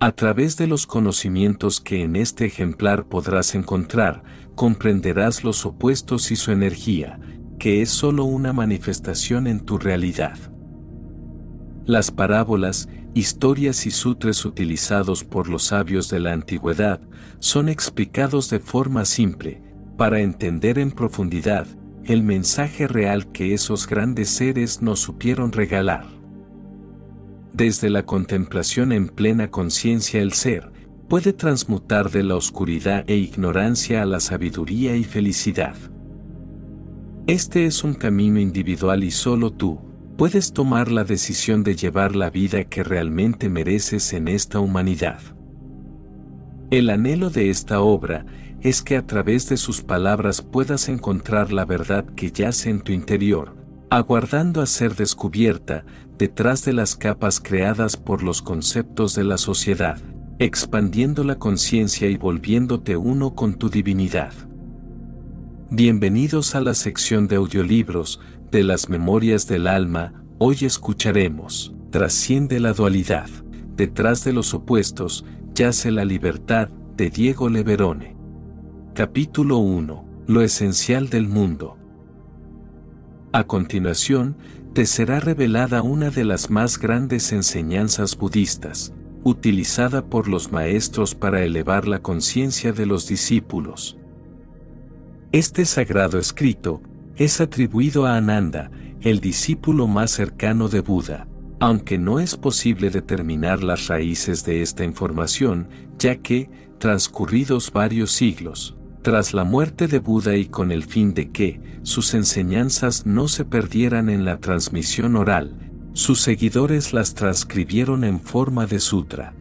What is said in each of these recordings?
A través de los conocimientos que en este ejemplar podrás encontrar, comprenderás los opuestos y su energía, que es sólo una manifestación en tu realidad. Las parábolas, historias y sutres utilizados por los sabios de la antigüedad son explicados de forma simple, para entender en profundidad el mensaje real que esos grandes seres nos supieron regalar. Desde la contemplación en plena conciencia el ser puede transmutar de la oscuridad e ignorancia a la sabiduría y felicidad. Este es un camino individual y solo tú puedes tomar la decisión de llevar la vida que realmente mereces en esta humanidad. El anhelo de esta obra es que a través de sus palabras puedas encontrar la verdad que yace en tu interior, aguardando a ser descubierta detrás de las capas creadas por los conceptos de la sociedad, expandiendo la conciencia y volviéndote uno con tu divinidad. Bienvenidos a la sección de audiolibros de las Memorias del Alma, hoy escucharemos, Trasciende la dualidad, detrás de los opuestos, yace la libertad, de Diego Leverone. Capítulo 1. Lo esencial del mundo. A continuación, te será revelada una de las más grandes enseñanzas budistas, utilizada por los maestros para elevar la conciencia de los discípulos. Este sagrado escrito es atribuido a Ananda, el discípulo más cercano de Buda, aunque no es posible determinar las raíces de esta información, ya que, transcurridos varios siglos, tras la muerte de Buda y con el fin de que sus enseñanzas no se perdieran en la transmisión oral, sus seguidores las transcribieron en forma de sutra.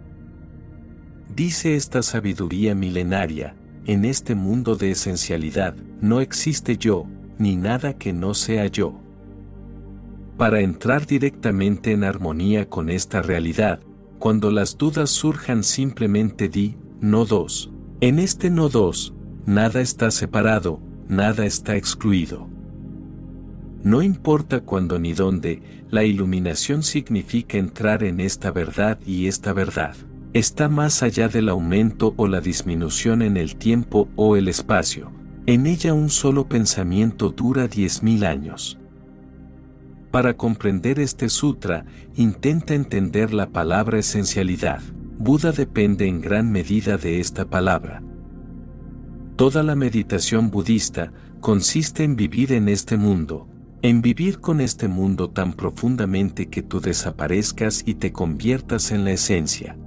Dice esta sabiduría milenaria, en este mundo de esencialidad, no existe yo, ni nada que no sea yo. Para entrar directamente en armonía con esta realidad, cuando las dudas surjan simplemente di, no dos. En este no dos, nada está separado, nada está excluido. No importa cuándo ni dónde, la iluminación significa entrar en esta verdad y esta verdad está más allá del aumento o la disminución en el tiempo o el espacio. En ella un solo pensamiento dura 10.000 años. Para comprender este sutra, intenta entender la palabra esencialidad. Buda depende en gran medida de esta palabra. Toda la meditación budista consiste en vivir en este mundo, en vivir con este mundo tan profundamente que tú desaparezcas y te conviertas en la esencia.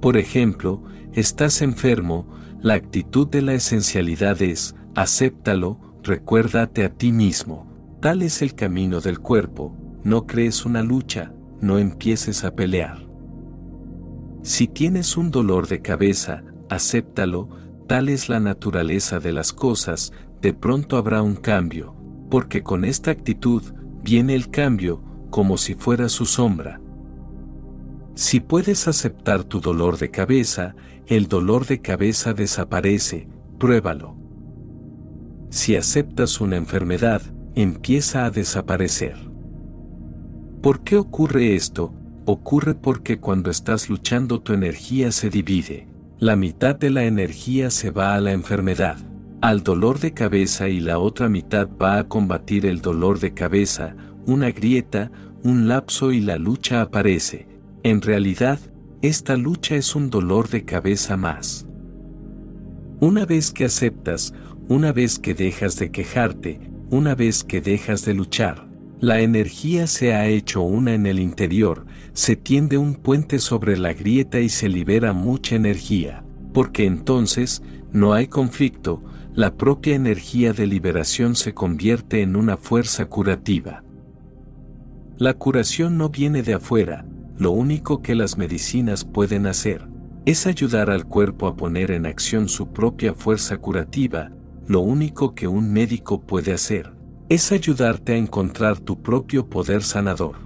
Por ejemplo, estás enfermo, la actitud de la esencialidad es, acéptalo, recuérdate a ti mismo. Tal es el camino del cuerpo, no crees una lucha, no empieces a pelear. Si tienes un dolor de cabeza, acéptalo, tal es la naturaleza de las cosas, de pronto habrá un cambio, porque con esta actitud viene el cambio, como si fuera su sombra. Si puedes aceptar tu dolor de cabeza, el dolor de cabeza desaparece, pruébalo. Si aceptas una enfermedad, empieza a desaparecer. ¿Por qué ocurre esto? Ocurre porque cuando estás luchando tu energía se divide. La mitad de la energía se va a la enfermedad, al dolor de cabeza y la otra mitad va a combatir el dolor de cabeza, una grieta, un lapso y la lucha aparece. En realidad, esta lucha es un dolor de cabeza más. Una vez que aceptas, una vez que dejas de quejarte, una vez que dejas de luchar, la energía se ha hecho una en el interior, se tiende un puente sobre la grieta y se libera mucha energía, porque entonces no hay conflicto, la propia energía de liberación se convierte en una fuerza curativa. La curación no viene de afuera, lo único que las medicinas pueden hacer es ayudar al cuerpo a poner en acción su propia fuerza curativa, lo único que un médico puede hacer es ayudarte a encontrar tu propio poder sanador.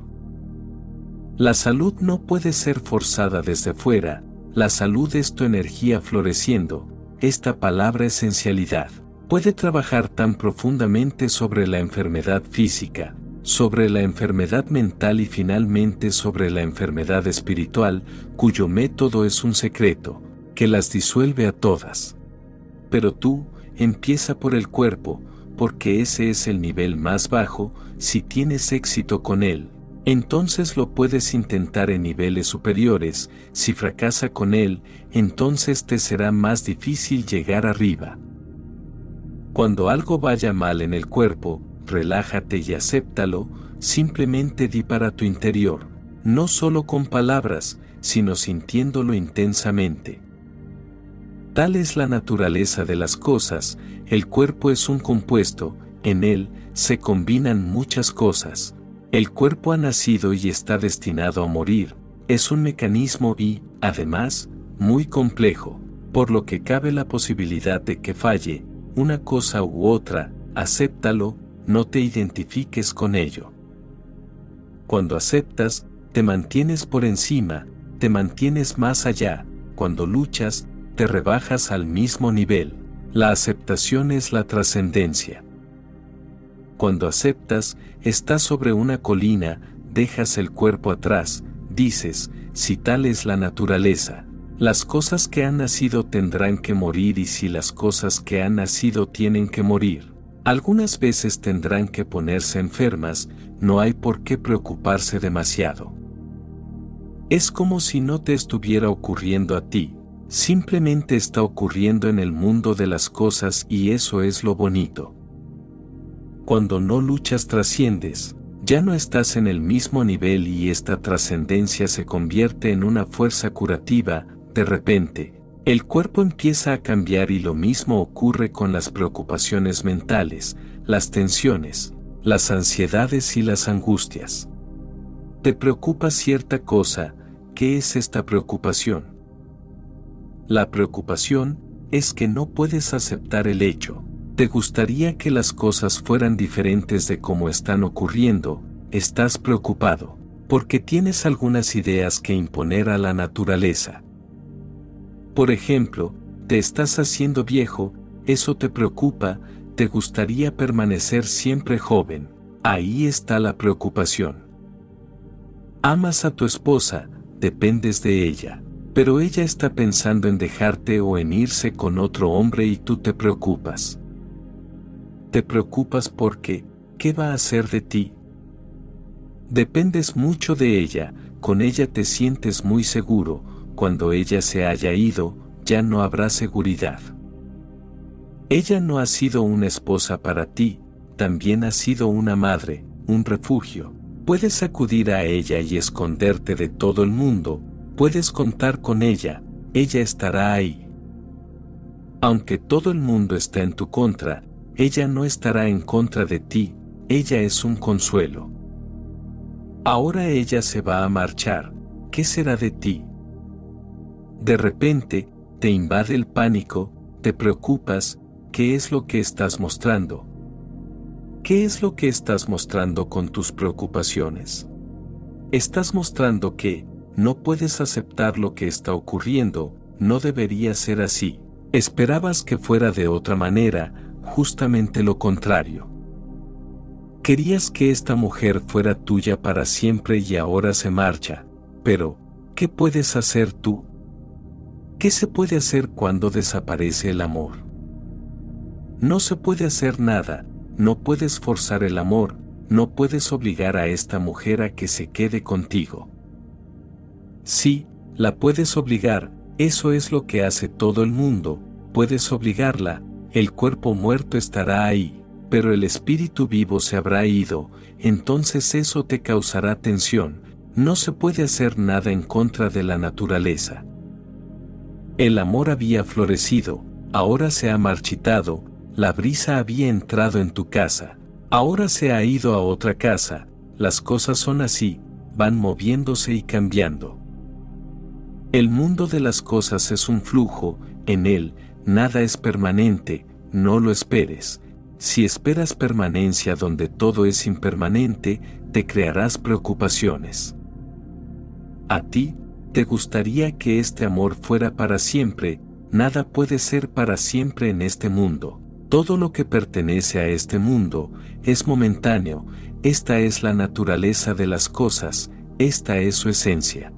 La salud no puede ser forzada desde fuera, la salud es tu energía floreciendo, esta palabra esencialidad puede trabajar tan profundamente sobre la enfermedad física, sobre la enfermedad mental y finalmente sobre la enfermedad espiritual, cuyo método es un secreto, que las disuelve a todas. Pero tú, empieza por el cuerpo, porque ese es el nivel más bajo, si tienes éxito con él, entonces lo puedes intentar en niveles superiores, si fracasa con él, entonces te será más difícil llegar arriba. Cuando algo vaya mal en el cuerpo, relájate y acéptalo, simplemente di para tu interior, no solo con palabras, sino sintiéndolo intensamente. Tal es la naturaleza de las cosas, el cuerpo es un compuesto, en él se combinan muchas cosas. El cuerpo ha nacido y está destinado a morir, es un mecanismo y, además, muy complejo, por lo que cabe la posibilidad de que falle, una cosa u otra, acéptalo, no te identifiques con ello. Cuando aceptas, te mantienes por encima, te mantienes más allá, cuando luchas, te rebajas al mismo nivel. La aceptación es la trascendencia. Cuando aceptas, estás sobre una colina, dejas el cuerpo atrás, dices, si tal es la naturaleza, las cosas que han nacido tendrán que morir y si las cosas que han nacido tienen que morir, algunas veces tendrán que ponerse enfermas, no hay por qué preocuparse demasiado. Es como si no te estuviera ocurriendo a ti, simplemente está ocurriendo en el mundo de las cosas y eso es lo bonito. Cuando no luchas trasciendes, ya no estás en el mismo nivel y esta trascendencia se convierte en una fuerza curativa, de repente, el cuerpo empieza a cambiar y lo mismo ocurre con las preocupaciones mentales, las tensiones, las ansiedades y las angustias. Te preocupa cierta cosa, ¿qué es esta preocupación? La preocupación es que no puedes aceptar el hecho. Te gustaría que las cosas fueran diferentes de cómo están ocurriendo, estás preocupado, porque tienes algunas ideas que imponer a la naturaleza. Por ejemplo, te estás haciendo viejo, eso te preocupa, te gustaría permanecer siempre joven, ahí está la preocupación. Amas a tu esposa, dependes de ella, pero ella está pensando en dejarte o en irse con otro hombre y tú te preocupas. Te preocupas porque, ¿qué va a hacer de ti? Dependes mucho de ella, con ella te sientes muy seguro, cuando ella se haya ido, ya no habrá seguridad. Ella no ha sido una esposa para ti, también ha sido una madre, un refugio. Puedes acudir a ella y esconderte de todo el mundo, puedes contar con ella, ella estará ahí. Aunque todo el mundo está en tu contra, ella no estará en contra de ti, ella es un consuelo. Ahora ella se va a marchar, ¿qué será de ti? De repente, te invade el pánico, te preocupas, ¿qué es lo que estás mostrando? ¿Qué es lo que estás mostrando con tus preocupaciones? Estás mostrando que, no puedes aceptar lo que está ocurriendo, no debería ser así. Esperabas que fuera de otra manera, justamente lo contrario. Querías que esta mujer fuera tuya para siempre y ahora se marcha, pero, ¿qué puedes hacer tú? ¿Qué se puede hacer cuando desaparece el amor? No se puede hacer nada, no puedes forzar el amor, no puedes obligar a esta mujer a que se quede contigo. Sí, la puedes obligar, eso es lo que hace todo el mundo, puedes obligarla, el cuerpo muerto estará ahí, pero el espíritu vivo se habrá ido, entonces eso te causará tensión, no se puede hacer nada en contra de la naturaleza. El amor había florecido, ahora se ha marchitado, la brisa había entrado en tu casa, ahora se ha ido a otra casa, las cosas son así, van moviéndose y cambiando. El mundo de las cosas es un flujo, en él, nada es permanente, no lo esperes. Si esperas permanencia donde todo es impermanente, te crearás preocupaciones. A ti, te gustaría que este amor fuera para siempre, nada puede ser para siempre en este mundo. Todo lo que pertenece a este mundo es momentáneo, esta es la naturaleza de las cosas, esta es su esencia.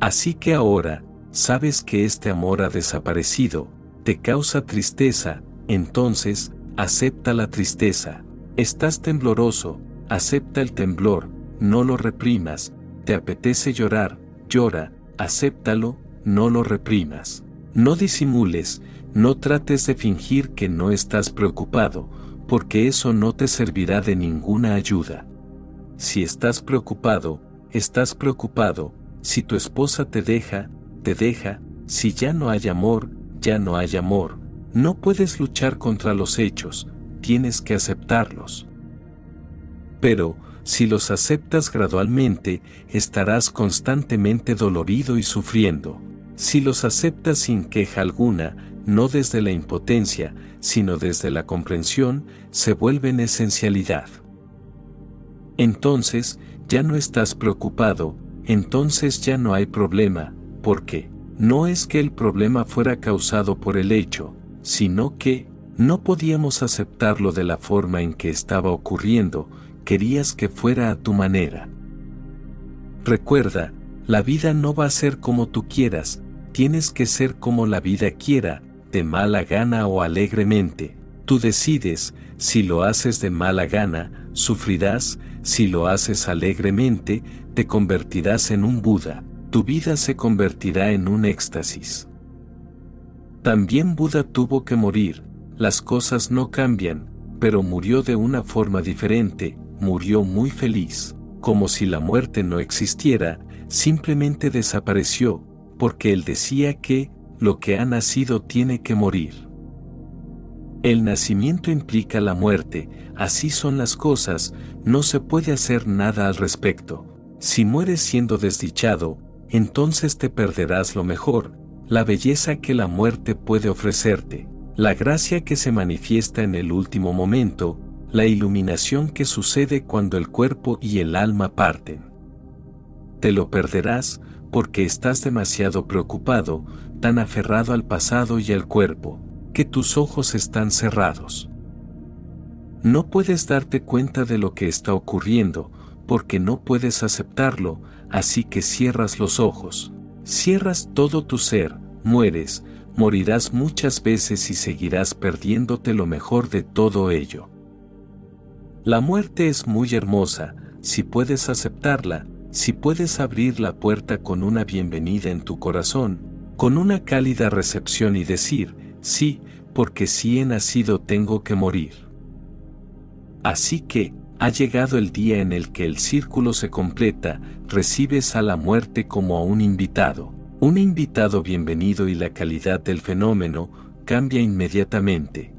Así que ahora, sabes que este amor ha desaparecido, te causa tristeza, entonces, acepta la tristeza. Estás tembloroso, acepta el temblor, no lo reprimas, te apetece llorar, llora, acéptalo, no lo reprimas. No disimules, no trates de fingir que no estás preocupado, porque eso no te servirá de ninguna ayuda. Si estás preocupado, estás preocupado, si tu esposa te deja, te deja, si ya no hay amor, ya no hay amor. No puedes luchar contra los hechos, tienes que aceptarlos. Pero, si los aceptas gradualmente, estarás constantemente dolorido y sufriendo. Si los aceptas sin queja alguna, no desde la impotencia, sino desde la comprensión, se vuelven esencialidad. Entonces, ya no estás preocupado, entonces ya no hay problema, porque no es que el problema fuera causado por el hecho, sino que no podíamos aceptarlo de la forma en que estaba ocurriendo, querías que fuera a tu manera. Recuerda, la vida no va a ser como tú quieras, tienes que ser como la vida quiera, de mala gana o alegremente. Tú decides, si lo haces de mala gana, sufrirás, si lo haces alegremente, te convertirás en un Buda, tu vida se convertirá en un éxtasis. También Buda tuvo que morir, las cosas no cambian, pero murió de una forma diferente, murió muy feliz, como si la muerte no existiera, simplemente desapareció, porque él decía que, lo que ha nacido tiene que morir. El nacimiento implica la muerte, así son las cosas, no se puede hacer nada al respecto. Si mueres siendo desdichado, entonces te perderás lo mejor, la belleza que la muerte puede ofrecerte, la gracia que se manifiesta en el último momento, la iluminación que sucede cuando el cuerpo y el alma parten. Te lo perderás porque estás demasiado preocupado, tan aferrado al pasado y al cuerpo, que tus ojos están cerrados. No puedes darte cuenta de lo que está ocurriendo, porque no puedes aceptarlo, así que cierras los ojos. Cierras todo tu ser, mueres, morirás muchas veces y seguirás perdiéndote lo mejor de todo ello. La muerte es muy hermosa, si puedes aceptarla, si puedes abrir la puerta con una bienvenida en tu corazón, con una cálida recepción y decir, sí, porque si he nacido tengo que morir. Así que, ha llegado el día en el que el círculo se completa, recibes a la muerte como a un invitado. Un invitado bienvenido y la calidad del fenómeno cambia inmediatamente.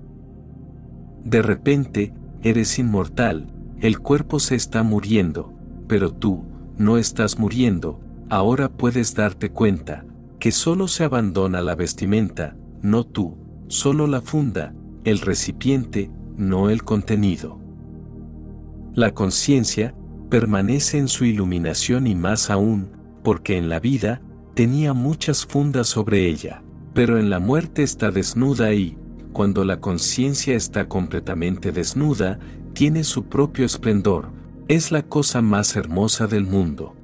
De repente, eres inmortal, el cuerpo se está muriendo, pero tú, no estás muriendo, ahora puedes darte cuenta, que solo se abandona la vestimenta, no tú, solo la funda, el recipiente, no el contenido. La conciencia permanece en su iluminación y más aún, porque en la vida tenía muchas fundas sobre ella, pero en la muerte está desnuda y, cuando la conciencia está completamente desnuda, tiene su propio esplendor, es la cosa más hermosa del mundo.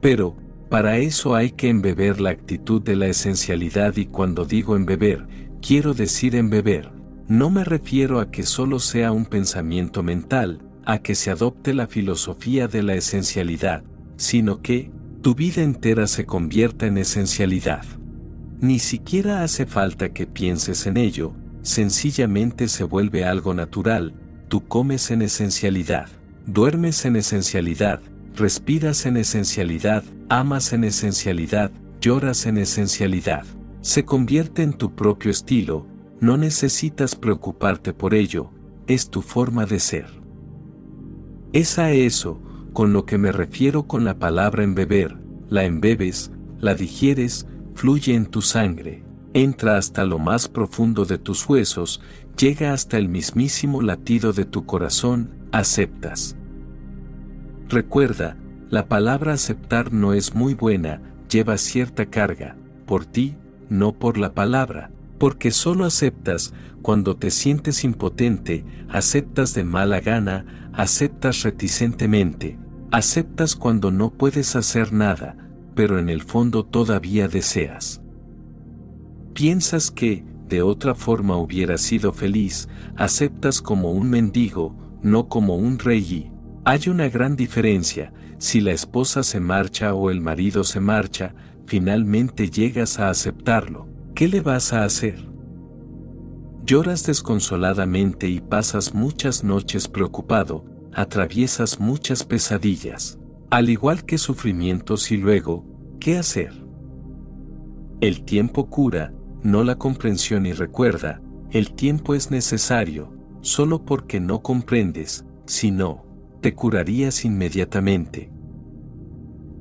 Pero, para eso hay que embeber la actitud de la esencialidad y cuando digo embeber, quiero decir embeber. No me refiero a que solo sea un pensamiento mental, a que se adopte la filosofía de la esencialidad, sino que, tu vida entera se convierta en esencialidad. Ni siquiera hace falta que pienses en ello, sencillamente se vuelve algo natural, tú comes en esencialidad. Duermes en esencialidad, respiras en esencialidad, amas en esencialidad, lloras en esencialidad. Se convierte en tu propio estilo, no necesitas preocuparte por ello, es tu forma de ser. Es a eso, con lo que me refiero con la palabra embeber, la embebes, la digieres, fluye en tu sangre, entra hasta lo más profundo de tus huesos, llega hasta el mismísimo latido de tu corazón, aceptas. Recuerda, la palabra aceptar no es muy buena, lleva cierta carga, por ti, no por la palabra, Porque solo aceptas cuando te sientes impotente, aceptas de mala gana, aceptas reticentemente, aceptas cuando no puedes hacer nada, pero en el fondo todavía deseas. Piensas que, de otra forma hubieras sido feliz, aceptas como un mendigo, no como un rey y, hay una gran diferencia, si la esposa se marcha o el marido se marcha, finalmente llegas a aceptarlo, ¿qué le vas a hacer? Lloras desconsoladamente y pasas muchas noches preocupado, atraviesas muchas pesadillas, al igual que sufrimientos y luego, ¿qué hacer? El tiempo cura, no la comprensión y recuerda, el tiempo es necesario, solo porque no comprendes, si no, te curarías inmediatamente.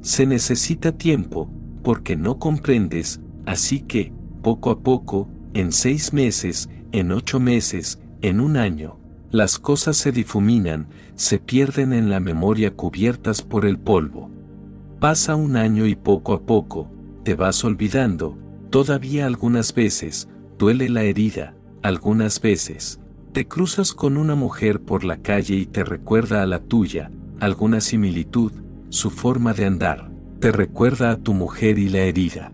Se necesita tiempo, porque no comprendes, así que, poco a poco, en seis meses, en ocho meses, en un año, las cosas se difuminan, se pierden en la memoria cubiertas por el polvo. Pasa un año y poco a poco, te vas olvidando, todavía algunas veces, duele la herida, algunas veces, te cruzas con una mujer por la calle y te recuerda a la tuya, alguna similitud, su forma de andar, te recuerda a tu mujer y la herida.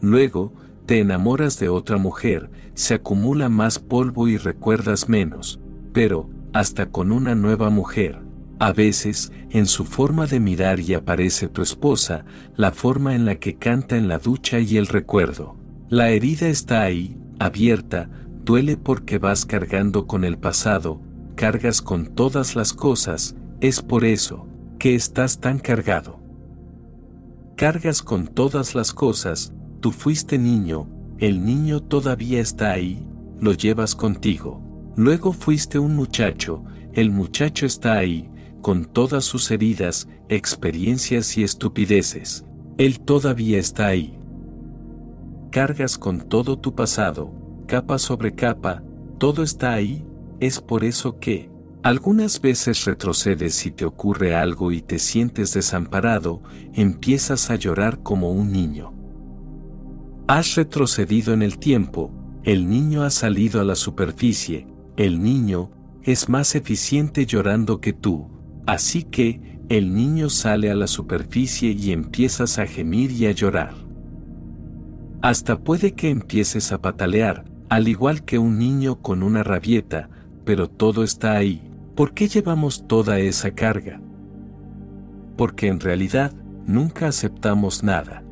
Luego, te enamoras de otra mujer, se acumula más polvo y recuerdas menos, pero, hasta con una nueva mujer, a veces, en su forma de mirar y aparece tu esposa, la forma en la que canta en la ducha y el recuerdo. La herida está ahí, abierta, duele porque vas cargando con el pasado, cargas con todas las cosas, es por eso, que estás tan cargado. Cargas con todas las cosas, Tú fuiste niño, el niño todavía está ahí, lo llevas contigo. Luego fuiste un muchacho, el muchacho está ahí, con todas sus heridas, experiencias y estupideces. Él todavía está ahí. Cargas con todo tu pasado, capa sobre capa, todo está ahí, es por eso que, algunas veces retrocedes y te ocurre algo y te sientes desamparado, empiezas a llorar como un niño. Has retrocedido en el tiempo, el niño ha salido a la superficie, el niño es más eficiente llorando que tú, así que el niño sale a la superficie y empiezas a gemir y a llorar. Hasta puede que empieces a patalear, al igual que un niño con una rabieta, pero todo está ahí. ¿Por qué llevamos toda esa carga? Porque en realidad nunca aceptamos nada.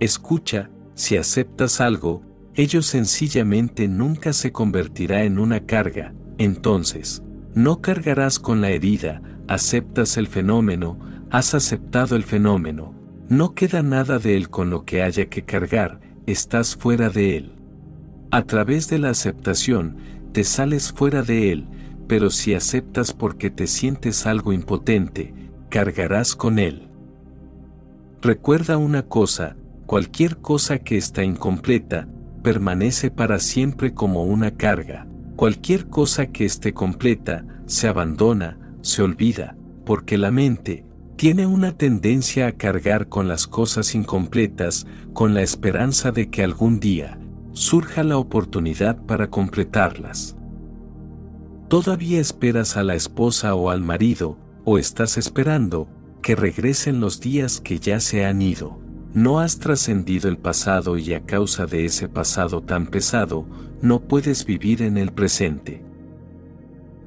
Escucha, si aceptas algo, ello sencillamente nunca se convertirá en una carga, entonces, no cargarás con la herida, aceptas el fenómeno, has aceptado el fenómeno, no queda nada de él con lo que haya que cargar, estás fuera de él. A través de la aceptación, te sales fuera de él, pero si aceptas porque te sientes algo impotente, cargarás con él. Recuerda una cosa, cualquier cosa que está incompleta, permanece para siempre como una carga. Cualquier cosa que esté completa, se abandona, se olvida, porque la mente tiene una tendencia a cargar con las cosas incompletas, con la esperanza de que algún día surja la oportunidad para completarlas. Todavía esperas a la esposa o al marido, o estás esperando que regresen los días que ya se han ido. No has trascendido el pasado y a causa de ese pasado tan pesado, no puedes vivir en el presente.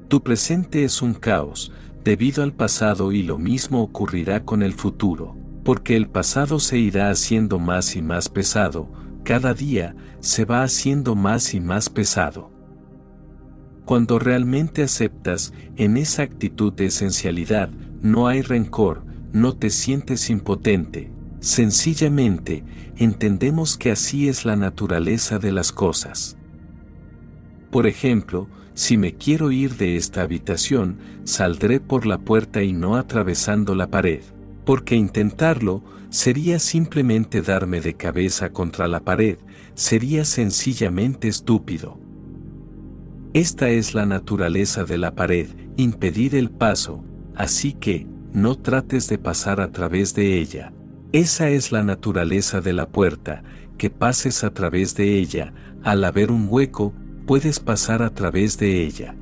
Tu presente es un caos, debido al pasado y lo mismo ocurrirá con el futuro, porque el pasado se irá haciendo más y más pesado, cada día se va haciendo más y más pesado. Cuando realmente aceptas en esa actitud de esencialidad, no hay rencor, no te sientes impotente, Sencillamente, entendemos que así es la naturaleza de las cosas. Por ejemplo, si me quiero ir de esta habitación, saldré por la puerta y no atravesando la pared, porque intentarlo sería simplemente darme de cabeza contra la pared, sería sencillamente estúpido. Esta es la naturaleza de la pared, impedir el paso, así que, no trates de pasar a través de ella, Esa es la naturaleza de la puerta, que pases a través de ella, al haber un hueco, puedes pasar a través de ella.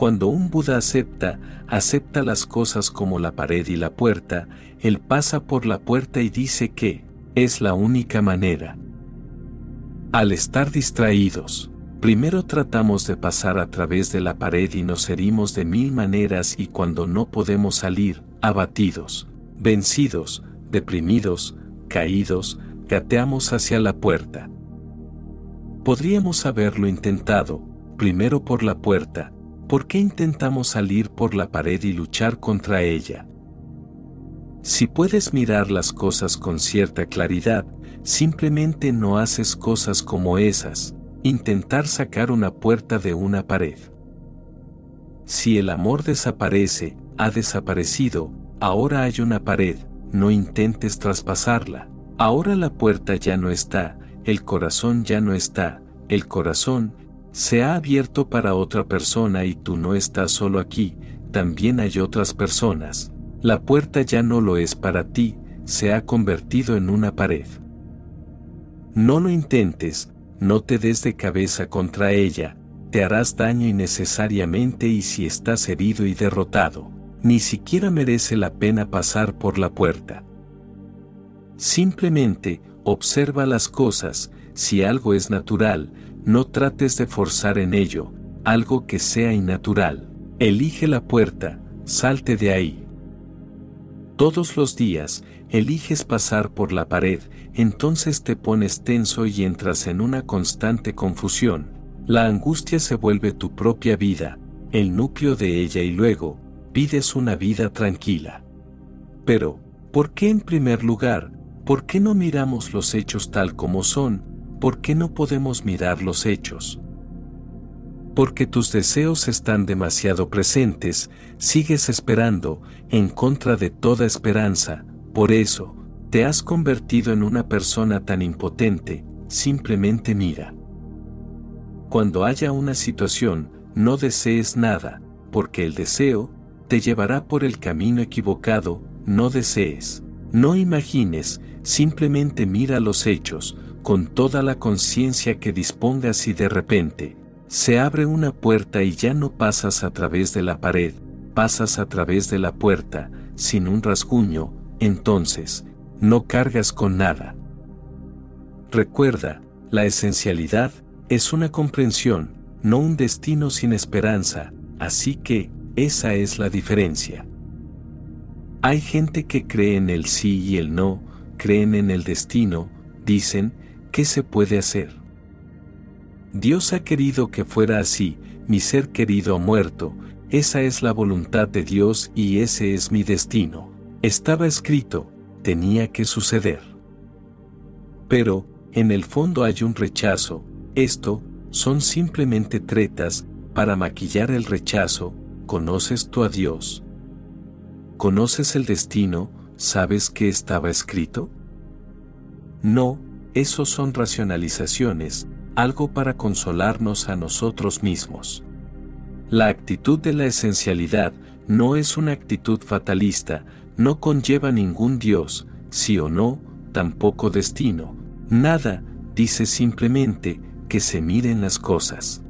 Cuando un Buda acepta, acepta las cosas como la pared y la puerta, él pasa por la puerta y dice que, es la única manera. Al estar distraídos, primero tratamos de pasar a través de la pared y nos herimos de mil maneras y cuando no podemos salir, abatidos, vencidos, deprimidos, caídos, gateamos hacia la puerta. Podríamos haberlo intentado, primero por la puerta, ¿por qué intentamos salir por la pared y luchar contra ella? Si puedes mirar las cosas con cierta claridad, simplemente no haces cosas como esas, intentar sacar una puerta de una pared. Si el amor desaparece, ha desaparecido, ahora hay una pared, no intentes traspasarla. Ahora la puerta ya no está, el corazón ya no está, el corazón se ha abierto para otra persona y tú no estás solo aquí, también hay otras personas. La puerta ya no lo es para ti, se ha convertido en una pared. No lo intentes, no te des de cabeza contra ella, te harás daño innecesariamente y si estás herido y derrotado, ni siquiera merece la pena pasar por la puerta. Simplemente, observa las cosas, si algo es natural, no trates de forzar en ello, algo que sea innatural. Elige la puerta, salte de ahí. Todos los días, eliges pasar por la pared, entonces te pones tenso y entras en una constante confusión. La angustia se vuelve tu propia vida, el núcleo de ella y luego, pides una vida tranquila. Pero, ¿por qué en primer lugar, por qué no miramos los hechos tal como son, por qué no podemos mirar los hechos? Porque tus deseos están demasiado presentes, sigues esperando, en contra de toda esperanza, por eso, te has convertido en una persona tan impotente, simplemente mira. Cuando haya una situación, no desees nada, porque el deseo, te llevará por el camino equivocado, no desees, no imagines, simplemente mira los hechos, con toda la conciencia que dispongas y de repente, se abre una puerta y ya no pasas a través de la pared, pasas a través de la puerta, sin un rasguño, entonces, no cargas con nada. Recuerda, la esencialidad es una comprensión, no un destino sin esperanza, así que, esa es la diferencia. Hay gente que cree en el sí y el no, creen en el destino, dicen, ¿qué se puede hacer? Dios ha querido que fuera así, mi ser querido ha muerto, esa es la voluntad de Dios y ese es mi destino. Estaba escrito, tenía que suceder. Pero, en el fondo hay un rechazo, esto, son simplemente tretas, para maquillar el rechazo, conoces tú a Dios. ¿Conoces el destino? ¿Sabes qué estaba escrito? No, esos son racionalizaciones, algo para consolarnos a nosotros mismos. La actitud de la esencialidad no es una actitud fatalista, no conlleva ningún Dios, sí o no, tampoco destino, nada, dice simplemente, que se miren las cosas.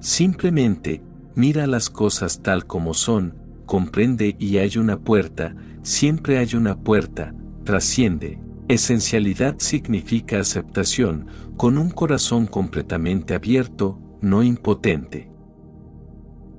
Simplemente, mira las cosas tal como son, comprende y hay una puerta, siempre hay una puerta, trasciende, Esencialidad significa aceptación, con un corazón completamente abierto, no impotente.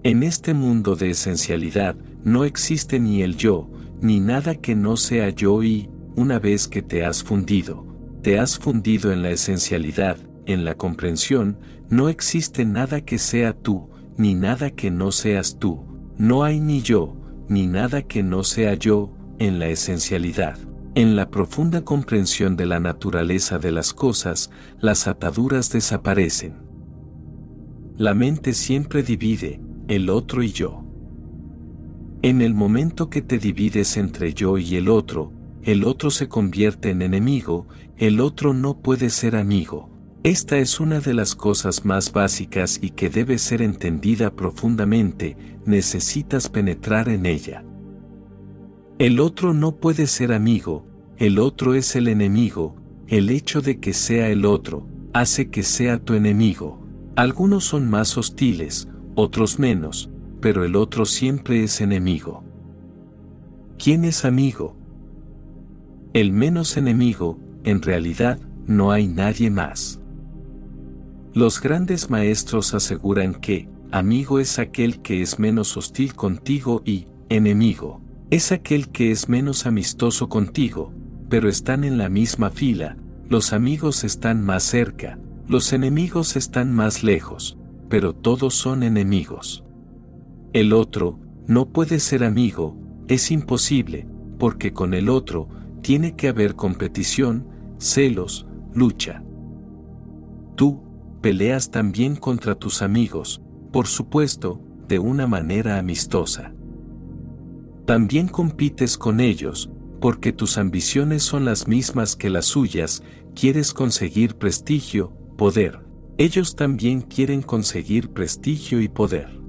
En este mundo de esencialidad no existe ni el yo, ni nada que no sea yo y, una vez que te has fundido, te has fundido en la esencialidad, en la comprensión, no existe nada que sea tú, ni nada que no seas tú, no hay ni yo, ni nada que no sea yo, en la esencialidad. En la profunda comprensión de la naturaleza de las cosas, las ataduras desaparecen. La mente siempre divide, el otro y yo. En el momento que te divides entre yo y el otro, el otro se convierte en enemigo, el otro no puede ser amigo. Esta es una de las cosas más básicas y que debe ser entendida profundamente, necesitas penetrar en ella. El otro no puede ser amigo, el otro es el enemigo, el hecho de que sea el otro, hace que sea tu enemigo. Algunos son más hostiles, otros menos, pero el otro siempre es enemigo. ¿Quién es amigo? El menos enemigo, en realidad, no hay nadie más. Los grandes maestros aseguran que, amigo es aquel que es menos hostil contigo y, enemigo, es aquel que es menos amistoso contigo, pero están en la misma fila, los amigos están más cerca, los enemigos están más lejos, pero todos son enemigos. El otro, no puede ser amigo, es imposible, porque con el otro, tiene que haber competición, celos, lucha. Tú, peleas también contra tus amigos, por supuesto, de una manera amistosa. También compites con ellos, porque tus ambiciones son las mismas que las suyas, quieres conseguir prestigio, poder. Ellos también quieren conseguir prestigio y poder.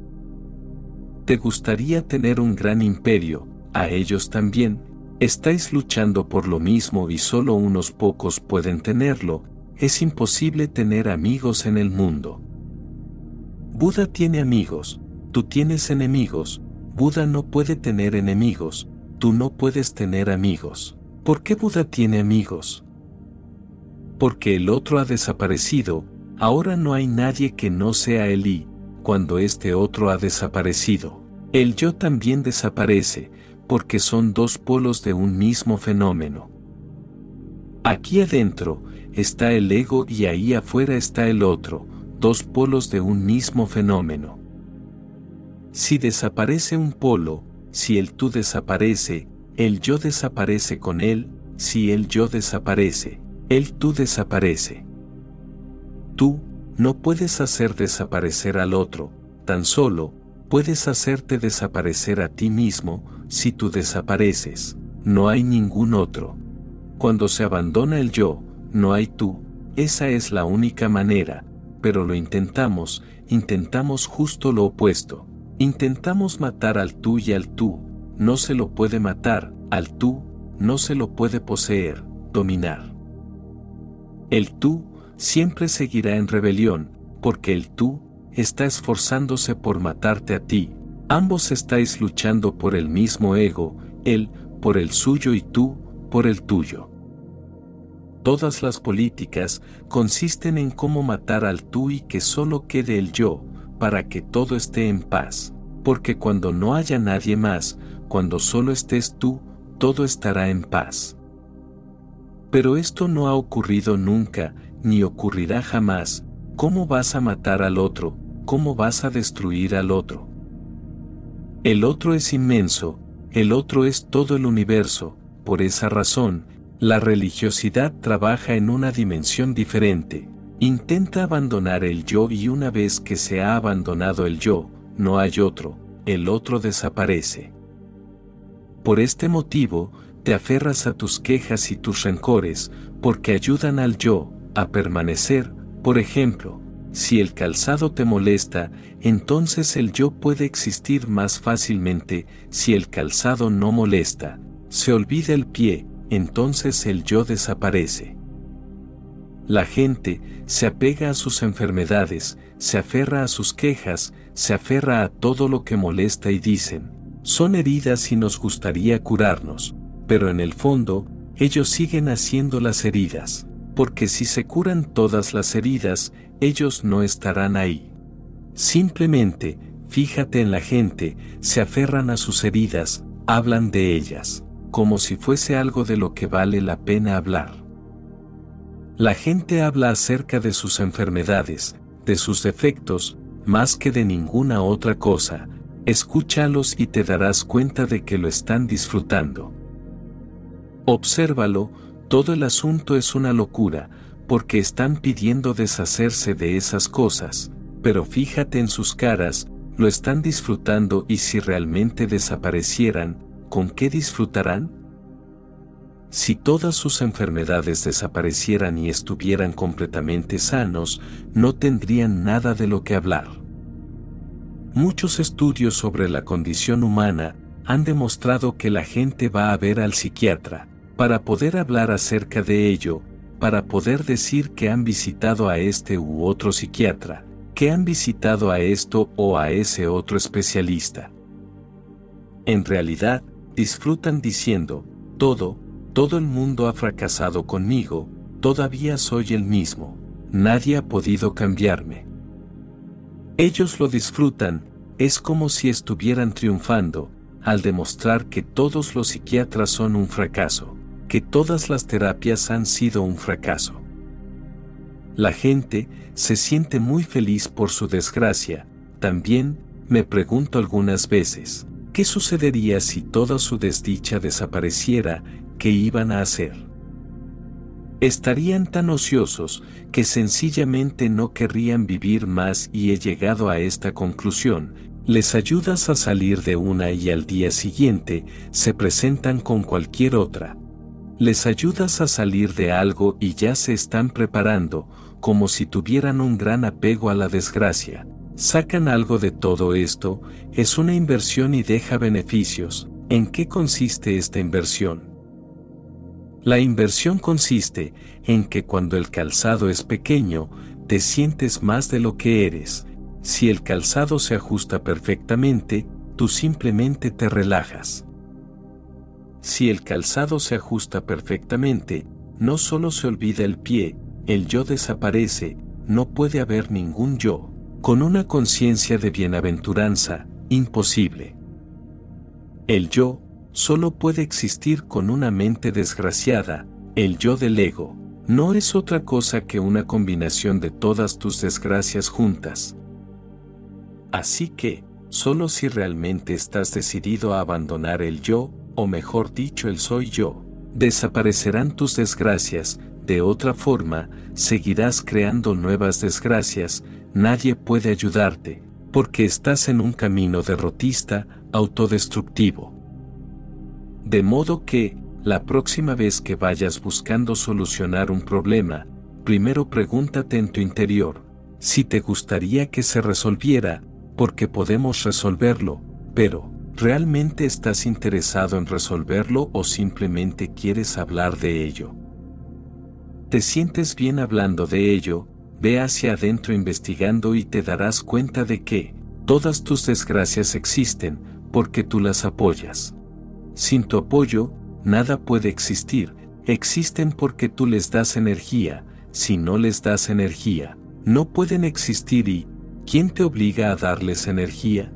Te gustaría tener un gran imperio, a ellos también, estáis luchando por lo mismo y solo unos pocos pueden tenerlo, es imposible tener amigos en el mundo. Buda tiene amigos, tú tienes enemigos, Buda no puede tener enemigos, tú no puedes tener amigos. ¿Por qué Buda tiene amigos? Porque el otro ha desaparecido, ahora no hay nadie que no sea él y, cuando este otro ha desaparecido, el yo también desaparece, porque son dos polos de un mismo fenómeno. Aquí adentro está el ego y ahí afuera está el otro, dos polos de un mismo fenómeno. Si desaparece un polo, si el tú desaparece, el yo desaparece con él, si el yo desaparece, el tú desaparece. Tú, no puedes hacer desaparecer al otro, tan solo, puedes hacerte desaparecer a ti mismo, si tú desapareces, no hay ningún otro. Cuando se abandona el yo, no hay tú, esa es la única manera, pero lo intentamos, intentamos justo lo opuesto. Intentamos matar al tú y al tú, no se lo puede matar, al tú, no se lo puede poseer, dominar. El tú siempre seguirá en rebelión, porque el tú está esforzándose por matarte a ti. Ambos estáis luchando por el mismo ego, él por el suyo y tú por el tuyo. Todas las políticas consisten en cómo matar al tú y que solo quede el yo, para que todo esté en paz, porque cuando no haya nadie más, cuando solo estés tú, todo estará en paz. Pero esto no ha ocurrido nunca, ni ocurrirá jamás, ¿cómo vas a matar al otro? ¿Cómo vas a destruir al otro? El otro es inmenso, el otro es todo el universo, por esa razón, la religiosidad trabaja en una dimensión diferente, Intenta abandonar el yo y una vez que se ha abandonado el yo, no hay otro, el otro desaparece. Por este motivo, te aferras a tus quejas y tus rencores, porque ayudan al yo a permanecer, por ejemplo, si el calzado te molesta, entonces el yo puede existir más fácilmente, si el calzado no molesta, se olvida el pie, entonces el yo desaparece. La gente se apega a sus enfermedades, se aferra a sus quejas, se aferra a todo lo que molesta y dicen, son heridas y nos gustaría curarnos, pero en el fondo, ellos siguen haciendo las heridas, porque si se curan todas las heridas, ellos no estarán ahí. Simplemente, fíjate en la gente, se aferran a sus heridas, hablan de ellas, como si fuese algo de lo que vale la pena hablar. La gente habla acerca de sus enfermedades, de sus defectos, más que de ninguna otra cosa, escúchalos y te darás cuenta de que lo están disfrutando. Obsérvalo, todo el asunto es una locura, porque están pidiendo deshacerse de esas cosas, pero fíjate en sus caras, lo están disfrutando y si realmente desaparecieran, ¿con qué disfrutarán? Si todas sus enfermedades desaparecieran y estuvieran completamente sanos, no tendrían nada de lo que hablar. Muchos estudios sobre la condición humana han demostrado que la gente va a ver al psiquiatra, para poder hablar acerca de ello, para poder decir que han visitado a este u otro psiquiatra, que han visitado a esto o a ese otro especialista. En realidad, disfrutan diciendo, todo, todo el mundo ha fracasado conmigo, todavía soy el mismo, nadie ha podido cambiarme. Ellos lo disfrutan, es como si estuvieran triunfando, al demostrar que todos los psiquiatras son un fracaso, que todas las terapias han sido un fracaso. La gente se siente muy feliz por su desgracia, también, me pregunto algunas veces, ¿qué sucedería si toda su desdicha desapareciera? ¿Qué iban a hacer? Estarían tan ociosos que sencillamente no querrían vivir más y he llegado a esta conclusión, les ayudas a salir de una y al día siguiente se presentan con cualquier otra. Les ayudas a salir de algo y ya se están preparando, como si tuvieran un gran apego a la desgracia. Sacan algo de todo esto, es una inversión y deja beneficios. ¿En qué consiste esta inversión? La inversión consiste en que cuando el calzado es pequeño, te sientes más de lo que eres. Si el calzado se ajusta perfectamente, tú simplemente te relajas. Si el calzado se ajusta perfectamente, no solo se olvida el pie, el yo desaparece, no puede haber ningún yo. Con una conciencia de bienaventuranza, imposible. El yo solo puede existir con una mente desgraciada, el yo del ego. No es otra cosa que una combinación de todas tus desgracias juntas. Así que, solo si realmente estás decidido a abandonar el yo, o mejor dicho el soy yo, desaparecerán tus desgracias, de otra forma, seguirás creando nuevas desgracias, nadie puede ayudarte, porque estás en un camino derrotista, autodestructivo. De modo que, la próxima vez que vayas buscando solucionar un problema, primero pregúntate en tu interior, si te gustaría que se resolviera, porque podemos resolverlo, pero, ¿realmente estás interesado en resolverlo o simplemente quieres hablar de ello? te sientes bien hablando de ello, ve hacia adentro investigando y te darás cuenta de que todas tus desgracias existen porque tú las apoyas. Sin tu apoyo, nada puede existir, existen porque tú les das energía, si no les das energía, no pueden existir y, ¿quién te obliga a darles energía?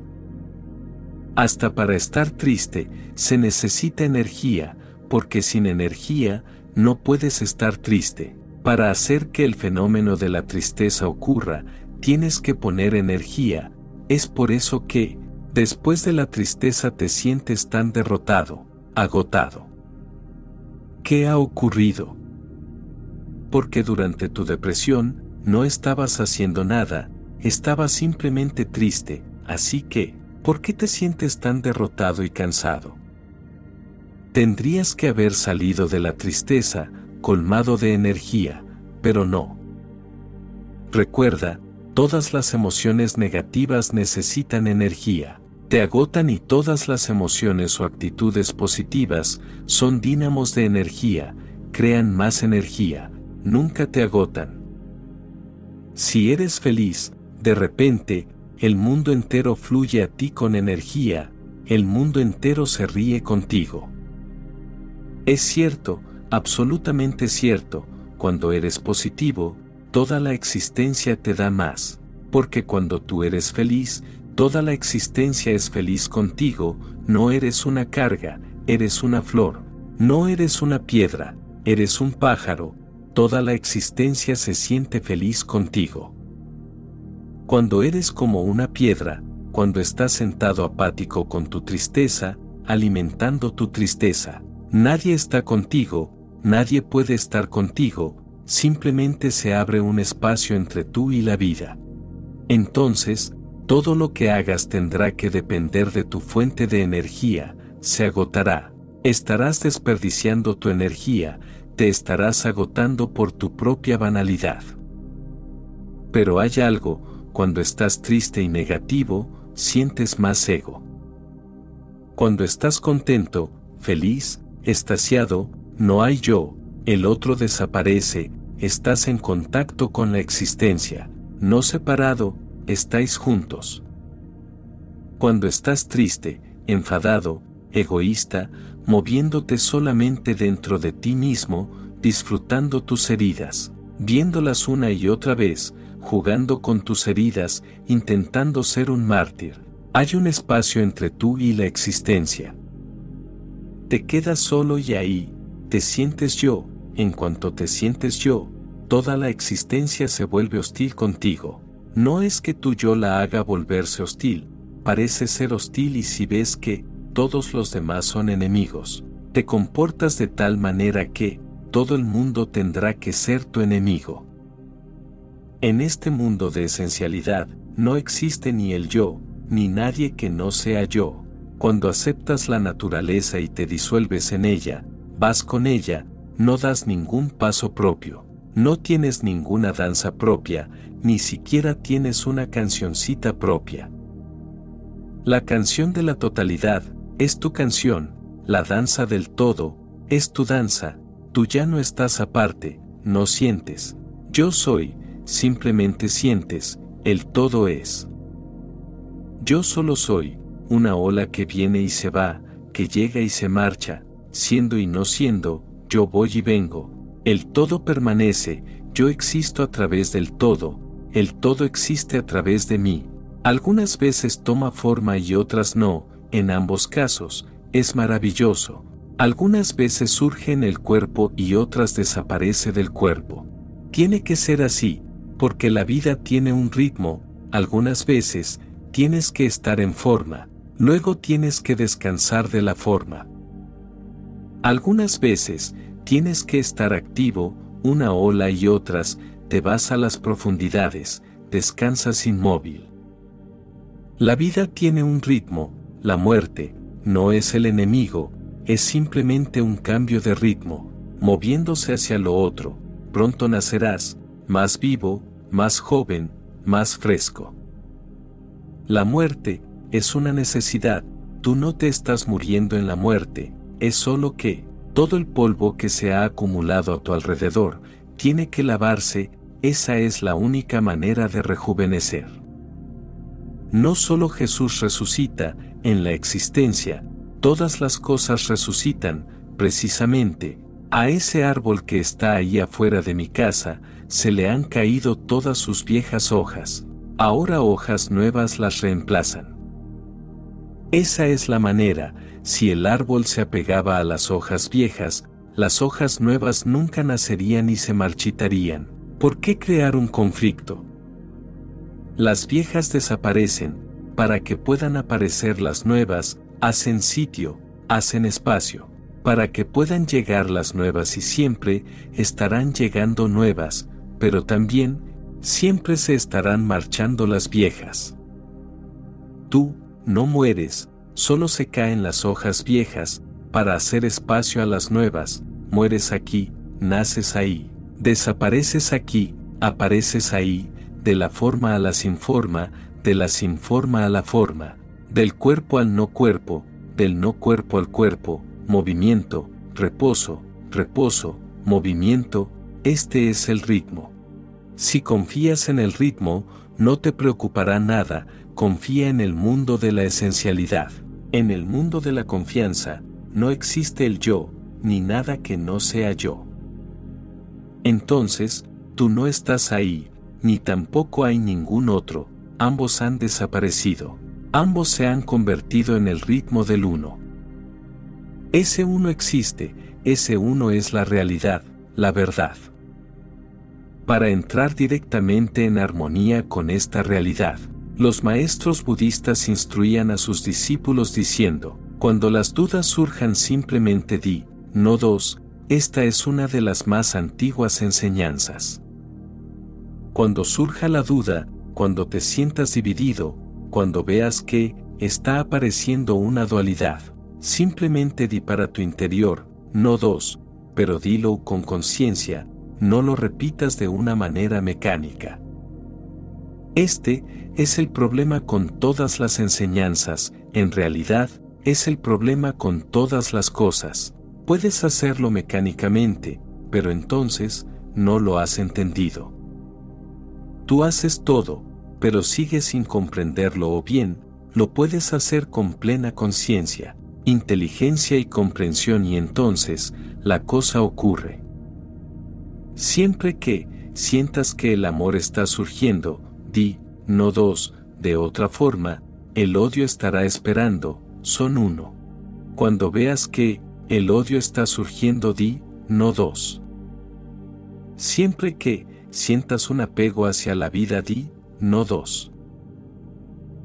Hasta para estar triste, se necesita energía, porque sin energía, no puedes estar triste. Para hacer que el fenómeno de la tristeza ocurra, tienes que poner energía. Es por eso que, después de la tristeza te sientes tan derrotado, agotado. ¿Qué ha ocurrido? Porque durante tu depresión, no estabas haciendo nada, estabas simplemente triste, así que, ¿por qué te sientes tan derrotado y cansado? Tendrías que haber salido de la tristeza, colmado de energía, pero no. Recuerda, todas las emociones negativas necesitan energía, te agotan y todas las emociones o actitudes positivas son dínamos de energía, crean más energía, nunca te agotan. Si eres feliz, de repente, el mundo entero fluye a ti con energía, el mundo entero se ríe contigo. Es cierto, absolutamente cierto, cuando eres positivo, toda la existencia te da más, porque cuando tú eres feliz, toda la existencia es feliz contigo, no eres una carga, eres una flor, no eres una piedra, eres un pájaro, toda la existencia se siente feliz contigo. Cuando eres como una piedra, cuando estás sentado apático con tu tristeza, alimentando tu tristeza, Nadie está contigo, nadie puede estar contigo, simplemente se abre un espacio entre tú y la vida. Entonces, todo lo que hagas tendrá que depender de tu fuente de energía, se agotará, estarás desperdiciando tu energía, te estarás agotando por tu propia banalidad. Pero hay algo, cuando estás triste y negativo, sientes más ego. Cuando estás contento, feliz, estasiado, no hay yo, el otro desaparece, estás en contacto con la existencia, no separado, estáis juntos. Cuando estás triste, enfadado, egoísta, moviéndote solamente dentro de ti mismo, disfrutando tus heridas, viéndolas una y otra vez, jugando con tus heridas, intentando ser un mártir. Hay un espacio entre tú y la existencia. Te quedas solo y ahí, te sientes yo, en cuanto te sientes yo, toda la existencia se vuelve hostil contigo. No es que tu yo la haga volverse hostil, parece ser hostil y si ves que todos los demás son enemigos, te comportas de tal manera que todo el mundo tendrá que ser tu enemigo. En este mundo de esencialidad, no existe ni el yo, ni nadie que no sea yo. Cuando aceptas la naturaleza y te disuelves en ella, vas con ella, no das ningún paso propio, no tienes ninguna danza propia, ni siquiera tienes una cancioncita propia. La canción de la totalidad es tu canción, la danza del todo es tu danza, tú ya no estás aparte, no sientes, yo soy, simplemente sientes, el todo es. Yo solo soy, una ola que viene y se va, que llega y se marcha, siendo y no siendo, yo voy y vengo, el todo permanece, yo existo a través del todo, el todo existe a través de mí. Algunas veces toma forma y otras no, en ambos casos, es maravilloso. Algunas veces surge en el cuerpo y otras desaparece del cuerpo. Tiene que ser así, porque la vida tiene un ritmo, algunas veces, tienes que estar en forma, luego tienes que descansar de la forma. Algunas veces, tienes que estar activo, una ola y otras, te vas a las profundidades, descansas inmóvil. La vida tiene un ritmo, la muerte, no es el enemigo, es simplemente un cambio de ritmo, moviéndose hacia lo otro, pronto nacerás, más vivo, más joven, más fresco. La muerte es una necesidad, tú no te estás muriendo en la muerte, es solo que, todo el polvo que se ha acumulado a tu alrededor, tiene que lavarse, esa es la única manera de rejuvenecer. No solo Jesús resucita, en la existencia, todas las cosas resucitan, precisamente, a ese árbol que está ahí afuera de mi casa, se le han caído todas sus viejas hojas, ahora hojas nuevas las reemplazan. Esa es la manera, si el árbol se apegaba a las hojas viejas, las hojas nuevas nunca nacerían y se marchitarían. ¿Por qué crear un conflicto? Las viejas desaparecen, para que puedan aparecer las nuevas, hacen sitio, hacen espacio para que puedan llegar las nuevas y siempre estarán llegando nuevas, pero también siempre se estarán marchando las viejas. Tú, no mueres, solo se caen las hojas viejas, para hacer espacio a las nuevas, mueres aquí, naces ahí, desapareces aquí, apareces ahí, de la forma a la sin forma, de la sin forma a la forma, del cuerpo al no cuerpo, del no cuerpo al cuerpo, movimiento, reposo, reposo, movimiento, este es el ritmo. Si confías en el ritmo, no te preocupará nada, confía en el mundo de la esencialidad. En el mundo de la confianza, no existe el yo, ni nada que no sea yo. Entonces, tú no estás ahí, ni tampoco hay ningún otro, ambos han desaparecido, ambos se han convertido en el ritmo del uno. Ese uno existe, ese uno es la realidad, la verdad para entrar directamente en armonía con esta realidad. Los maestros budistas instruían a sus discípulos diciendo, cuando las dudas surjan simplemente di, no dos, esta es una de las más antiguas enseñanzas. Cuando surja la duda, cuando te sientas dividido, cuando veas que está apareciendo una dualidad, simplemente di para tu interior, no dos, pero dilo con conciencia, no lo repitas de una manera mecánica. Este es el problema con todas las enseñanzas, en realidad, es el problema con todas las cosas. Puedes hacerlo mecánicamente, pero entonces no lo has entendido. Tú haces todo, pero sigues sin comprenderlo o bien, lo puedes hacer con plena conciencia, inteligencia y comprensión y entonces la cosa ocurre. Siempre que sientas que el amor está surgiendo, di, no dos, de otra forma, el odio estará esperando, son uno. Cuando veas que el odio está surgiendo, di, no dos. Siempre que sientas un apego hacia la vida, di, no dos.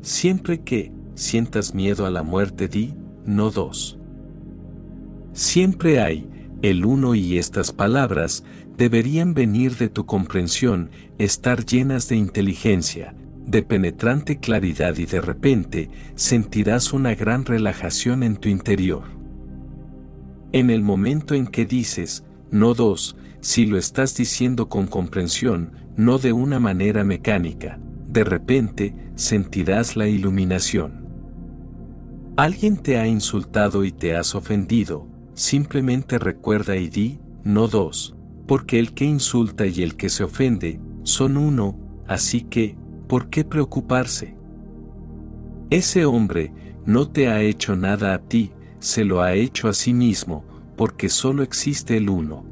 Siempre que sientas miedo a la muerte, di, no dos. Siempre hay el uno y estas palabras deberían venir de tu comprensión, estar llenas de inteligencia, de penetrante claridad y de repente sentirás una gran relajación en tu interior. En el momento en que dices, no dos, si lo estás diciendo con comprensión, no de una manera mecánica, de repente sentirás la iluminación. Alguien te ha insultado y te has ofendido, simplemente recuerda y di, no dos, porque el que insulta y el que se ofende son uno, así que, ¿por qué preocuparse? Ese hombre no te ha hecho nada a ti, se lo ha hecho a sí mismo, porque solo existe el uno.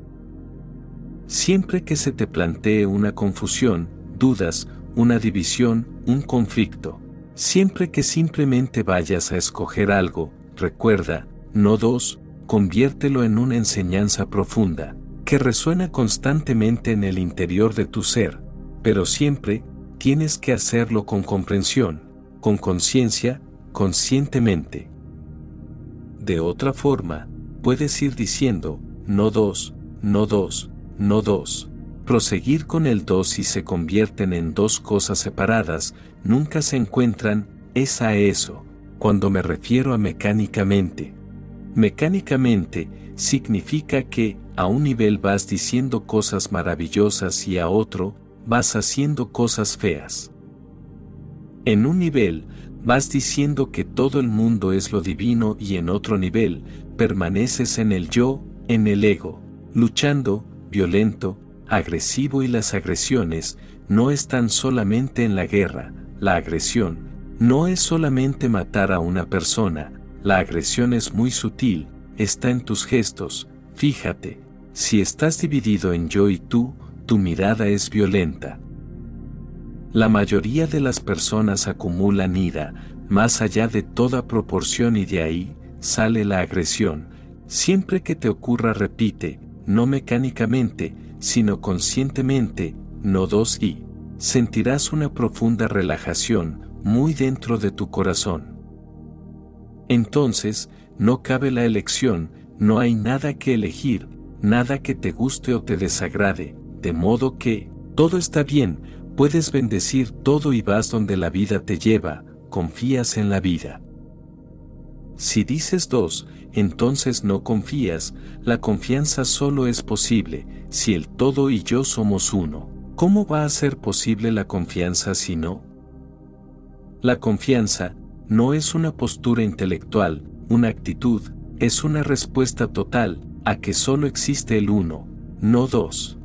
Siempre que se te plantee una confusión, dudas, una división, un conflicto, siempre que simplemente vayas a escoger algo, recuerda, no dos, conviértelo en una enseñanza profunda, que resuena constantemente en el interior de tu ser, pero siempre tienes que hacerlo con comprensión, con conciencia, conscientemente. De otra forma, puedes ir diciendo, no dos, no dos, no dos. Proseguir con el dos si se convierten en dos cosas separadas, nunca se encuentran, es a eso, cuando me refiero a mecánicamente. Mecánicamente, significa que, a un nivel vas diciendo cosas maravillosas y a otro, vas haciendo cosas feas. En un nivel, vas diciendo que todo el mundo es lo divino y en otro nivel, permaneces en el yo, en el ego, luchando, violento, agresivo y las agresiones no están solamente en la guerra, la agresión no es solamente matar a una persona, la agresión es muy sutil, está en tus gestos, fíjate, si estás dividido en yo y tú, tu mirada es violenta. La mayoría de las personas acumulan ira, más allá de toda proporción y de ahí sale la agresión. Siempre que te ocurra repite, no mecánicamente, sino conscientemente, no dos y sentirás una profunda relajación muy dentro de tu corazón. Entonces, no cabe la elección, no hay nada que elegir, nada que te guste o te desagrade, de modo que, todo está bien, puedes bendecir todo y vas donde la vida te lleva, confías en la vida. Si dices dos, entonces no confías, la confianza solo es posible si el todo y yo somos uno. ¿Cómo va a ser posible la confianza si no? La confianza no es una postura intelectual, una actitud, es una respuesta total a que solo existe el uno, no dos.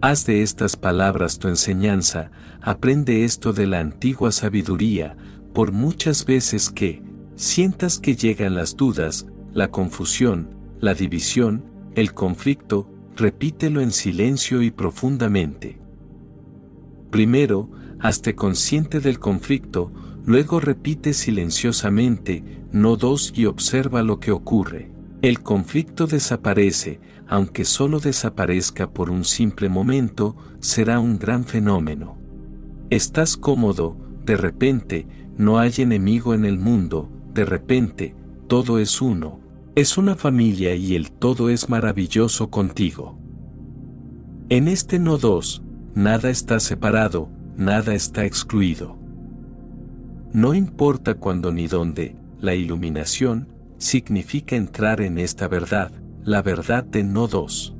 Haz de estas palabras tu enseñanza, aprende esto de la antigua sabiduría, por muchas veces que sientas que llegan las dudas, la confusión, la división, el conflicto, repítelo en silencio y profundamente. Primero, hazte consciente del conflicto, luego repite silenciosamente, no dos y observa lo que ocurre. El conflicto desaparece, aunque solo desaparezca por un simple momento, será un gran fenómeno. Estás cómodo, de repente, no hay enemigo en el mundo, de repente, todo es uno, es una familia y el todo es maravilloso contigo. En este no dos, nada está separado, nada está excluido. No importa cuándo ni dónde, la iluminación significa entrar en esta verdad, la verdad de no dos.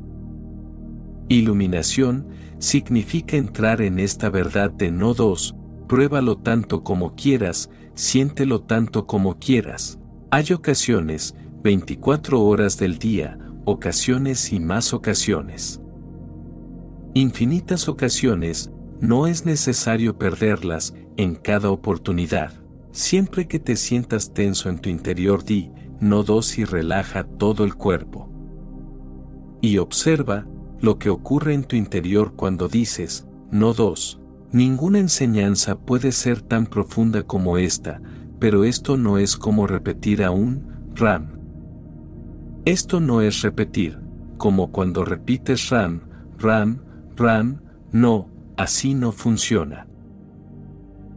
Iluminación significa entrar en esta verdad de no dos, pruébalo tanto como quieras, siéntelo tanto como quieras. Hay ocasiones, 24 horas del día, ocasiones y más ocasiones. Infinitas ocasiones, no es necesario perderlas en cada oportunidad. Siempre que te sientas tenso en tu interior di, no dos y relaja todo el cuerpo. Y observa lo que ocurre en tu interior cuando dices, no dos. Ninguna enseñanza puede ser tan profunda como esta, pero esto no es como repetir a un ram. Esto no es repetir, como cuando repites ram, ram, ram, no, así no funciona.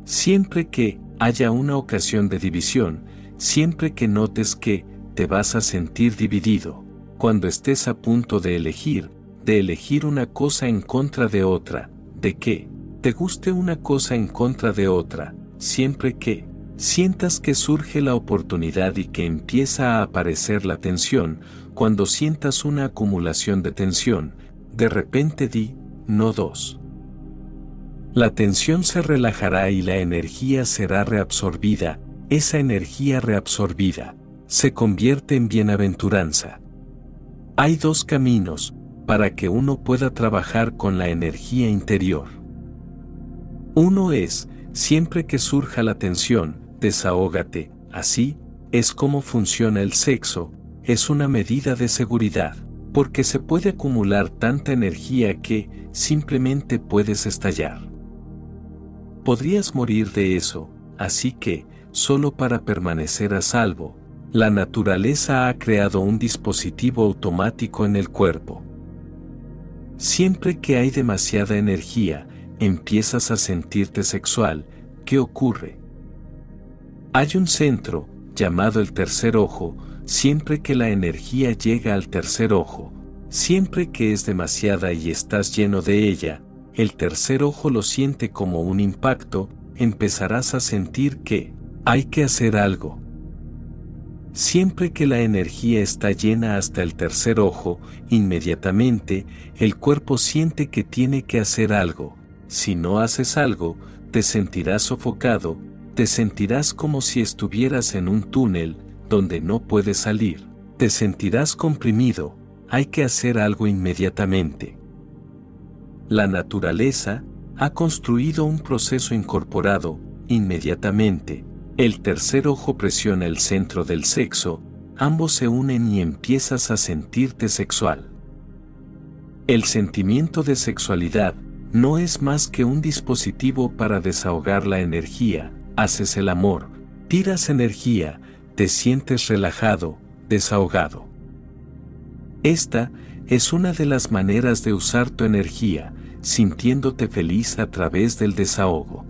Siempre que haya una ocasión de división, siempre que notes que te vas a sentir dividido, cuando estés a punto de elegir, de elegir una cosa en contra de otra, de que te guste una cosa en contra de otra, siempre que sientas que surge la oportunidad y que empieza a aparecer la tensión, cuando sientas una acumulación de tensión, de repente di, no dos. La tensión se relajará y la energía será reabsorbida, esa energía reabsorbida se convierte en bienaventuranza. Hay dos caminos para que uno pueda trabajar con la energía interior. Uno es, siempre que surja la tensión, desahógate, así, es como funciona el sexo, es una medida de seguridad, porque se puede acumular tanta energía que simplemente puedes estallar. Podrías morir de eso, así que, solo para permanecer a salvo, la naturaleza ha creado un dispositivo automático en el cuerpo. Siempre que hay demasiada energía, empiezas a sentirte sexual, ¿qué ocurre? Hay un centro, llamado el tercer ojo, siempre que la energía llega al tercer ojo, siempre que es demasiada y estás lleno de ella, el tercer ojo lo siente como un impacto, empezarás a sentir que hay que hacer algo. Siempre que la energía está llena hasta el tercer ojo, inmediatamente el cuerpo siente que tiene que hacer algo. Si no haces algo, te sentirás sofocado, te sentirás como si estuvieras en un túnel donde no puedes salir, te sentirás comprimido, hay que hacer algo inmediatamente. La naturaleza ha construido un proceso incorporado, inmediatamente. El tercer ojo presiona el centro del sexo, ambos se unen y empiezas a sentirte sexual. El sentimiento de sexualidad no es más que un dispositivo para desahogar la energía, haces el amor, tiras energía, te sientes relajado, desahogado. Esta es una de las maneras de usar tu energía, sintiéndote feliz a través del desahogo.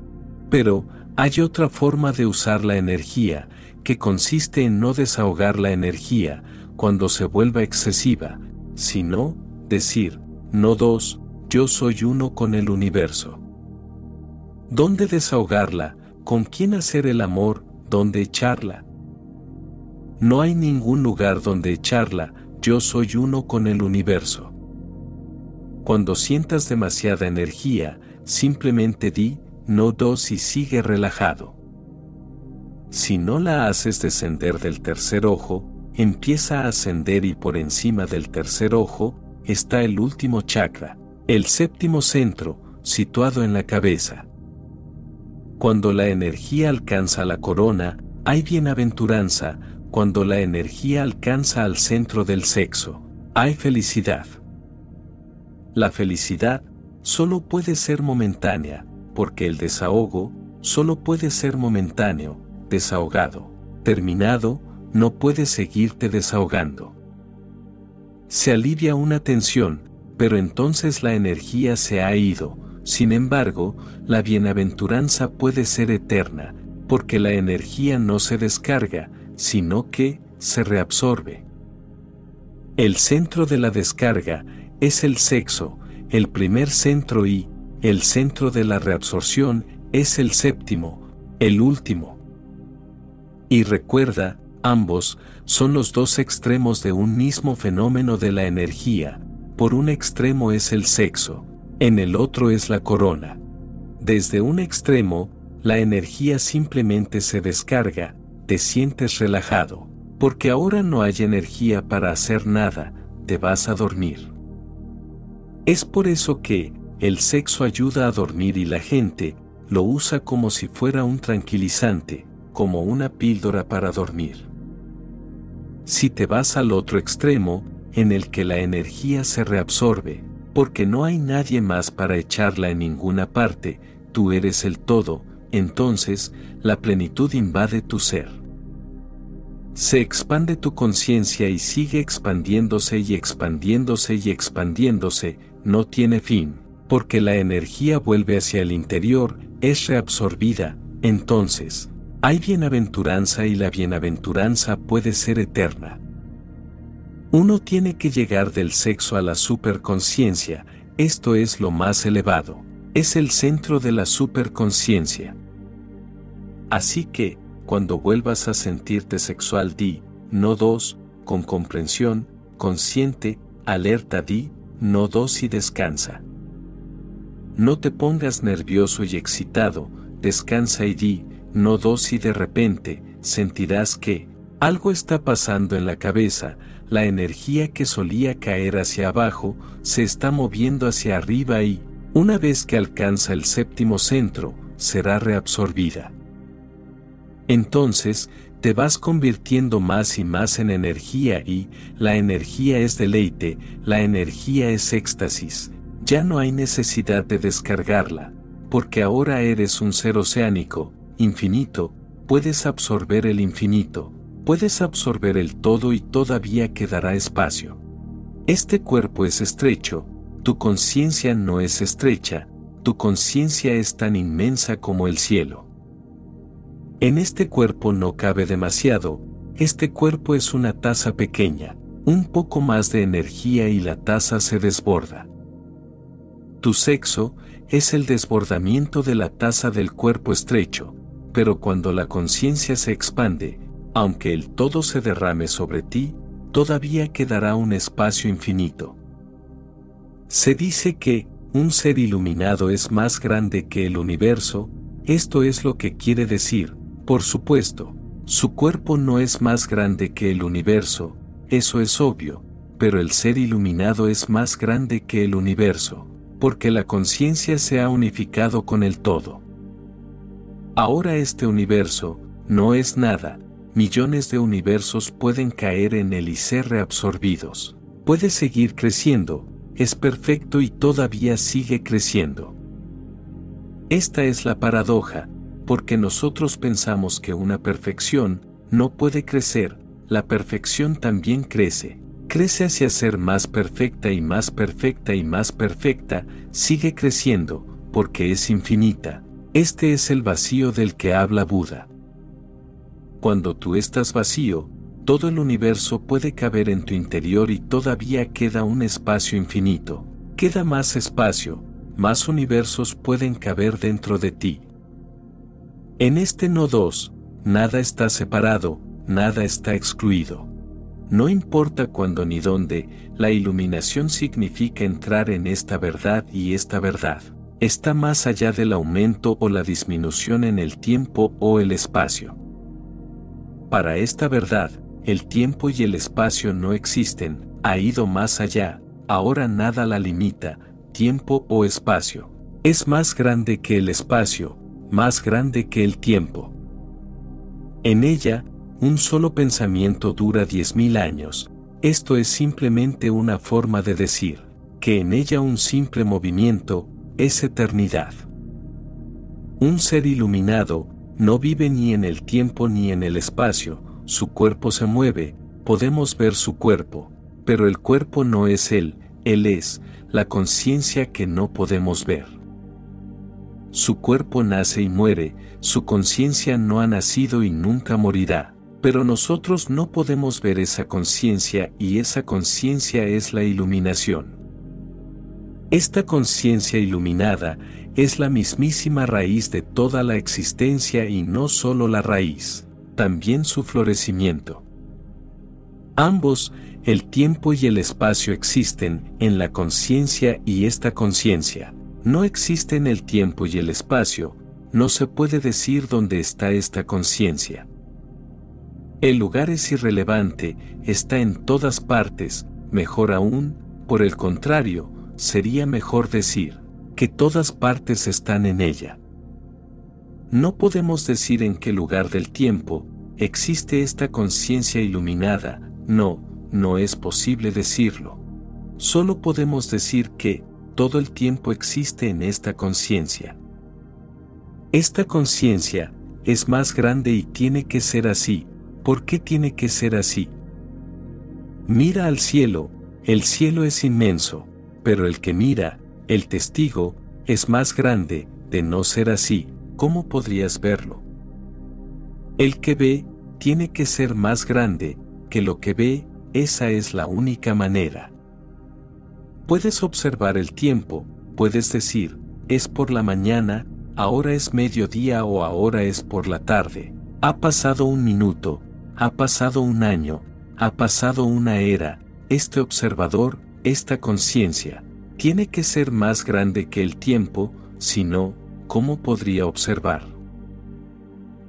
Pero, hay otra forma de usar la energía, que consiste en no desahogar la energía cuando se vuelva excesiva, sino, decir, no dos, yo soy uno con el universo. ¿Dónde desahogarla? ¿Con quién hacer el amor? ¿Dónde echarla? No hay ningún lugar donde echarla, yo soy uno con el universo. Cuando sientas demasiada energía, simplemente di, no dos y sigue relajado. Si no la haces descender del tercer ojo, empieza a ascender y por encima del tercer ojo está el último chakra, el séptimo centro, situado en la cabeza. Cuando la energía alcanza la corona, hay bienaventuranza, cuando la energía alcanza al centro del sexo, hay felicidad. La felicidad solo puede ser momentánea, porque el desahogo solo puede ser momentáneo, desahogado. Terminado, no puedes seguirte desahogando. Se alivia una tensión, pero entonces la energía se ha ido. Sin embargo, la bienaventuranza puede ser eterna, porque la energía no se descarga, sino que se reabsorbe. El centro de la descarga es el sexo, el primer centro y, el centro de la reabsorción, es el séptimo, el último. Y recuerda, ambos son los dos extremos de un mismo fenómeno de la energía, por un extremo es el sexo, en el otro es la corona. Desde un extremo, la energía simplemente se descarga, te sientes relajado, porque ahora no hay energía para hacer nada, te vas a dormir. Es por eso que, el sexo ayuda a dormir y la gente, lo usa como si fuera un tranquilizante, como una píldora para dormir. Si te vas al otro extremo, en el que la energía se reabsorbe, porque no hay nadie más para echarla en ninguna parte, tú eres el todo, entonces la plenitud invade tu ser. Se expande tu conciencia y sigue expandiéndose y expandiéndose y expandiéndose, no tiene fin, porque la energía vuelve hacia el interior, es reabsorbida, entonces, hay bienaventuranza y la bienaventuranza puede ser eterna. Uno tiene que llegar del sexo a la superconciencia, esto es lo más elevado, es el centro de la superconciencia. Así que, cuando vuelvas a sentirte sexual di, no dos, con comprensión, consciente, alerta di, no dos y descansa. No te pongas nervioso y excitado, descansa y di, no dos y de repente, sentirás que, algo está pasando en la cabeza, la energía que solía caer hacia abajo, se está moviendo hacia arriba y, una vez que alcanza el séptimo centro, será reabsorbida. Entonces, te vas convirtiendo más y más en energía y, la energía es deleite, la energía es éxtasis, ya no hay necesidad de descargarla, porque ahora eres un ser oceánico, infinito, puedes absorber el infinito, puedes absorber el todo y todavía quedará espacio. Este cuerpo es estrecho, tu conciencia no es estrecha, tu conciencia es tan inmensa como el cielo. En este cuerpo no cabe demasiado, este cuerpo es una taza pequeña, un poco más de energía y la taza se desborda. Tu sexo es el desbordamiento de la taza del cuerpo estrecho, pero cuando la conciencia se expande, aunque el todo se derrame sobre ti, todavía quedará un espacio infinito. Se dice que, un ser iluminado es más grande que el universo, esto es lo que quiere decir, por supuesto, su cuerpo no es más grande que el universo, eso es obvio, pero el ser iluminado es más grande que el universo, porque la conciencia se ha unificado con el todo. Ahora este universo, no es nada, millones de universos pueden caer en él y ser reabsorbidos. Puede seguir creciendo, es perfecto y todavía sigue creciendo. Esta es la paradoja, porque nosotros pensamos que una perfección no puede crecer, la perfección también crece, crece hacia ser más perfecta y más perfecta y más perfecta, sigue creciendo, porque es infinita. Este es el vacío del que habla Buda. Cuando tú estás vacío, todo el universo puede caber en tu interior y todavía queda un espacio infinito. Queda más espacio, más universos pueden caber dentro de ti. En este no dos, nada está separado, nada está excluido. No importa cuándo ni dónde, la iluminación significa entrar en esta verdad y esta verdad. Está más allá del aumento o la disminución en el tiempo o el espacio. Para esta verdad, el tiempo y el espacio no existen, ha ido más allá, ahora nada la limita, tiempo o espacio. Es más grande que el espacio, más grande que el tiempo. En ella, un solo pensamiento dura 10.000 años, esto es simplemente una forma de decir, que en ella un simple movimiento, es eternidad. Un ser iluminado, no vive ni en el tiempo ni en el espacio, su cuerpo se mueve, podemos ver su cuerpo, pero el cuerpo no es él, él es la conciencia que no podemos ver. Su cuerpo nace y muere, su conciencia no ha nacido y nunca morirá, pero nosotros no podemos ver esa conciencia y esa conciencia es la iluminación. Esta conciencia iluminada es la mismísima raíz de toda la existencia y no solo la raíz, también su florecimiento. Ambos, el tiempo y el espacio existen en la conciencia y esta conciencia. No existen el tiempo y el espacio, no se puede decir dónde está esta conciencia. El lugar es irrelevante, está en todas partes, mejor aún, por el contrario, sería mejor decir que todas partes están en ella. No podemos decir en qué lugar del tiempo existe esta conciencia iluminada, no, no es posible decirlo. Solo podemos decir que todo el tiempo existe en esta conciencia. Esta conciencia es más grande y tiene que ser así. ¿Por qué tiene que ser así? Mira al cielo, el cielo es inmenso, pero el que mira, el testigo, es más grande, de no ser así, ¿cómo podrías verlo? El que ve, tiene que ser más grande, que lo que ve, esa es la única manera. Puedes observar el tiempo, puedes decir, es por la mañana, ahora es mediodía o ahora es por la tarde, ha pasado un minuto, ha pasado un año, ha pasado una era, este observador, esta conciencia, tiene que ser más grande que el tiempo, si no, ¿cómo podría observar?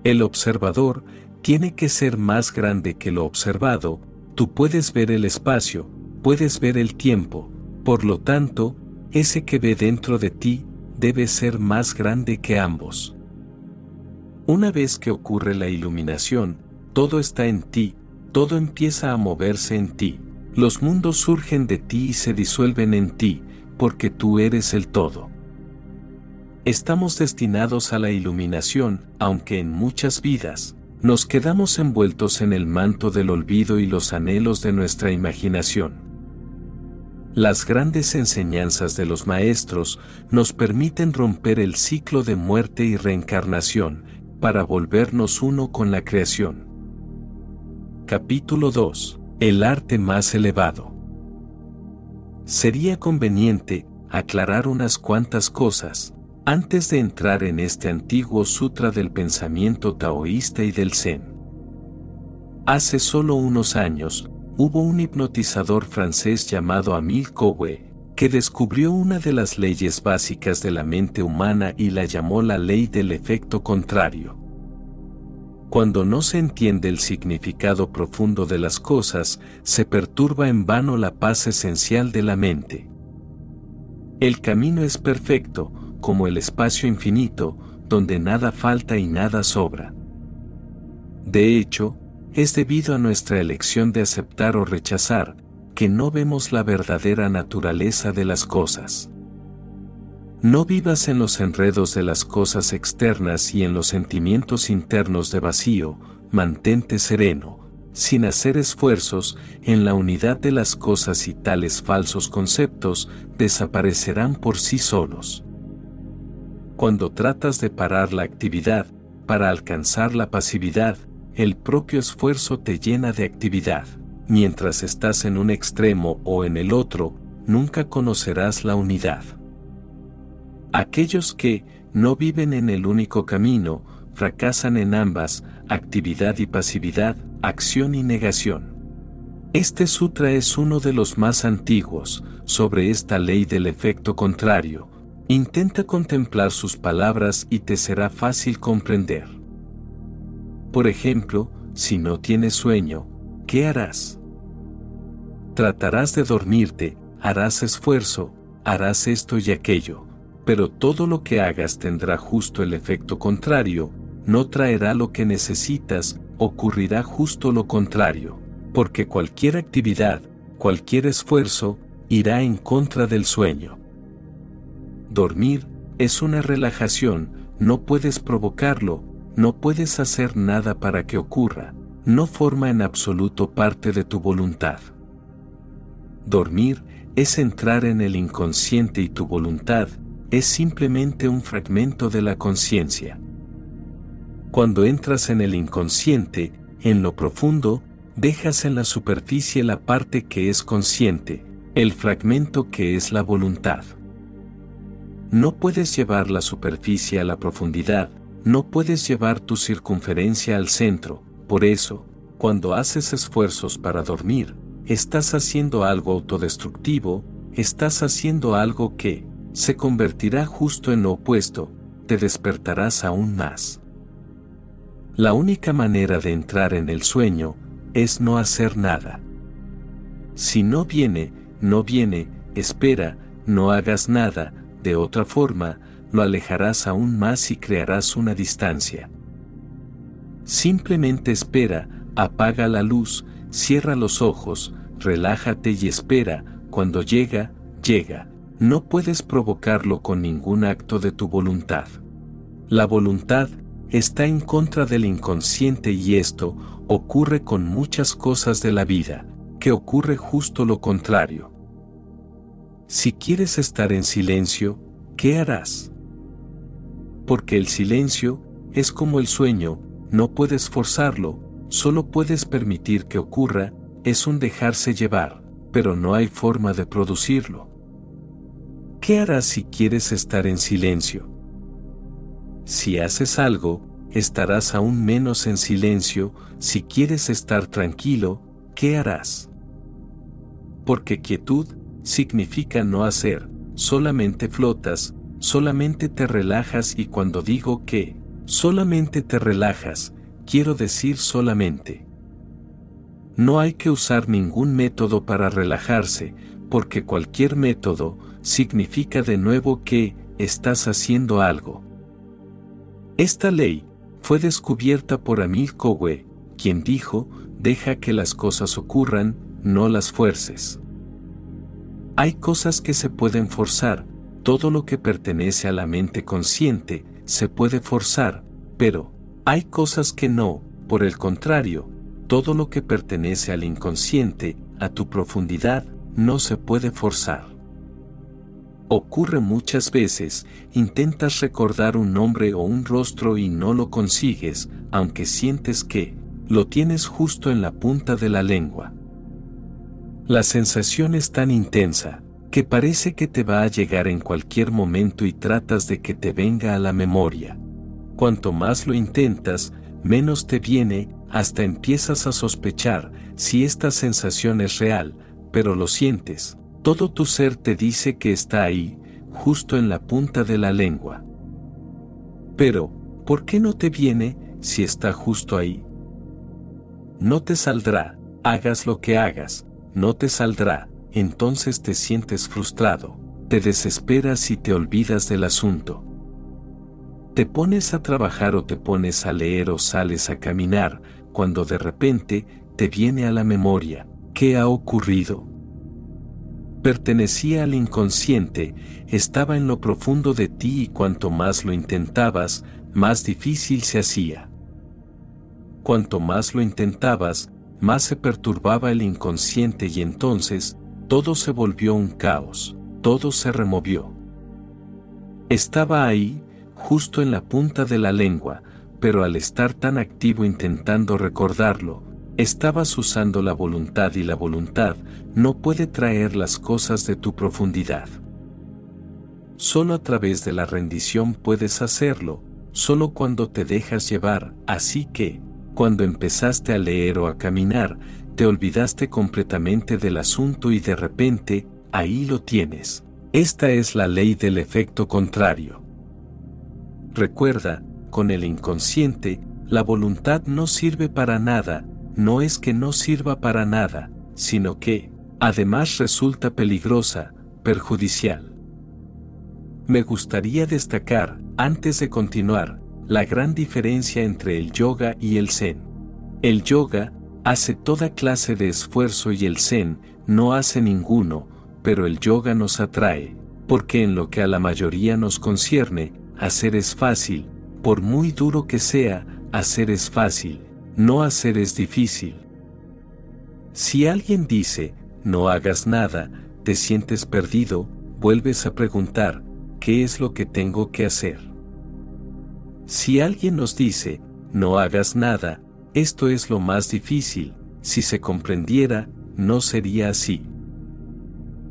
El observador tiene que ser más grande que lo observado, tú puedes ver el espacio, puedes ver el tiempo, por lo tanto, ese que ve dentro de ti debe ser más grande que ambos. Una vez que ocurre la iluminación, todo está en ti, todo empieza a moverse en ti, los mundos surgen de ti y se disuelven en ti, porque tú eres el todo. Estamos destinados a la iluminación, aunque en muchas vidas, nos quedamos envueltos en el manto del olvido y los anhelos de nuestra imaginación. Las grandes enseñanzas de los maestros nos permiten romper el ciclo de muerte y reencarnación, para volvernos uno con la creación. Capítulo 2. El arte más elevado. Sería conveniente aclarar unas cuantas cosas antes de entrar en este antiguo sutra del pensamiento taoísta y del zen. Hace solo unos años, hubo un hipnotizador francés llamado Amil Cowe, que descubrió una de las leyes básicas de la mente humana y la llamó la ley del efecto contrario. Cuando no se entiende el significado profundo de las cosas, se perturba en vano la paz esencial de la mente. El camino es perfecto, como el espacio infinito, donde nada falta y nada sobra. De hecho, es debido a nuestra elección de aceptar o rechazar, que no vemos la verdadera naturaleza de las cosas. No vivas en los enredos de las cosas externas y en los sentimientos internos de vacío, mantente sereno, sin hacer esfuerzos en la unidad de las cosas y tales falsos conceptos desaparecerán por sí solos. Cuando tratas de parar la actividad, para alcanzar la pasividad, el propio esfuerzo te llena de actividad. Mientras estás en un extremo o en el otro, nunca conocerás la unidad. Aquellos que no viven en el único camino, fracasan en ambas, actividad y pasividad, acción y negación. Este sutra es uno de los más antiguos, sobre esta ley del efecto contrario. Intenta contemplar sus palabras y te será fácil comprender. Por ejemplo, si no tienes sueño, ¿qué harás? Tratarás de dormirte, harás esfuerzo, harás esto y aquello, pero todo lo que hagas tendrá justo el efecto contrario, no traerá lo que necesitas, ocurrirá justo lo contrario, porque cualquier actividad, cualquier esfuerzo, irá en contra del sueño. Dormir es una relajación, no puedes provocarlo, no puedes hacer nada para que ocurra, no forma en absoluto parte de tu voluntad. Dormir es entrar en el inconsciente y tu voluntad es simplemente un fragmento de la conciencia. Cuando entras en el inconsciente, en lo profundo, dejas en la superficie la parte que es consciente, el fragmento que es la voluntad. No puedes llevar la superficie a la profundidad, no puedes llevar tu circunferencia al centro, por eso, cuando haces esfuerzos para dormir, estás haciendo algo autodestructivo, estás haciendo algo que se convertirá justo en lo opuesto, te despertarás aún más. La única manera de entrar en el sueño es no hacer nada. Si no viene, no viene, espera, no hagas nada, de otra forma, lo alejarás aún más y crearás una distancia. Simplemente espera, apaga la luz, cierra los ojos, relájate y espera, cuando llega, llega. No puedes provocarlo con ningún acto de tu voluntad. La voluntad está en contra del inconsciente y esto ocurre con muchas cosas de la vida, que ocurre justo lo contrario. Si quieres estar en silencio, ¿qué harás? Porque el silencio es como el sueño, no puedes forzarlo, solo puedes permitir que ocurra, es un dejarse llevar, pero no hay forma de producirlo. ¿Qué harás si quieres estar en silencio? Si haces algo, estarás aún menos en silencio, si quieres estar tranquilo, ¿qué harás? Porque quietud significa no hacer, solamente flotas, solamente te relajas y cuando digo que, solamente te relajas, quiero decir solamente. No hay que usar ningún método para relajarse, porque cualquier método significa de nuevo que estás haciendo algo. Esta ley fue descubierta por Amil Cowe, quien dijo, deja que las cosas ocurran, no las fuerces. Hay cosas que se pueden forzar, todo lo que pertenece a la mente consciente se puede forzar, pero hay cosas que no, por el contrario, todo lo que pertenece al inconsciente, a tu profundidad, no se puede forzar. Ocurre muchas veces, intentas recordar un nombre o un rostro y no lo consigues, aunque sientes que lo tienes justo en la punta de la lengua. La sensación es tan intensa, que parece que te va a llegar en cualquier momento y tratas de que te venga a la memoria. Cuanto más lo intentas, menos te viene, hasta empiezas a sospechar si esta sensación es real, pero lo sientes, todo tu ser te dice que está ahí, justo en la punta de la lengua. Pero, ¿por qué no te viene si está justo ahí? No te saldrá, hagas lo que hagas, no te saldrá, entonces te sientes frustrado, te desesperas y te olvidas del asunto. Te pones a trabajar o te pones a leer o sales a caminar, cuando de repente te viene a la memoria, ¿qué ha ocurrido? Pertenecía al inconsciente, estaba en lo profundo de ti y cuanto más lo intentabas, más difícil se hacía. Cuanto más lo intentabas, más se perturbaba el inconsciente y entonces, todo se volvió un caos, todo se removió. Estaba ahí, justo en la punta de la lengua, pero al estar tan activo intentando recordarlo, Estabas usando la voluntad y la voluntad no puede traer las cosas de tu profundidad. Solo a través de la rendición puedes hacerlo, solo cuando te dejas llevar, así que, cuando empezaste a leer o a caminar, te olvidaste completamente del asunto y de repente, ahí lo tienes. Esta es la ley del efecto contrario. Recuerda, con el inconsciente, la voluntad no sirve para nada, no es que no sirva para nada, sino que, además resulta peligrosa, perjudicial. Me gustaría destacar, antes de continuar, la gran diferencia entre el yoga y el zen. El yoga hace toda clase de esfuerzo y el zen no hace ninguno, pero el yoga nos atrae, porque en lo que a la mayoría nos concierne, hacer es fácil, por muy duro que sea, hacer es fácil, no hacer es difícil. Si alguien dice, no hagas nada, te sientes perdido, vuelves a preguntar, ¿qué es lo que tengo que hacer? Si alguien nos dice, no hagas nada, esto es lo más difícil, si se comprendiera, no sería así.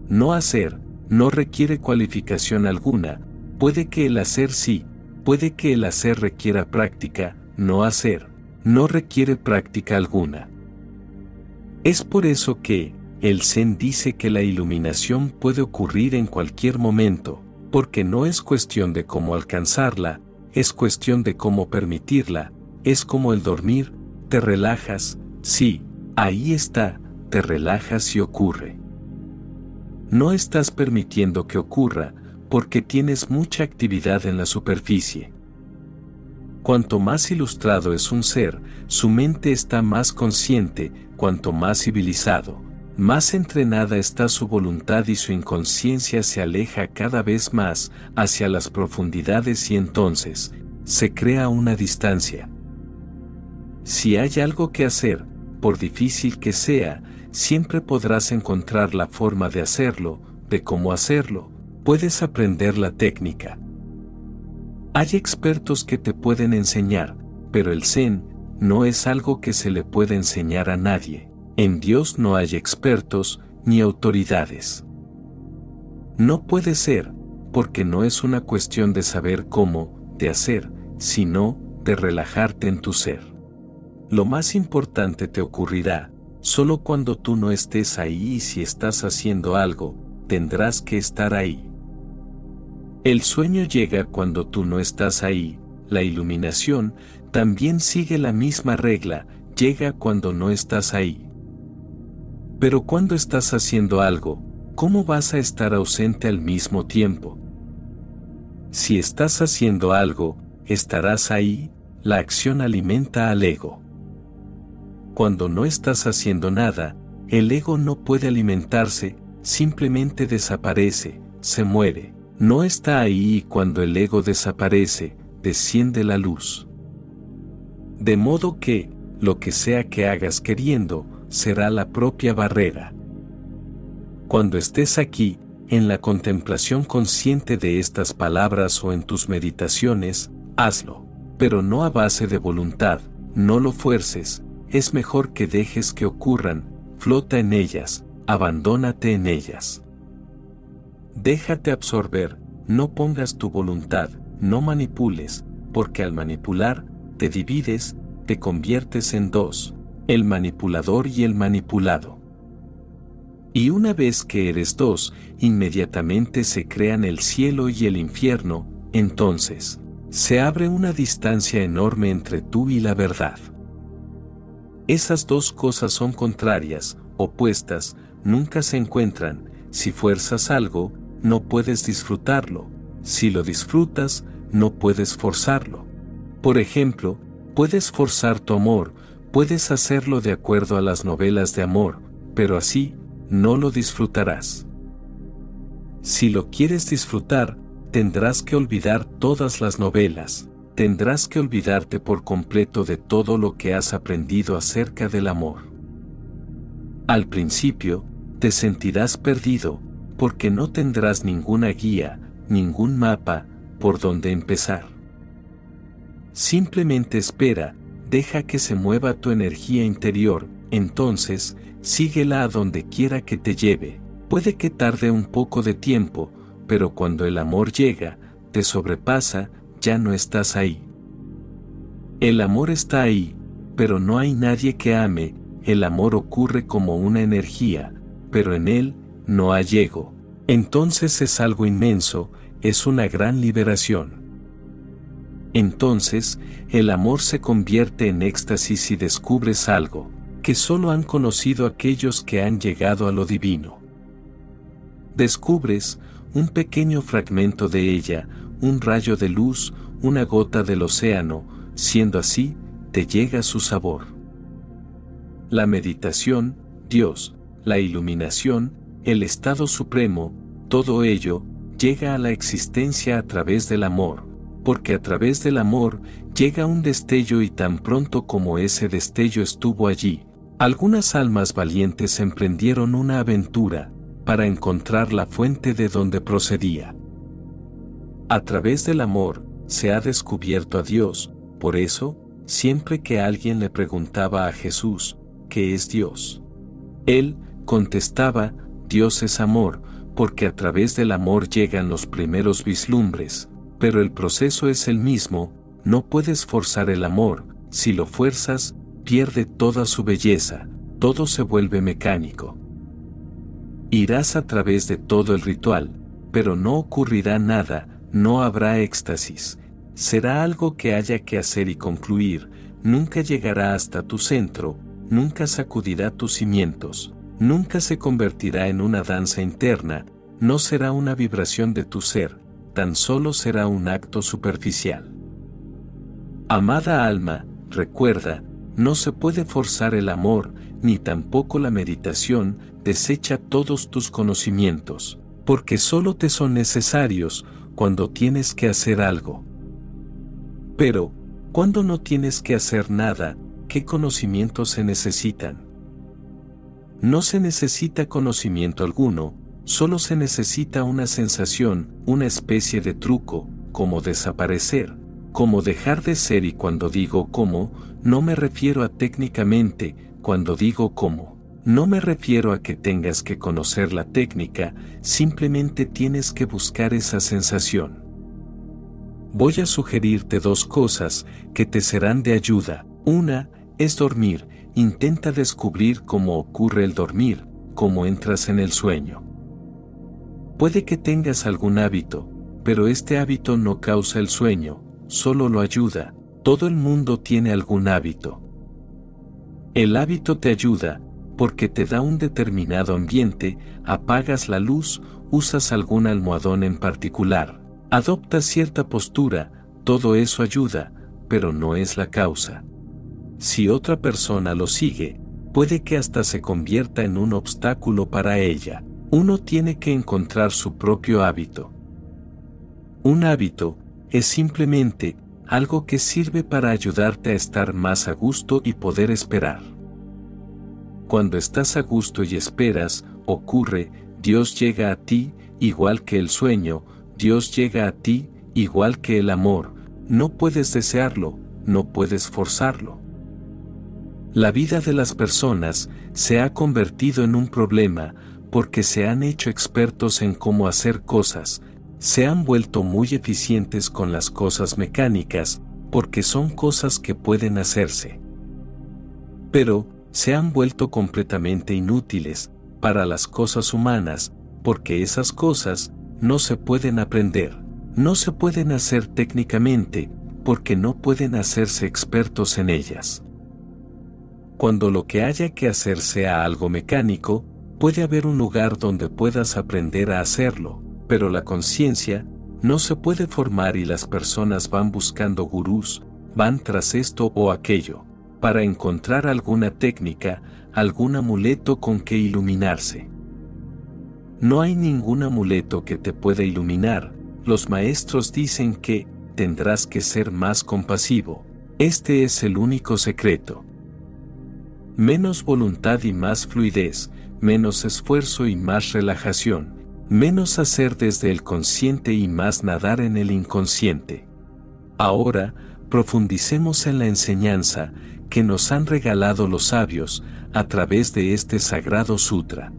No hacer, no requiere cualificación alguna, puede que el hacer sí, puede que el hacer requiera práctica, no hacer, no requiere práctica alguna. Es por eso que, el Zen dice que la iluminación puede ocurrir en cualquier momento, porque no es cuestión de cómo alcanzarla, es cuestión de cómo permitirla, es como el dormir, te relajas, sí, ahí está, te relajas y ocurre. No estás permitiendo que ocurra, porque tienes mucha actividad en la superficie. Cuanto más ilustrado es un ser, su mente está más consciente, cuanto más civilizado, más entrenada está su voluntad y su inconsciencia se aleja cada vez más hacia las profundidades y entonces se crea una distancia. Si hay algo que hacer, por difícil que sea, siempre podrás encontrar la forma de hacerlo, de cómo hacerlo, puedes aprender la técnica. Hay expertos que te pueden enseñar, pero el Zen no es algo que se le pueda enseñar a nadie. En Dios no hay expertos ni autoridades. No puede ser, porque no es una cuestión de saber cómo, de hacer, sino de relajarte en tu ser. Lo más importante te ocurrirá, solo cuando tú no estés ahí y si estás haciendo algo, tendrás que estar ahí. El sueño llega cuando tú no estás ahí, la iluminación también sigue la misma regla, llega cuando no estás ahí. Pero cuando estás haciendo algo, ¿cómo vas a estar ausente al mismo tiempo? Si estás haciendo algo, estarás ahí, la acción alimenta al ego. Cuando no estás haciendo nada, el ego no puede alimentarse, simplemente desaparece, se muere no está ahí y cuando el ego desaparece, desciende la luz. De modo que, lo que sea que hagas queriendo, será la propia barrera. Cuando estés aquí, en la contemplación consciente de estas palabras o en tus meditaciones, hazlo, pero no a base de voluntad, no lo fuerces, es mejor que dejes que ocurran, flota en ellas, abandónate en ellas. Déjate absorber, no pongas tu voluntad, no manipules, porque al manipular, te divides, te conviertes en dos, el manipulador y el manipulado. Y una vez que eres dos, inmediatamente se crean el cielo y el infierno, entonces, se abre una distancia enorme entre tú y la verdad. Esas dos cosas son contrarias, opuestas, nunca se encuentran, si fuerzas algo, no puedes disfrutarlo. Si lo disfrutas, no puedes forzarlo. Por ejemplo, puedes forzar tu amor, puedes hacerlo de acuerdo a las novelas de amor, pero así, no lo disfrutarás. Si lo quieres disfrutar, tendrás que olvidar todas las novelas, tendrás que olvidarte por completo de todo lo que has aprendido acerca del amor. Al principio, te sentirás perdido, porque no tendrás ninguna guía, ningún mapa, por donde empezar. Simplemente espera, deja que se mueva tu energía interior, entonces, síguela a donde quiera que te lleve. Puede que tarde un poco de tiempo, pero cuando el amor llega, te sobrepasa, ya no estás ahí. El amor está ahí, pero no hay nadie que ame, el amor ocurre como una energía, pero en él no hay ego. Entonces es algo inmenso, es una gran liberación. Entonces, el amor se convierte en éxtasis y descubres algo, que solo han conocido aquellos que han llegado a lo divino. Descubres un pequeño fragmento de ella, un rayo de luz, una gota del océano, siendo así, te llega su sabor. La meditación, Dios, la iluminación, el estado supremo, todo ello, llega a la existencia a través del amor, porque a través del amor llega un destello y tan pronto como ese destello estuvo allí, algunas almas valientes emprendieron una aventura para encontrar la fuente de donde procedía. A través del amor se ha descubierto a Dios, por eso, siempre que alguien le preguntaba a Jesús, ¿qué es Dios? Él contestaba, Dios es amor, porque a través del amor llegan los primeros vislumbres, pero el proceso es el mismo, no puedes forzar el amor, si lo fuerzas, pierde toda su belleza, todo se vuelve mecánico. Irás a través de todo el ritual, pero no ocurrirá nada, no habrá éxtasis, será algo que haya que hacer y concluir, nunca llegará hasta tu centro, nunca sacudirá tus cimientos, nunca se convertirá en una danza interna, no será una vibración de tu ser, tan solo será un acto superficial. Amada alma, recuerda, no se puede forzar el amor, ni tampoco la meditación, desecha todos tus conocimientos, porque solo te son necesarios cuando tienes que hacer algo. Pero, cuando no tienes que hacer nada, ¿qué conocimientos se necesitan? No se necesita conocimiento alguno, solo se necesita una sensación, una especie de truco, como desaparecer, como dejar de ser y cuando digo cómo, no me refiero a técnicamente, cuando digo cómo, no me refiero a que tengas que conocer la técnica, simplemente tienes que buscar esa sensación. Voy a sugerirte dos cosas que te serán de ayuda. Una es dormir, intenta descubrir cómo ocurre el dormir, cómo entras en el sueño. Puede que tengas algún hábito, pero este hábito no causa el sueño, solo lo ayuda. Todo el mundo tiene algún hábito. El hábito te ayuda, porque te da un determinado ambiente, apagas la luz, usas algún almohadón en particular, adoptas cierta postura, todo eso ayuda, pero no es la causa. Si otra persona lo sigue, puede que hasta se convierta en un obstáculo para ella. Uno tiene que encontrar su propio hábito. Un hábito es simplemente algo que sirve para ayudarte a estar más a gusto y poder esperar. Cuando estás a gusto y esperas, ocurre, Dios llega a ti, igual que el sueño, Dios llega a ti, igual que el amor, no puedes desearlo, no puedes forzarlo. La vida de las personas se ha convertido en un problema porque se han hecho expertos en cómo hacer cosas, se han vuelto muy eficientes con las cosas mecánicas porque son cosas que pueden hacerse. Pero, se han vuelto completamente inútiles para las cosas humanas porque esas cosas no se pueden aprender, no se pueden hacer técnicamente porque no pueden hacerse expertos en ellas. Cuando lo que haya que hacer sea algo mecánico, puede haber un lugar donde puedas aprender a hacerlo, pero la conciencia no se puede formar y las personas van buscando gurús, van tras esto o aquello, para encontrar alguna técnica, algún amuleto con que iluminarse. No hay ningún amuleto que te pueda iluminar, los maestros dicen que tendrás que ser más compasivo, este es el único secreto menos voluntad y más fluidez, menos esfuerzo y más relajación, menos hacer desde el consciente y más nadar en el inconsciente. Ahora, profundicemos en la enseñanza que nos han regalado los sabios a través de este sagrado sutra.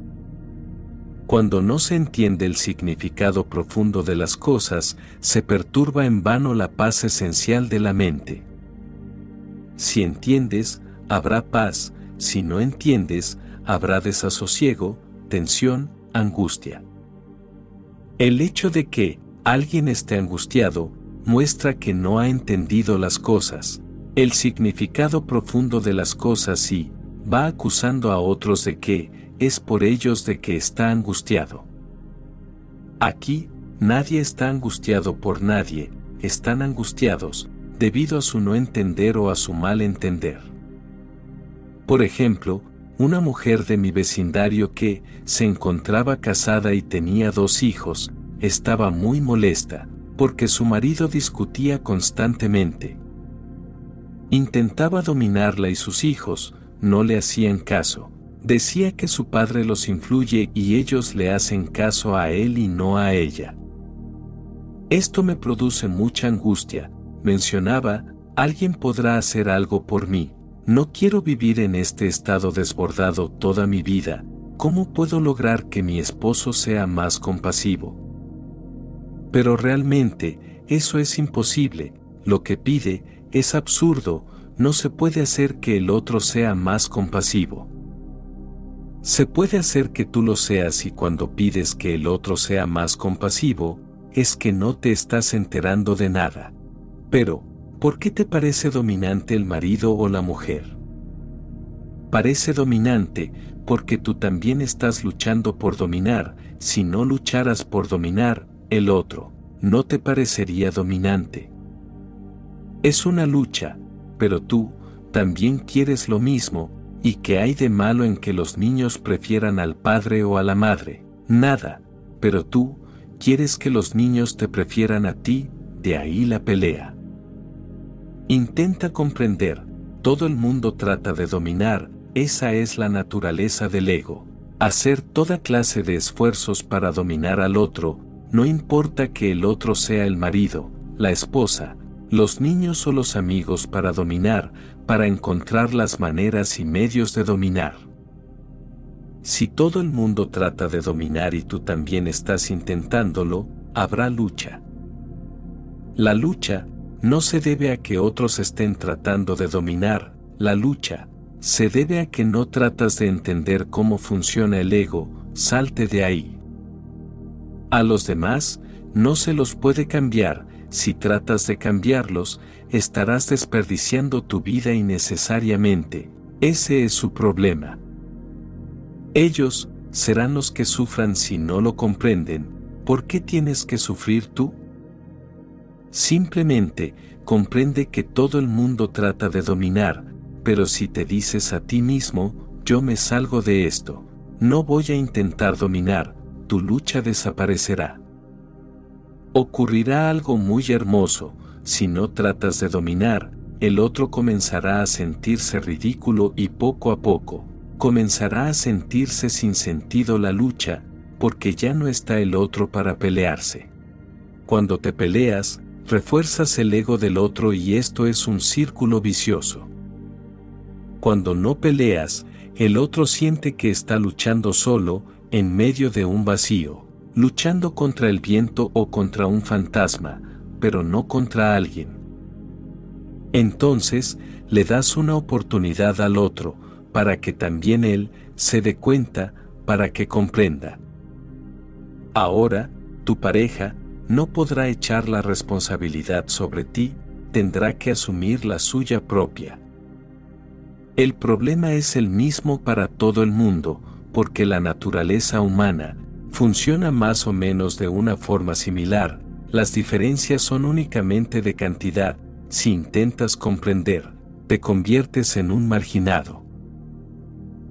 Cuando no se entiende el significado profundo de las cosas, se perturba en vano la paz esencial de la mente. Si entiendes, habrá paz, si no entiendes, habrá desasosiego, tensión, angustia. El hecho de que alguien esté angustiado muestra que no ha entendido las cosas, el significado profundo de las cosas y va acusando a otros de que es por ellos de que está angustiado. Aquí, nadie está angustiado por nadie, están angustiados debido a su no entender o a su mal entender. Por ejemplo, una mujer de mi vecindario que se encontraba casada y tenía dos hijos, estaba muy molesta, porque su marido discutía constantemente. Intentaba dominarla y sus hijos no le hacían caso. Decía que su padre los influye y ellos le hacen caso a él y no a ella. Esto me produce mucha angustia, mencionaba, alguien podrá hacer algo por mí, no quiero vivir en este estado desbordado toda mi vida. ¿Cómo puedo lograr que mi esposo sea más compasivo? Pero realmente, eso es imposible. Lo que pide es absurdo. No se puede hacer que el otro sea más compasivo. Se puede hacer que tú lo seas y cuando pides que el otro sea más compasivo, es que no te estás enterando de nada. Pero, ¿por qué te parece dominante el marido o la mujer? Parece dominante porque tú también estás luchando por dominar, si no lucharas por dominar, el otro, no te parecería dominante. Es una lucha, pero tú, también quieres lo mismo, y que hay de malo en que los niños prefieran al padre o a la madre, nada, pero tú, quieres que los niños te prefieran a ti, de ahí la pelea. Intenta comprender, todo el mundo trata de dominar, esa es la naturaleza del ego. Hacer toda clase de esfuerzos para dominar al otro, no importa que el otro sea el marido, la esposa, los niños o los amigos para dominar, para encontrar las maneras y medios de dominar. Si todo el mundo trata de dominar y tú también estás intentándolo, habrá lucha. La lucha no se debe a que otros estén tratando de dominar, la lucha se debe a que no tratas de entender cómo funciona el ego, salte de ahí. A los demás, no se los puede cambiar, si tratas de cambiarlos, estarás desperdiciando tu vida innecesariamente, ese es su problema. Ellos serán los que sufran si no lo comprenden, ¿por qué tienes que sufrir tú? Simplemente, comprende que todo el mundo trata de dominar, pero si te dices a ti mismo, yo me salgo de esto, no voy a intentar dominar, tu lucha desaparecerá. Ocurrirá algo muy hermoso, si no tratas de dominar, el otro comenzará a sentirse ridículo y poco a poco, comenzará a sentirse sin sentido la lucha, porque ya no está el otro para pelearse. Cuando te peleas, refuerzas el ego del otro y esto es un círculo vicioso. Cuando no peleas, el otro siente que está luchando solo, en medio de un vacío, luchando contra el viento o contra un fantasma, pero no contra alguien. Entonces, le das una oportunidad al otro, para que también él se dé cuenta, para que comprenda. Ahora, tu pareja no podrá echar la responsabilidad sobre ti, tendrá que asumir la suya propia. El problema es el mismo para todo el mundo, porque la naturaleza humana funciona más o menos de una forma similar, las diferencias son únicamente de cantidad, si intentas comprender, te conviertes en un marginado.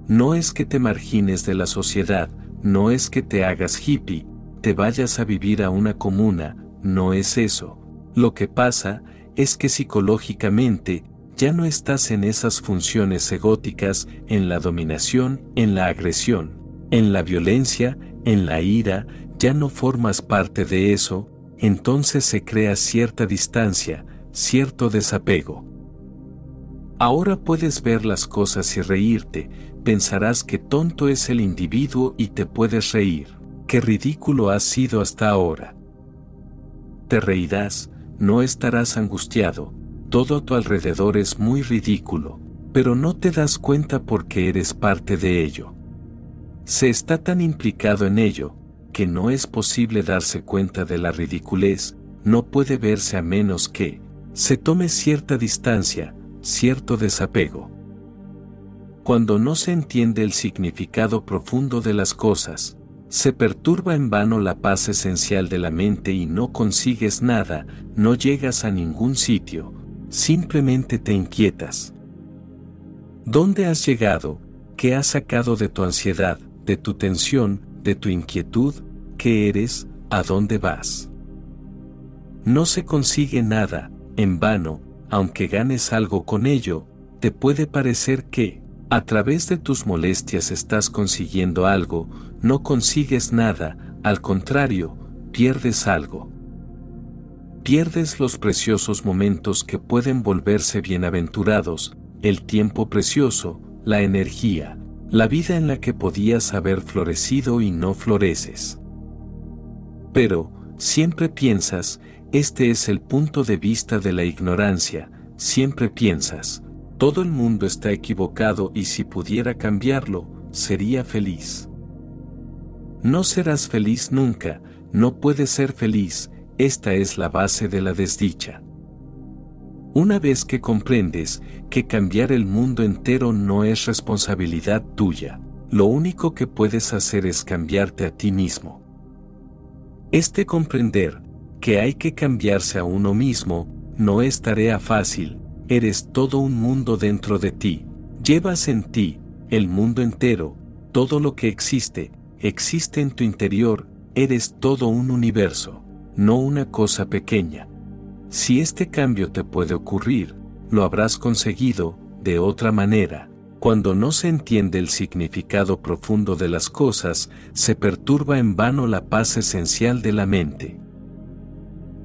No es que te margines de la sociedad, no es que te hagas hippie, te vayas a vivir a una comuna, no es eso. Lo que pasa es que psicológicamente ya no estás en esas funciones egóticas, en la dominación, en la agresión, en la violencia, en la ira, ya no formas parte de eso, entonces se crea cierta distancia, cierto desapego. Ahora puedes ver las cosas y reírte, pensarás que tonto es el individuo y te puedes reír, qué ridículo has sido hasta ahora. Te reirás, no estarás angustiado, todo a tu alrededor es muy ridículo, pero no te das cuenta porque eres parte de ello. Se está tan implicado en ello, que no es posible darse cuenta de la ridiculez, no puede verse a menos que se tome cierta distancia, cierto desapego. Cuando no se entiende el significado profundo de las cosas, se perturba en vano la paz esencial de la mente y no consigues nada, no llegas a ningún sitio, simplemente te inquietas. ¿Dónde has llegado? ¿Qué has sacado de tu ansiedad, de tu tensión, de tu inquietud? ¿Qué eres? ¿A dónde vas? No se consigue nada, en vano, aunque ganes algo con ello, te puede parecer que, a través de tus molestias estás consiguiendo algo, no consigues nada, al contrario, pierdes algo pierdes los preciosos momentos que pueden volverse bienaventurados, el tiempo precioso, la energía, la vida en la que podías haber florecido y no floreces. Pero, siempre piensas, este es el punto de vista de la ignorancia, siempre piensas, todo el mundo está equivocado y si pudiera cambiarlo, sería feliz. No serás feliz nunca, no puedes ser feliz, esta es la base de la desdicha. Una vez que comprendes que cambiar el mundo entero no es responsabilidad tuya, lo único que puedes hacer es cambiarte a ti mismo. Este comprender que hay que cambiarse a uno mismo no es tarea fácil, eres todo un mundo dentro de ti, llevas en ti el mundo entero, todo lo que existe, existe en tu interior, eres todo un universo, no una cosa pequeña. Si este cambio te puede ocurrir, lo habrás conseguido, de otra manera. Cuando no se entiende el significado profundo de las cosas, se perturba en vano la paz esencial de la mente.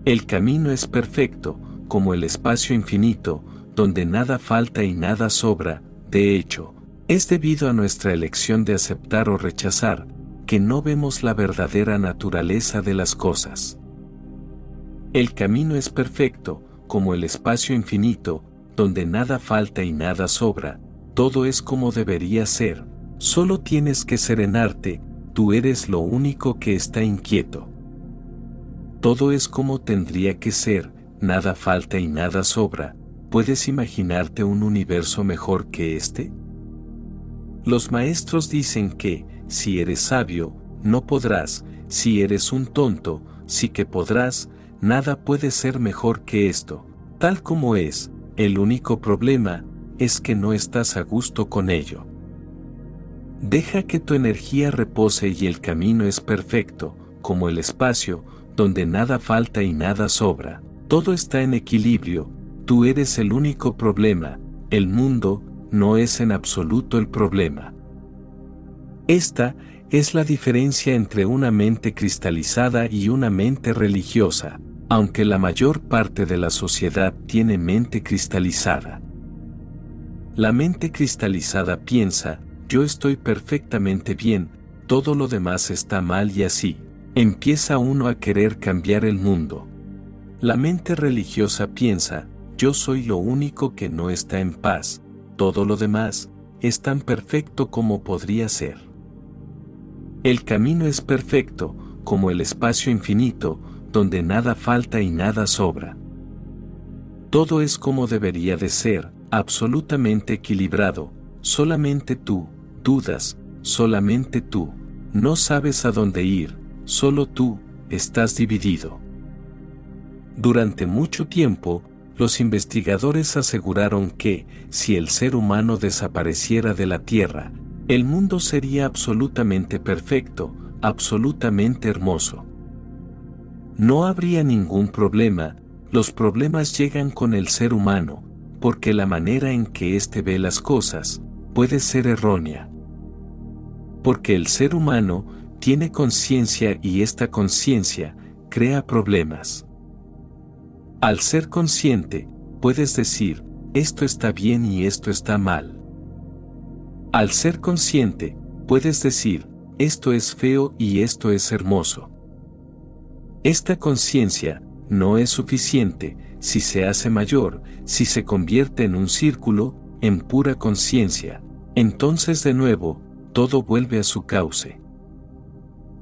El camino es perfecto, como el espacio infinito, donde nada falta y nada sobra, de hecho, es debido a nuestra elección de aceptar o rechazar, que no vemos la verdadera naturaleza de las cosas. El camino es perfecto, como el espacio infinito, donde nada falta y nada sobra, todo es como debería ser, solo tienes que serenarte, tú eres lo único que está inquieto. Todo es como tendría que ser, nada falta y nada sobra, ¿puedes imaginarte un universo mejor que este? Los maestros dicen que, si eres sabio, no podrás, si eres un tonto, sí que podrás, nada puede ser mejor que esto, tal como es, el único problema, es que no estás a gusto con ello. Deja que tu energía repose y el camino es perfecto, como el espacio, donde nada falta y nada sobra, todo está en equilibrio, tú eres el único problema, el mundo no es en absoluto el problema. Esta es la diferencia entre una mente cristalizada y una mente religiosa, aunque la mayor parte de la sociedad tiene mente cristalizada. La mente cristalizada piensa, yo estoy perfectamente bien, todo lo demás está mal y así, empieza uno a querer cambiar el mundo. La mente religiosa piensa, yo soy lo único que no está en paz, todo lo demás es tan perfecto como podría ser. El camino es perfecto, como el espacio infinito, donde nada falta y nada sobra. Todo es como debería de ser, absolutamente equilibrado, solamente tú, dudas, solamente tú, no sabes a dónde ir, solo tú, estás dividido. Durante mucho tiempo, los investigadores aseguraron que, si el ser humano desapareciera de la Tierra, el mundo sería absolutamente perfecto, absolutamente hermoso. No habría ningún problema, los problemas llegan con el ser humano, porque la manera en que éste ve las cosas puede ser errónea. Porque el ser humano tiene conciencia y esta conciencia crea problemas. Al ser consciente, puedes decir, esto está bien y esto está mal. Al ser consciente, puedes decir, esto es feo y esto es hermoso. Esta conciencia no es suficiente si se hace mayor, si se convierte en un círculo, en pura conciencia, entonces de nuevo, todo vuelve a su cauce.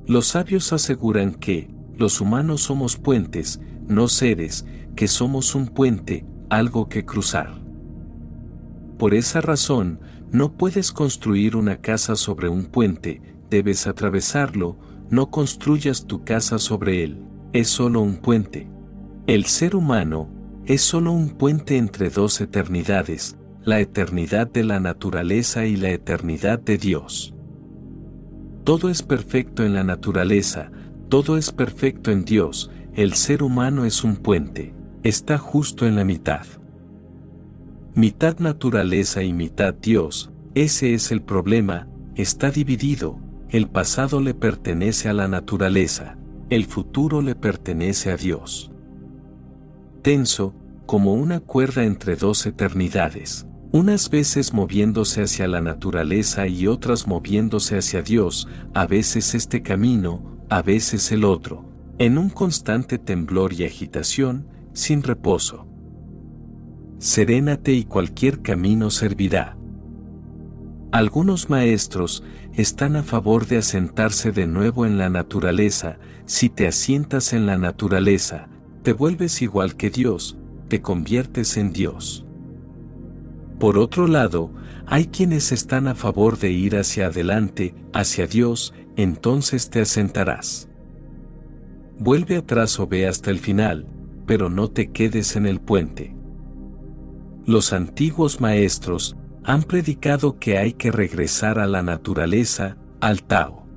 Los sabios aseguran que, los humanos somos puentes, no seres, que somos un puente, algo que cruzar. Por esa razón, no puedes construir una casa sobre un puente, debes atravesarlo, no construyas tu casa sobre él, es solo un puente. El ser humano es solo un puente entre dos eternidades, la eternidad de la naturaleza y la eternidad de Dios. Todo es perfecto en la naturaleza, todo es perfecto en Dios, el ser humano es un puente, está justo en la mitad mitad naturaleza y mitad Dios, ese es el problema, está dividido, el pasado le pertenece a la naturaleza, el futuro le pertenece a Dios. Tenso, como una cuerda entre dos eternidades, unas veces moviéndose hacia la naturaleza y otras moviéndose hacia Dios, a veces este camino, a veces el otro, en un constante temblor y agitación, sin reposo serénate y cualquier camino servirá. Algunos maestros están a favor de asentarse de nuevo en la naturaleza, si te asientas en la naturaleza, te vuelves igual que Dios, te conviertes en Dios. Por otro lado, hay quienes están a favor de ir hacia adelante, hacia Dios, entonces te asentarás. Vuelve atrás o ve hasta el final, pero no te quedes en el puente. Los antiguos maestros han predicado que hay que regresar a la naturaleza, al Tao.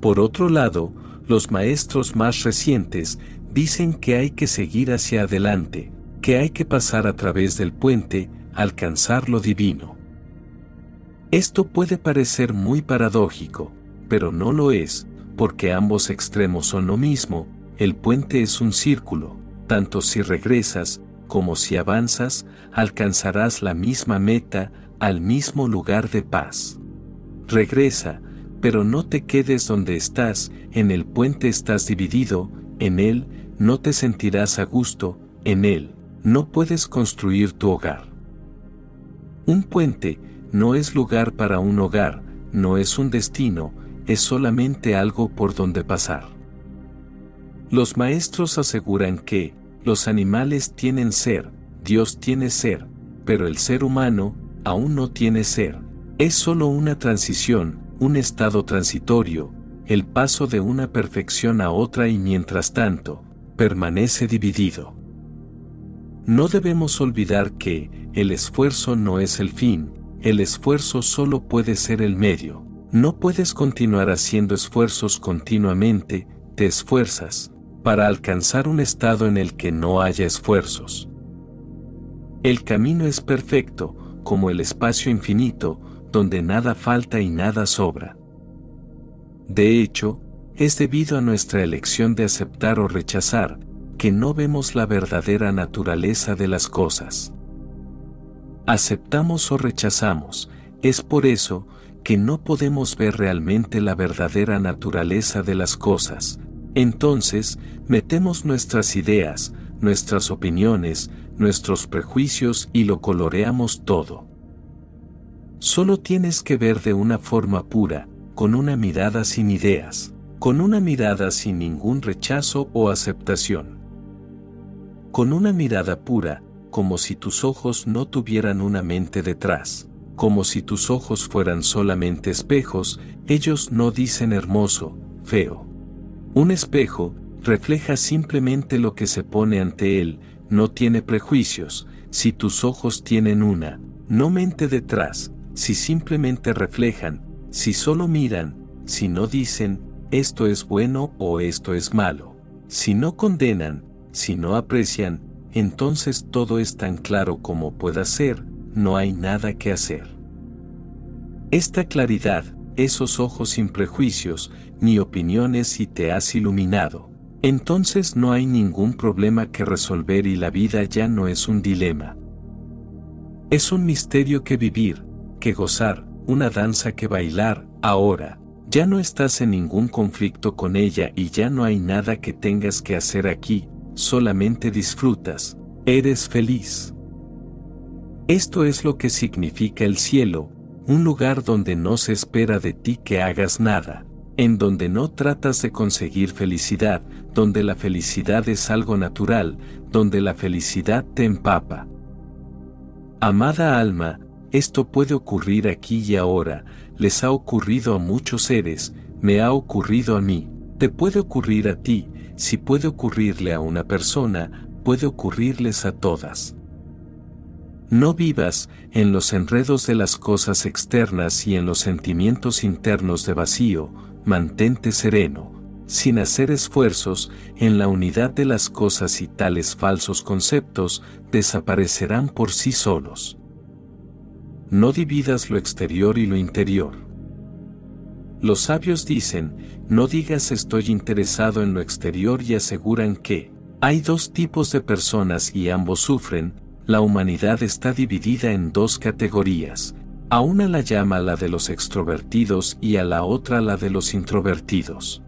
Por otro lado, los maestros más recientes dicen que hay que seguir hacia adelante, que hay que pasar a través del puente, alcanzar lo divino. Esto puede parecer muy paradójico, pero no lo es, porque ambos extremos son lo mismo, el puente es un círculo, tanto si regresas como si avanzas, alcanzarás la misma meta, al mismo lugar de paz. Regresa, pero no te quedes donde estás, en el puente estás dividido, en él no te sentirás a gusto, en él no puedes construir tu hogar. Un puente no es lugar para un hogar, no es un destino, es solamente algo por donde pasar. Los maestros aseguran que, los animales tienen ser, Dios tiene ser, pero el ser humano, aún no tiene ser. Es solo una transición, un estado transitorio, el paso de una perfección a otra y mientras tanto, permanece dividido. No debemos olvidar que, el esfuerzo no es el fin, el esfuerzo solo puede ser el medio. No puedes continuar haciendo esfuerzos continuamente, te esfuerzas, para alcanzar un estado en el que no haya esfuerzos. El camino es perfecto, como el espacio infinito, donde nada falta y nada sobra. De hecho, es debido a nuestra elección de aceptar o rechazar, que no vemos la verdadera naturaleza de las cosas. Aceptamos o rechazamos, es por eso que no podemos ver realmente la verdadera naturaleza de las cosas. Entonces, metemos nuestras ideas, nuestras opiniones, nuestros prejuicios y lo coloreamos todo. Solo tienes que ver de una forma pura, con una mirada sin ideas, con una mirada sin ningún rechazo o aceptación. Con una mirada pura, como si tus ojos no tuvieran una mente detrás, como si tus ojos fueran solamente espejos, ellos no dicen hermoso, feo. Un espejo refleja simplemente lo que se pone ante él, no tiene prejuicios, si tus ojos tienen una, no mente detrás, si simplemente reflejan, si solo miran, si no dicen, esto es bueno o esto es malo, si no condenan, si no aprecian, entonces todo es tan claro como pueda ser, no hay nada que hacer. Esta claridad, esos ojos sin prejuicios, ni opiniones si te has iluminado, entonces no hay ningún problema que resolver y la vida ya no es un dilema. Es un misterio que vivir, que gozar, una danza que bailar, ahora, ya no estás en ningún conflicto con ella y ya no hay nada que tengas que hacer aquí, solamente disfrutas, eres feliz. Esto es lo que significa el cielo, un lugar donde no se espera de ti que hagas nada, en donde no tratas de conseguir felicidad, donde la felicidad es algo natural, donde la felicidad te empapa. Amada alma, esto puede ocurrir aquí y ahora, les ha ocurrido a muchos seres, me ha ocurrido a mí, te puede ocurrir a ti, si puede ocurrirle a una persona, puede ocurrirles a todas. No vivas en los enredos de las cosas externas y en los sentimientos internos de vacío, mantente sereno, sin hacer esfuerzos en la unidad de las cosas y tales falsos conceptos desaparecerán por sí solos no dividas lo exterior y lo interior. Los sabios dicen, no digas estoy interesado en lo exterior y aseguran que, hay dos tipos de personas y ambos sufren, la humanidad está dividida en dos categorías, a una la llama la de los extrovertidos y a la otra la de los introvertidos.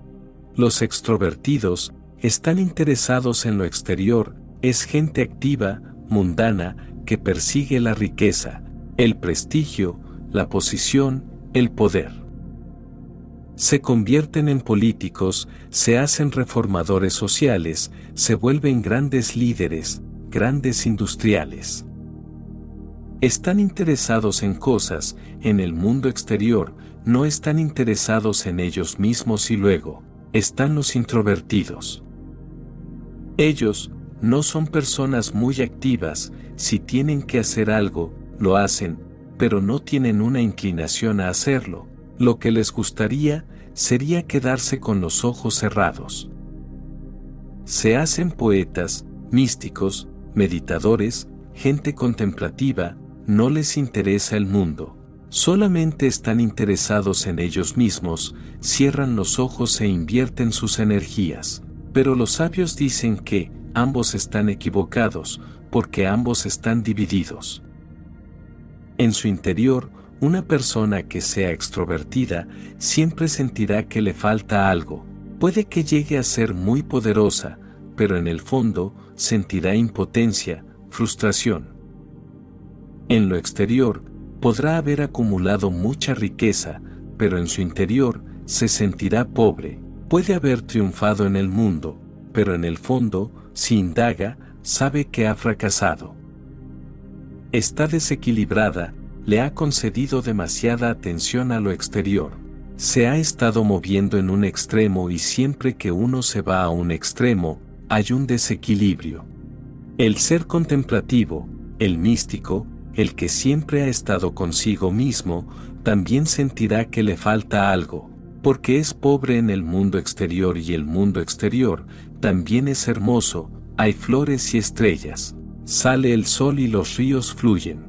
Los extrovertidos están interesados en lo exterior, es gente activa, mundana, que persigue la riqueza, el prestigio, la posición, el poder. Se convierten en políticos, se hacen reformadores sociales, se vuelven grandes líderes, grandes industriales. Están interesados en cosas, en el mundo exterior, no están interesados en ellos mismos y luego, están los introvertidos. Ellos, no son personas muy activas, si tienen que hacer algo, lo hacen, pero no tienen una inclinación a hacerlo. Lo que les gustaría sería quedarse con los ojos cerrados. Se hacen poetas, místicos, meditadores, gente contemplativa, no les interesa el mundo. Solamente están interesados en ellos mismos, cierran los ojos e invierten sus energías. Pero los sabios dicen que, ambos están equivocados, porque ambos están divididos. En su interior, una persona que sea extrovertida siempre sentirá que le falta algo. Puede que llegue a ser muy poderosa, pero en el fondo sentirá impotencia, frustración. En lo exterior, podrá haber acumulado mucha riqueza, pero en su interior se sentirá pobre. Puede haber triunfado en el mundo, pero en el fondo si indaga, sabe que ha fracasado. Está desequilibrada, le ha concedido demasiada atención a lo exterior. Se ha estado moviendo en un extremo y siempre que uno se va a un extremo, hay un desequilibrio. El ser contemplativo, el místico, el que siempre ha estado consigo mismo, también sentirá que le falta algo, porque es pobre en el mundo exterior y el mundo exterior también es hermoso, hay flores y estrellas, sale el sol y los ríos fluyen.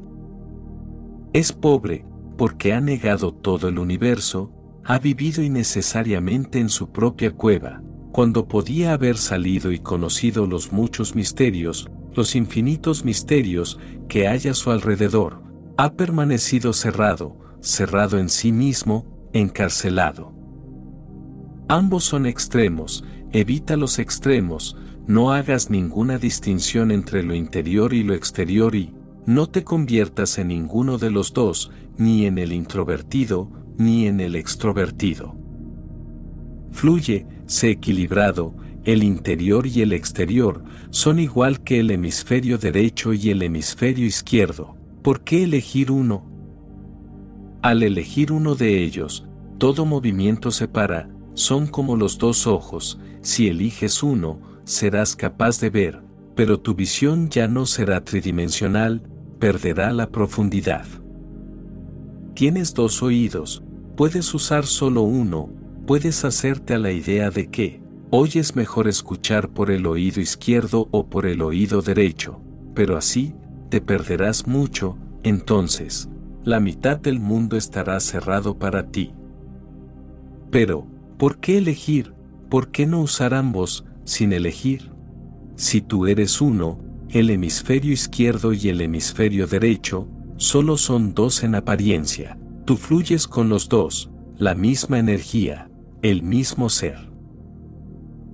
Es pobre, porque ha negado todo el universo, ha vivido innecesariamente en su propia cueva, cuando podía haber salido y conocido los muchos misterios, los infinitos misterios que hay a su alrededor, ha permanecido cerrado, cerrado en sí mismo, encarcelado. Ambos son extremos, evita los extremos, no hagas ninguna distinción entre lo interior y lo exterior y, no te conviertas en ninguno de los dos, ni en el introvertido, ni en el extrovertido. Fluye, sé equilibrado, el interior y el exterior son igual que el hemisferio derecho y el hemisferio izquierdo. ¿Por qué elegir uno? Al elegir uno de ellos, todo movimiento se para, son como los dos ojos, si eliges uno, serás capaz de ver, pero tu visión ya no será tridimensional, perderá la profundidad. Tienes dos oídos, puedes usar solo uno, puedes hacerte a la idea de que, hoy es mejor escuchar por el oído izquierdo o por el oído derecho, pero así, te perderás mucho, entonces, la mitad del mundo estará cerrado para ti. Pero, ¿Por qué elegir? ¿Por qué no usar ambos, sin elegir? Si tú eres uno, el hemisferio izquierdo y el hemisferio derecho, solo son dos en apariencia. Tú fluyes con los dos, la misma energía, el mismo ser.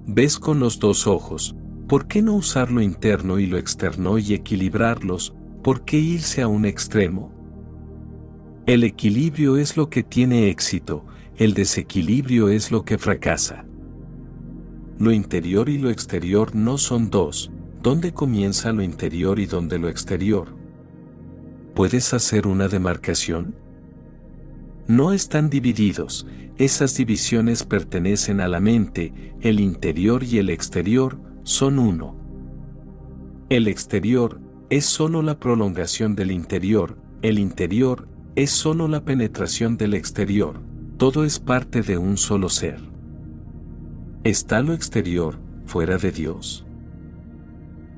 Ves con los dos ojos, ¿por qué no usar lo interno y lo externo y equilibrarlos? ¿Por qué irse a un extremo? El equilibrio es lo que tiene éxito, el desequilibrio es lo que fracasa. Lo interior y lo exterior no son dos, ¿dónde comienza lo interior y dónde lo exterior? ¿Puedes hacer una demarcación? No están divididos, esas divisiones pertenecen a la mente, el interior y el exterior son uno. El exterior es sólo la prolongación del interior, el interior es sólo la penetración del exterior todo es parte de un solo ser. ¿Está lo exterior fuera de Dios?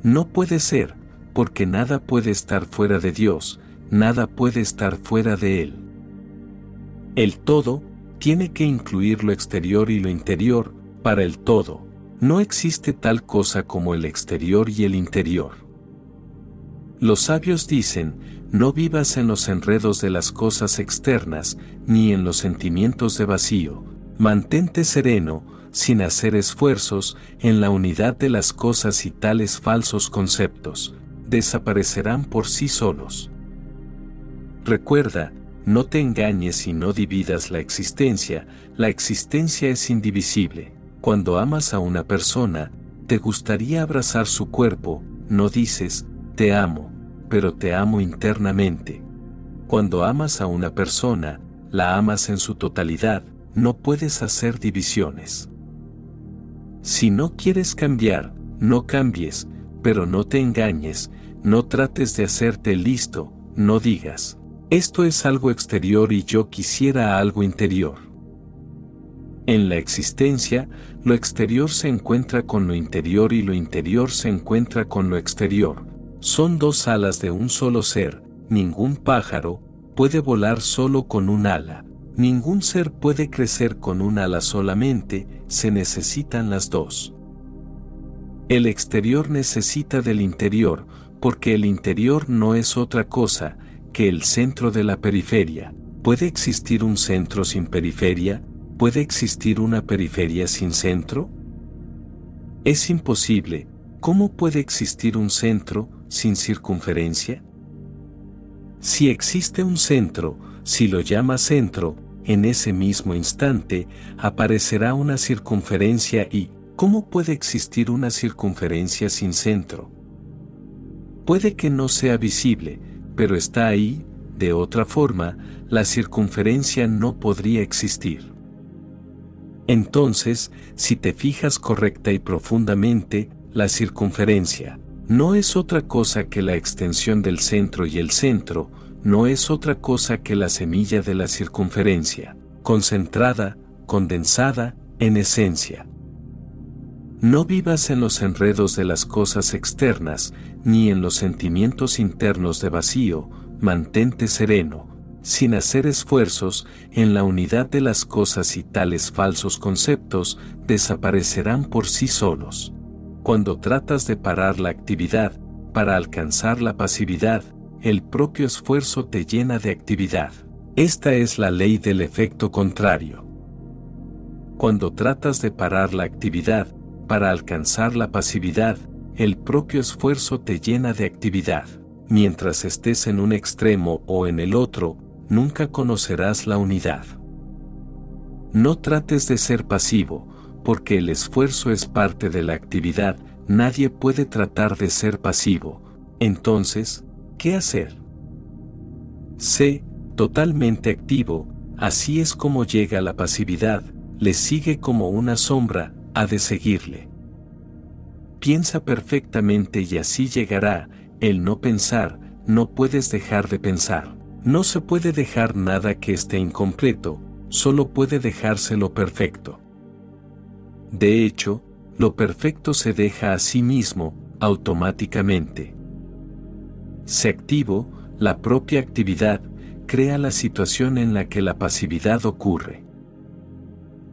No puede ser, porque nada puede estar fuera de Dios, nada puede estar fuera de Él. El todo tiene que incluir lo exterior y lo interior, para el todo. No existe tal cosa como el exterior y el interior. Los sabios dicen, no vivas en los enredos de las cosas externas, ni en los sentimientos de vacío. Mantente sereno, sin hacer esfuerzos, en la unidad de las cosas y tales falsos conceptos, desaparecerán por sí solos. Recuerda, no te engañes y no dividas la existencia, la existencia es indivisible. Cuando amas a una persona, te gustaría abrazar su cuerpo, no dices, te amo, pero te amo internamente. Cuando amas a una persona, la amas en su totalidad, no puedes hacer divisiones. Si no quieres cambiar, no cambies, pero no te engañes, no trates de hacerte listo, no digas, esto es algo exterior y yo quisiera algo interior. En la existencia, lo exterior se encuentra con lo interior y lo interior se encuentra con lo exterior. Son dos alas de un solo ser, ningún pájaro puede volar solo con un ala, ningún ser puede crecer con un ala solamente, se necesitan las dos. El exterior necesita del interior, porque el interior no es otra cosa que el centro de la periferia. ¿Puede existir un centro sin periferia? ¿Puede existir una periferia sin centro? Es imposible. ¿Cómo puede existir un centro sin circunferencia? Si existe un centro, si lo llama centro, en ese mismo instante aparecerá una circunferencia y, ¿cómo puede existir una circunferencia sin centro? Puede que no sea visible, pero está ahí, de otra forma, la circunferencia no podría existir. Entonces, si te fijas correcta y profundamente, la circunferencia no es otra cosa que la extensión del centro y el centro no es otra cosa que la semilla de la circunferencia, concentrada, condensada, en esencia. No vivas en los enredos de las cosas externas, ni en los sentimientos internos de vacío, mantente sereno, sin hacer esfuerzos en la unidad de las cosas y tales falsos conceptos desaparecerán por sí solos. Cuando tratas de parar la actividad, para alcanzar la pasividad, el propio esfuerzo te llena de actividad. Esta es la ley del efecto contrario. Cuando tratas de parar la actividad, para alcanzar la pasividad, el propio esfuerzo te llena de actividad. Mientras estés en un extremo o en el otro, nunca conocerás la unidad. No trates de ser pasivo, porque el esfuerzo es parte de la actividad, nadie puede tratar de ser pasivo. Entonces, ¿qué hacer? Sé totalmente activo, así es como llega la pasividad, le sigue como una sombra, ha de seguirle. Piensa perfectamente y así llegará, el no pensar, no puedes dejar de pensar. No se puede dejar nada que esté incompleto, solo puede dejarse lo perfecto. De hecho, lo perfecto se deja a sí mismo, automáticamente. Se activo, la propia actividad, crea la situación en la que la pasividad ocurre.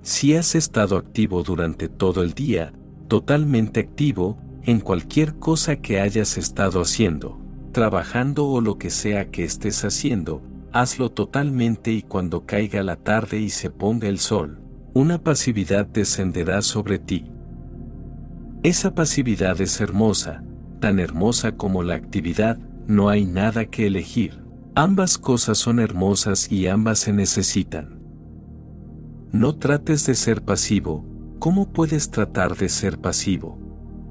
Si has estado activo durante todo el día, totalmente activo, en cualquier cosa que hayas estado haciendo, trabajando o lo que sea que estés haciendo, hazlo totalmente y cuando caiga la tarde y se ponga el sol, una pasividad descenderá sobre ti. Esa pasividad es hermosa, tan hermosa como la actividad, no hay nada que elegir. Ambas cosas son hermosas y ambas se necesitan. No trates de ser pasivo, ¿cómo puedes tratar de ser pasivo?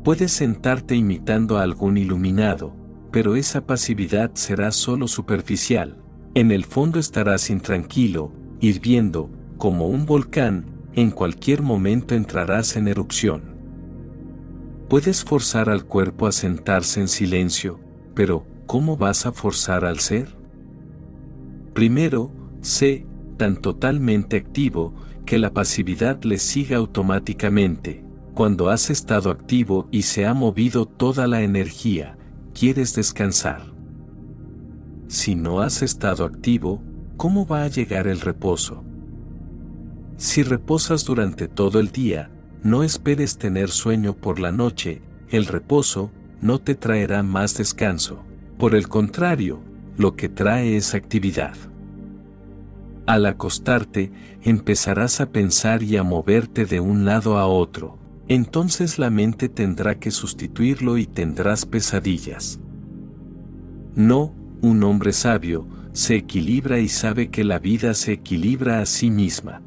Puedes sentarte imitando a algún iluminado, pero esa pasividad será solo superficial. En el fondo estarás intranquilo, hirviendo, como un volcán, en cualquier momento entrarás en erupción. Puedes forzar al cuerpo a sentarse en silencio, pero ¿cómo vas a forzar al ser? Primero, sé tan totalmente activo que la pasividad le siga automáticamente. Cuando has estado activo y se ha movido toda la energía, quieres descansar. Si no has estado activo, ¿cómo va a llegar el reposo? Si reposas durante todo el día, no esperes tener sueño por la noche, el reposo no te traerá más descanso. Por el contrario, lo que trae es actividad. Al acostarte, empezarás a pensar y a moverte de un lado a otro, entonces la mente tendrá que sustituirlo y tendrás pesadillas. No, un hombre sabio, se equilibra y sabe que la vida se equilibra a sí misma.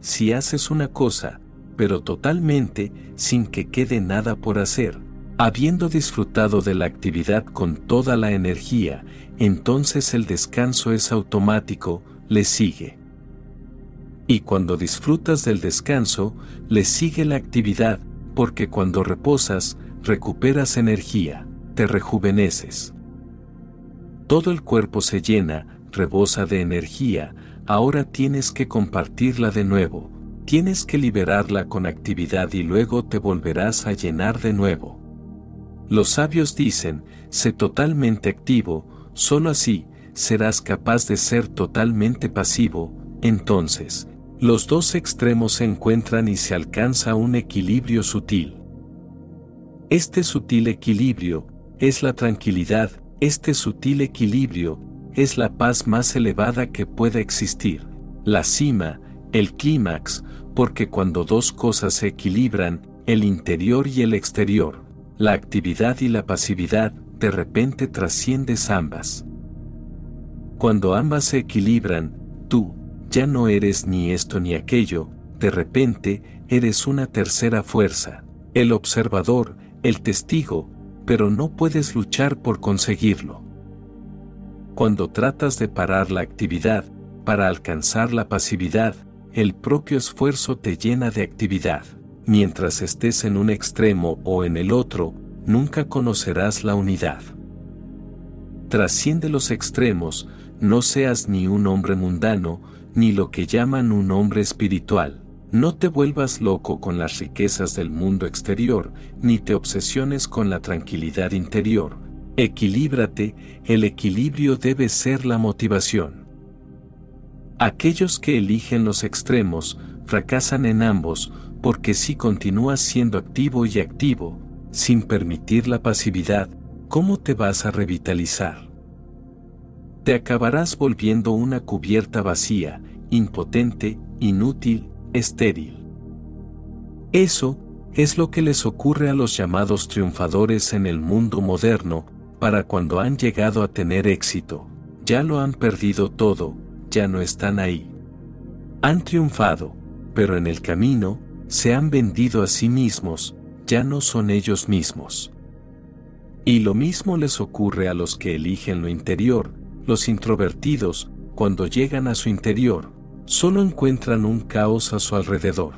Si haces una cosa, pero totalmente, sin que quede nada por hacer, Habiendo disfrutado de la actividad con toda la energía, entonces el descanso es automático, le sigue. Y cuando disfrutas del descanso, le sigue la actividad, porque cuando reposas, recuperas energía, te rejuveneces. Todo el cuerpo se llena, rebosa de energía, ahora tienes que compartirla de nuevo, tienes que liberarla con actividad y luego te volverás a llenar de nuevo. Los sabios dicen, sé totalmente activo, solo así serás capaz de ser totalmente pasivo, entonces, los dos extremos se encuentran y se alcanza un equilibrio sutil. Este sutil equilibrio es la tranquilidad, este sutil equilibrio es la paz más elevada que pueda existir, la cima, el clímax, porque cuando dos cosas se equilibran, el interior y el exterior, la actividad y la pasividad, de repente trasciendes ambas. Cuando ambas se equilibran, tú, ya no eres ni esto ni aquello, de repente, eres una tercera fuerza, el observador, el testigo, pero no puedes luchar por conseguirlo. Cuando tratas de parar la actividad, para alcanzar la pasividad, el propio esfuerzo te llena de actividad. Mientras estés en un extremo o en el otro, nunca conocerás la unidad. Trasciende los extremos, no seas ni un hombre mundano, ni lo que llaman un hombre espiritual. No te vuelvas loco con las riquezas del mundo exterior, ni te obsesiones con la tranquilidad interior. Equilíbrate, el equilibrio debe ser la motivación. Aquellos que eligen los extremos, fracasan en ambos, porque si continúas siendo activo y activo, sin permitir la pasividad, ¿cómo te vas a revitalizar? Te acabarás volviendo una cubierta vacía, impotente, inútil, estéril. Eso es lo que les ocurre a los llamados triunfadores en el mundo moderno, para cuando han llegado a tener éxito, ya lo han perdido todo, ya no están ahí. Han triunfado, pero en el camino, se han vendido a sí mismos, ya no son ellos mismos. Y lo mismo les ocurre a los que eligen lo interior, los introvertidos, cuando llegan a su interior, solo encuentran un caos a su alrededor.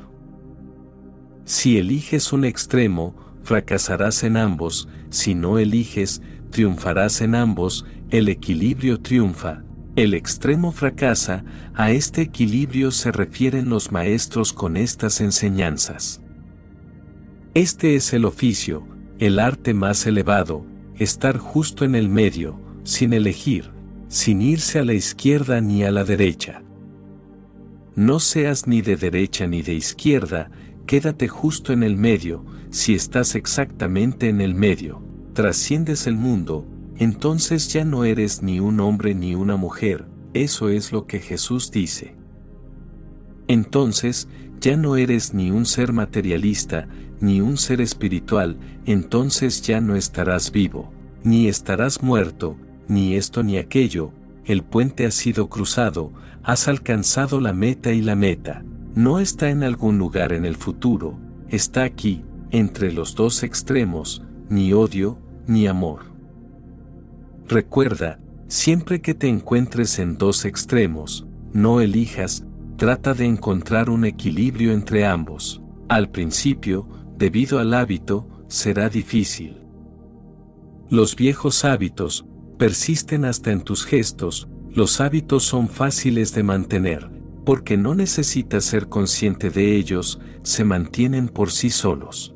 Si eliges un extremo, fracasarás en ambos, si no eliges, triunfarás en ambos, el equilibrio triunfa, el extremo fracasa, a este equilibrio se refieren los maestros con estas enseñanzas. Este es el oficio, el arte más elevado, estar justo en el medio, sin elegir, sin irse a la izquierda ni a la derecha. No seas ni de derecha ni de izquierda, quédate justo en el medio, si estás exactamente en el medio, trasciendes el mundo, entonces ya no eres ni un hombre ni una mujer, eso es lo que Jesús dice. Entonces, ya no eres ni un ser materialista, ni un ser espiritual, entonces ya no estarás vivo, ni estarás muerto, ni esto ni aquello, el puente ha sido cruzado, has alcanzado la meta y la meta, no está en algún lugar en el futuro, está aquí, entre los dos extremos, ni odio, ni amor. Recuerda, siempre que te encuentres en dos extremos, no elijas, trata de encontrar un equilibrio entre ambos. Al principio, debido al hábito, será difícil. Los viejos hábitos, persisten hasta en tus gestos, los hábitos son fáciles de mantener, porque no necesitas ser consciente de ellos, se mantienen por sí solos.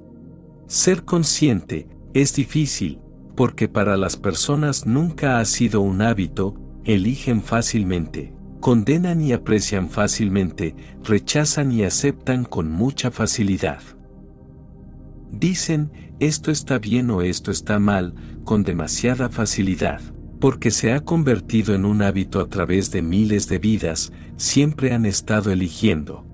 Ser consciente es difícil, porque para las personas nunca ha sido un hábito, eligen fácilmente, condenan y aprecian fácilmente, rechazan y aceptan con mucha facilidad. Dicen, esto está bien o esto está mal, con demasiada facilidad porque se ha convertido en un hábito a través de miles de vidas, siempre han estado eligiendo.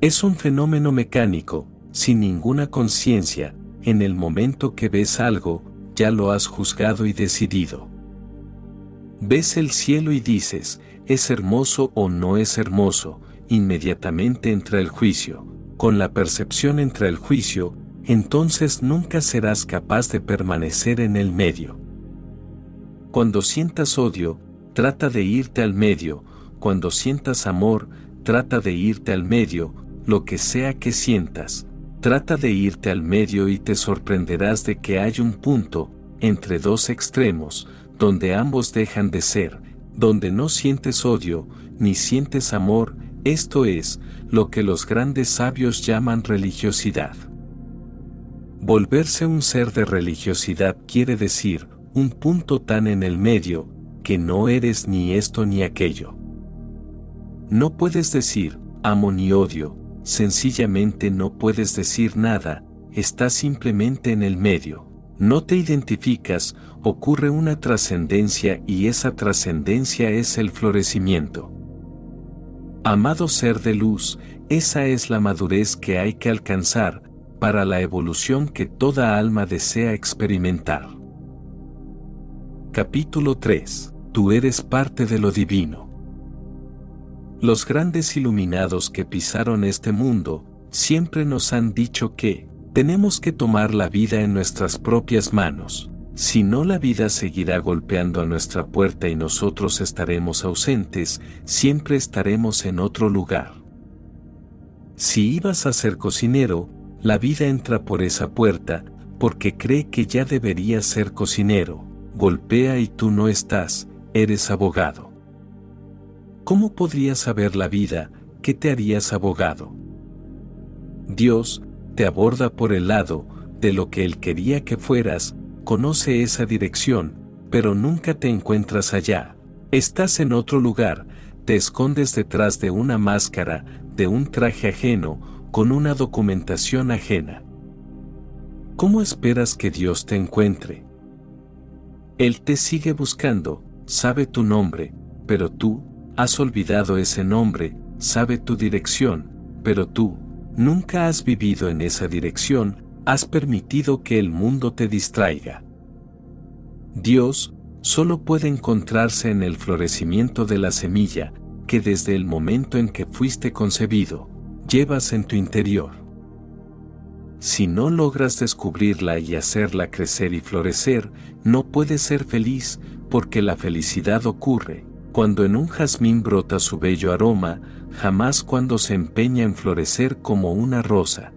Es un fenómeno mecánico, sin ninguna conciencia, en el momento que ves algo, ya lo has juzgado y decidido. Ves el cielo y dices, es hermoso o no es hermoso, inmediatamente entra el juicio. Con la percepción entra el juicio, entonces nunca serás capaz de permanecer en el medio. Cuando sientas odio, trata de irte al medio, cuando sientas amor, trata de irte al medio, lo que sea que sientas, trata de irte al medio y te sorprenderás de que hay un punto, entre dos extremos, donde ambos dejan de ser, donde no sientes odio, ni sientes amor, esto es, lo que los grandes sabios llaman religiosidad. Volverse un ser de religiosidad quiere decir, un punto tan en el medio, que no eres ni esto ni aquello. No puedes decir, amo ni odio, sencillamente no puedes decir nada, estás simplemente en el medio. No te identificas, ocurre una trascendencia y esa trascendencia es el florecimiento. Amado ser de luz, esa es la madurez que hay que alcanzar para la evolución que toda alma desea experimentar. Capítulo 3. Tú eres parte de lo divino. Los grandes iluminados que pisaron este mundo siempre nos han dicho que tenemos que tomar la vida en nuestras propias manos. Si no la vida seguirá golpeando a nuestra puerta y nosotros estaremos ausentes, siempre estaremos en otro lugar. Si ibas a ser cocinero, la vida entra por esa puerta, porque cree que ya deberías ser cocinero, golpea y tú no estás, eres abogado. ¿Cómo podrías saber la vida, qué te harías abogado? Dios, te aborda por el lado, de lo que Él quería que fueras, conoce esa dirección, pero nunca te encuentras allá. Estás en otro lugar, te escondes detrás de una máscara, de un traje ajeno, con una documentación ajena. ¿Cómo esperas que Dios te encuentre? Él te sigue buscando, sabe tu nombre, pero tú, has olvidado ese nombre, sabe tu dirección, pero tú, nunca has vivido en esa dirección, has permitido que el mundo te distraiga. Dios solo puede encontrarse en el florecimiento de la semilla que desde el momento en que fuiste concebido, llevas en tu interior. Si no logras descubrirla y hacerla crecer y florecer, no puedes ser feliz, porque la felicidad ocurre, cuando en un jazmín brota su bello aroma, jamás cuando se empeña en florecer como una rosa.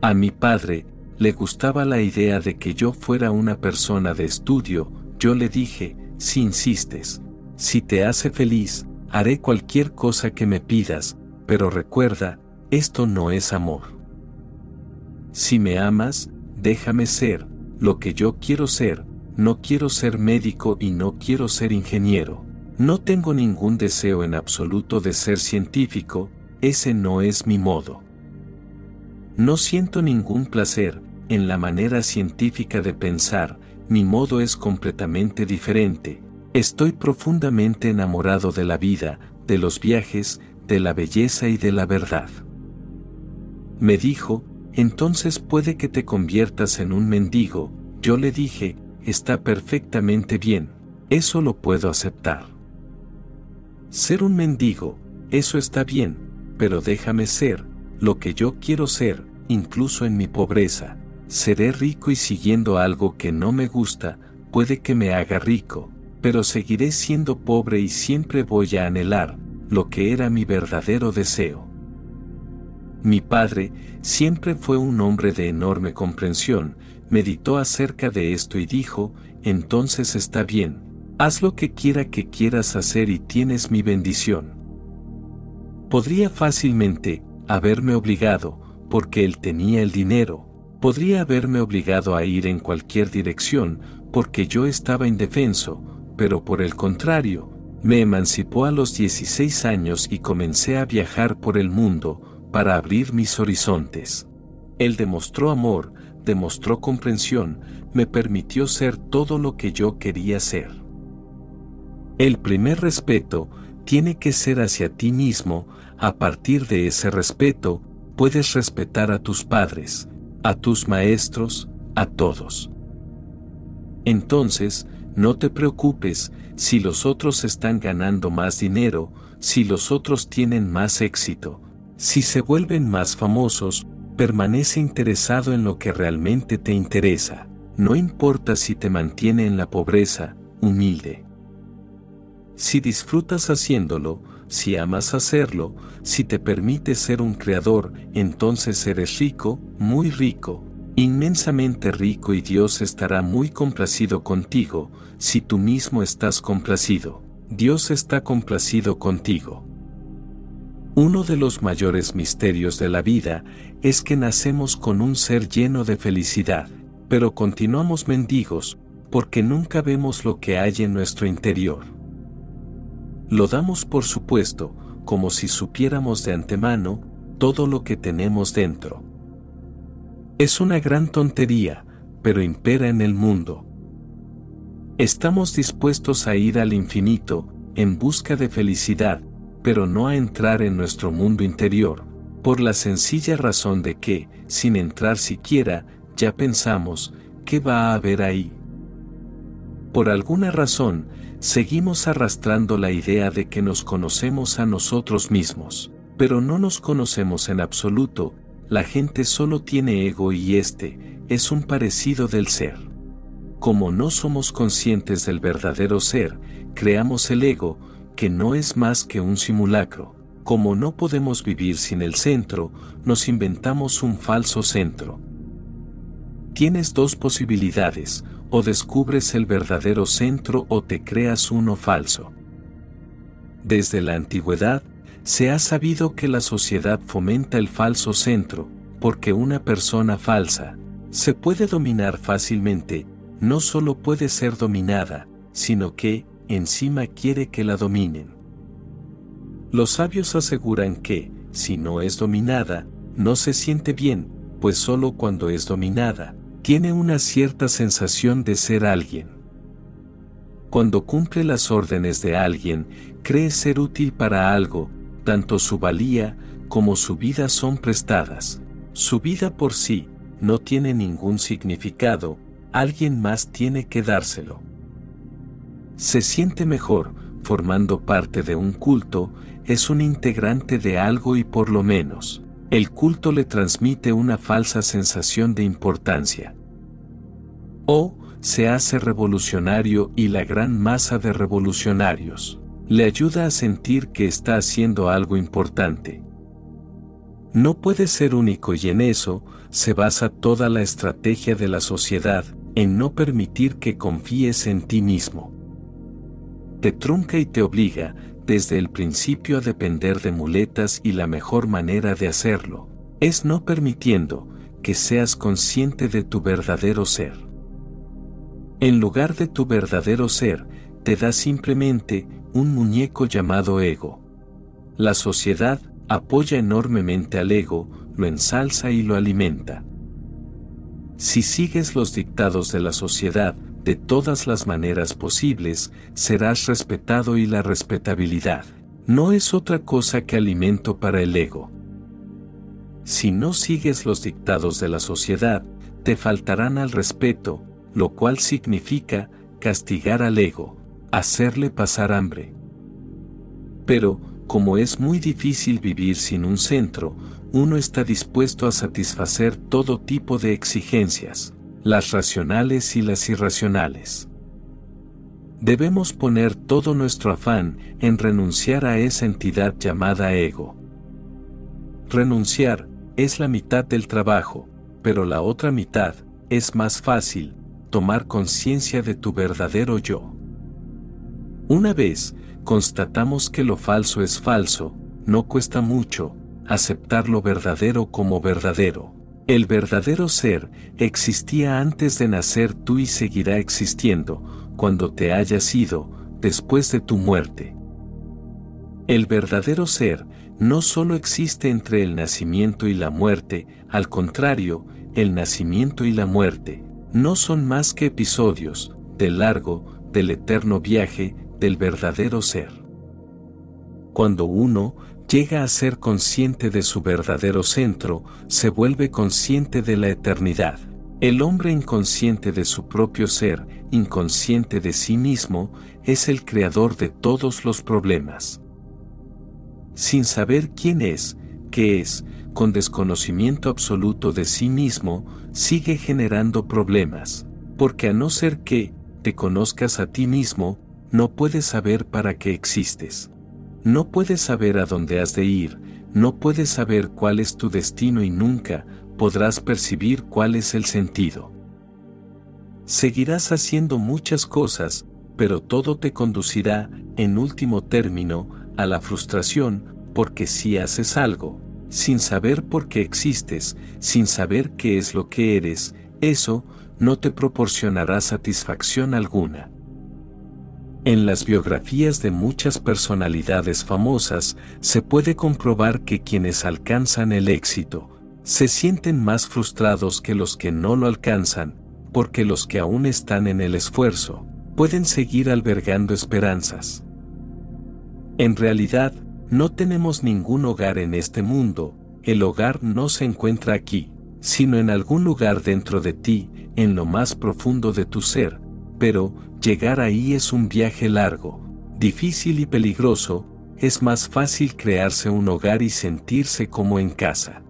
A mi padre, le gustaba la idea de que yo fuera una persona de estudio, yo le dije, si insistes, si te hace feliz, haré cualquier cosa que me pidas, pero recuerda, esto no es amor. Si me amas, déjame ser, lo que yo quiero ser, no quiero ser médico y no quiero ser ingeniero. No tengo ningún deseo en absoluto de ser científico, ese no es mi modo. No siento ningún placer en la manera científica de pensar, mi modo es completamente diferente. Estoy profundamente enamorado de la vida, de los viajes, de la belleza y de la verdad. Me dijo, entonces puede que te conviertas en un mendigo, yo le dije, está perfectamente bien, eso lo puedo aceptar. Ser un mendigo, eso está bien, pero déjame ser, lo que yo quiero ser, incluso en mi pobreza. Seré rico y siguiendo algo que no me gusta, puede que me haga rico, pero seguiré siendo pobre y siempre voy a anhelar lo que era mi verdadero deseo. Mi padre siempre fue un hombre de enorme comprensión, meditó acerca de esto y dijo, entonces está bien, haz lo que quiera que quieras hacer y tienes mi bendición. Podría fácilmente haberme obligado, porque él tenía el dinero, podría haberme obligado a ir en cualquier dirección, porque yo estaba indefenso, pero por el contrario, me emancipó a los 16 años y comencé a viajar por el mundo, para abrir mis horizontes. Él demostró amor, demostró comprensión, me permitió ser todo lo que yo quería ser. El primer respeto tiene que ser hacia ti mismo, a partir de ese respeto, puedes respetar a tus padres, a tus maestros, a todos. Entonces, no te preocupes si los otros están ganando más dinero, si los otros tienen más éxito, si se vuelven más famosos, Permanece interesado en lo que realmente te interesa, no importa si te mantiene en la pobreza, humilde. Si disfrutas haciéndolo, si amas hacerlo, si te permite ser un creador, entonces eres rico, muy rico, inmensamente rico y Dios estará muy complacido contigo, si tú mismo estás complacido. Dios está complacido contigo. Uno de los mayores misterios de la vida es que nacemos con un ser lleno de felicidad, pero continuamos mendigos, porque nunca vemos lo que hay en nuestro interior. Lo damos por supuesto, como si supiéramos de antemano todo lo que tenemos dentro. Es una gran tontería, pero impera en el mundo. Estamos dispuestos a ir al infinito, en busca de felicidad, pero no a entrar en nuestro mundo interior, por la sencilla razón de que, sin entrar siquiera, ya pensamos, ¿qué va a haber ahí? Por alguna razón, seguimos arrastrando la idea de que nos conocemos a nosotros mismos, pero no nos conocemos en absoluto, la gente solo tiene ego y este es un parecido del ser. Como no somos conscientes del verdadero ser, creamos el ego, que no es más que un simulacro. Como no podemos vivir sin el centro, nos inventamos un falso centro. Tienes dos posibilidades, o descubres el verdadero centro o te creas uno falso. Desde la antigüedad, se ha sabido que la sociedad fomenta el falso centro, porque una persona falsa se puede dominar fácilmente, no solo puede ser dominada, sino que, encima quiere que la dominen. Los sabios aseguran que, si no es dominada, no se siente bien, pues solo cuando es dominada, tiene una cierta sensación de ser alguien. Cuando cumple las órdenes de alguien, cree ser útil para algo, tanto su valía como su vida son prestadas. Su vida por sí no tiene ningún significado, alguien más tiene que dárselo. Se siente mejor, formando parte de un culto, es un integrante de algo y por lo menos, el culto le transmite una falsa sensación de importancia. O se hace revolucionario y la gran masa de revolucionarios le ayuda a sentir que está haciendo algo importante. No puede ser único y en eso se basa toda la estrategia de la sociedad, en no permitir que confíes en ti mismo. Te trunca y te obliga, desde el principio a depender de muletas y la mejor manera de hacerlo es no permitiendo que seas consciente de tu verdadero ser. En lugar de tu verdadero ser, te da simplemente un muñeco llamado ego. La sociedad apoya enormemente al ego, lo ensalza y lo alimenta. Si sigues los dictados de la sociedad, de todas las maneras posibles, serás respetado y la respetabilidad no es otra cosa que alimento para el ego. Si no sigues los dictados de la sociedad, te faltarán al respeto, lo cual significa castigar al ego, hacerle pasar hambre. Pero, como es muy difícil vivir sin un centro, uno está dispuesto a satisfacer todo tipo de exigencias las racionales y las irracionales. Debemos poner todo nuestro afán en renunciar a esa entidad llamada ego. Renunciar es la mitad del trabajo, pero la otra mitad es más fácil, tomar conciencia de tu verdadero yo. Una vez constatamos que lo falso es falso, no cuesta mucho aceptar lo verdadero como verdadero. El verdadero ser existía antes de nacer tú y seguirá existiendo cuando te hayas ido después de tu muerte. El verdadero ser no solo existe entre el nacimiento y la muerte, al contrario, el nacimiento y la muerte no son más que episodios del largo, del eterno viaje del verdadero ser. Cuando uno llega a ser consciente de su verdadero centro, se vuelve consciente de la eternidad. El hombre inconsciente de su propio ser, inconsciente de sí mismo, es el creador de todos los problemas. Sin saber quién es, qué es, con desconocimiento absoluto de sí mismo, sigue generando problemas, porque a no ser que te conozcas a ti mismo, no puedes saber para qué existes. No puedes saber a dónde has de ir, no puedes saber cuál es tu destino y nunca podrás percibir cuál es el sentido. Seguirás haciendo muchas cosas, pero todo te conducirá, en último término, a la frustración, porque si haces algo, sin saber por qué existes, sin saber qué es lo que eres, eso no te proporcionará satisfacción alguna. En las biografías de muchas personalidades famosas se puede comprobar que quienes alcanzan el éxito se sienten más frustrados que los que no lo alcanzan, porque los que aún están en el esfuerzo pueden seguir albergando esperanzas. En realidad, no tenemos ningún hogar en este mundo, el hogar no se encuentra aquí, sino en algún lugar dentro de ti, en lo más profundo de tu ser, pero llegar ahí es un viaje largo, difícil y peligroso, es más fácil crearse un hogar y sentirse como en casa.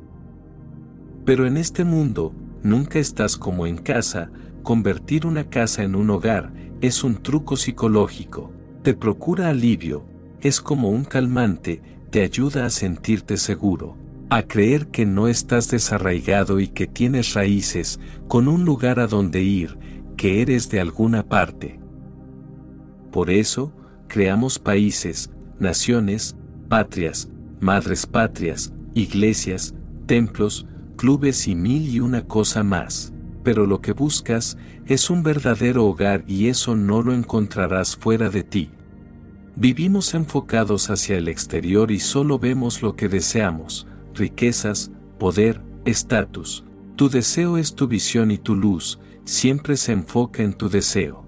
Pero en este mundo, nunca estás como en casa, convertir una casa en un hogar es un truco psicológico, te procura alivio, es como un calmante, te ayuda a sentirte seguro, a creer que no estás desarraigado y que tienes raíces, con un lugar a donde ir, que eres de alguna parte. Por eso, creamos países, naciones, patrias, madres patrias, iglesias, templos, clubes y mil y una cosa más. Pero lo que buscas es un verdadero hogar y eso no lo encontrarás fuera de ti. Vivimos enfocados hacia el exterior y solo vemos lo que deseamos, riquezas, poder, estatus. Tu deseo es tu visión y tu luz, siempre se enfoca en tu deseo.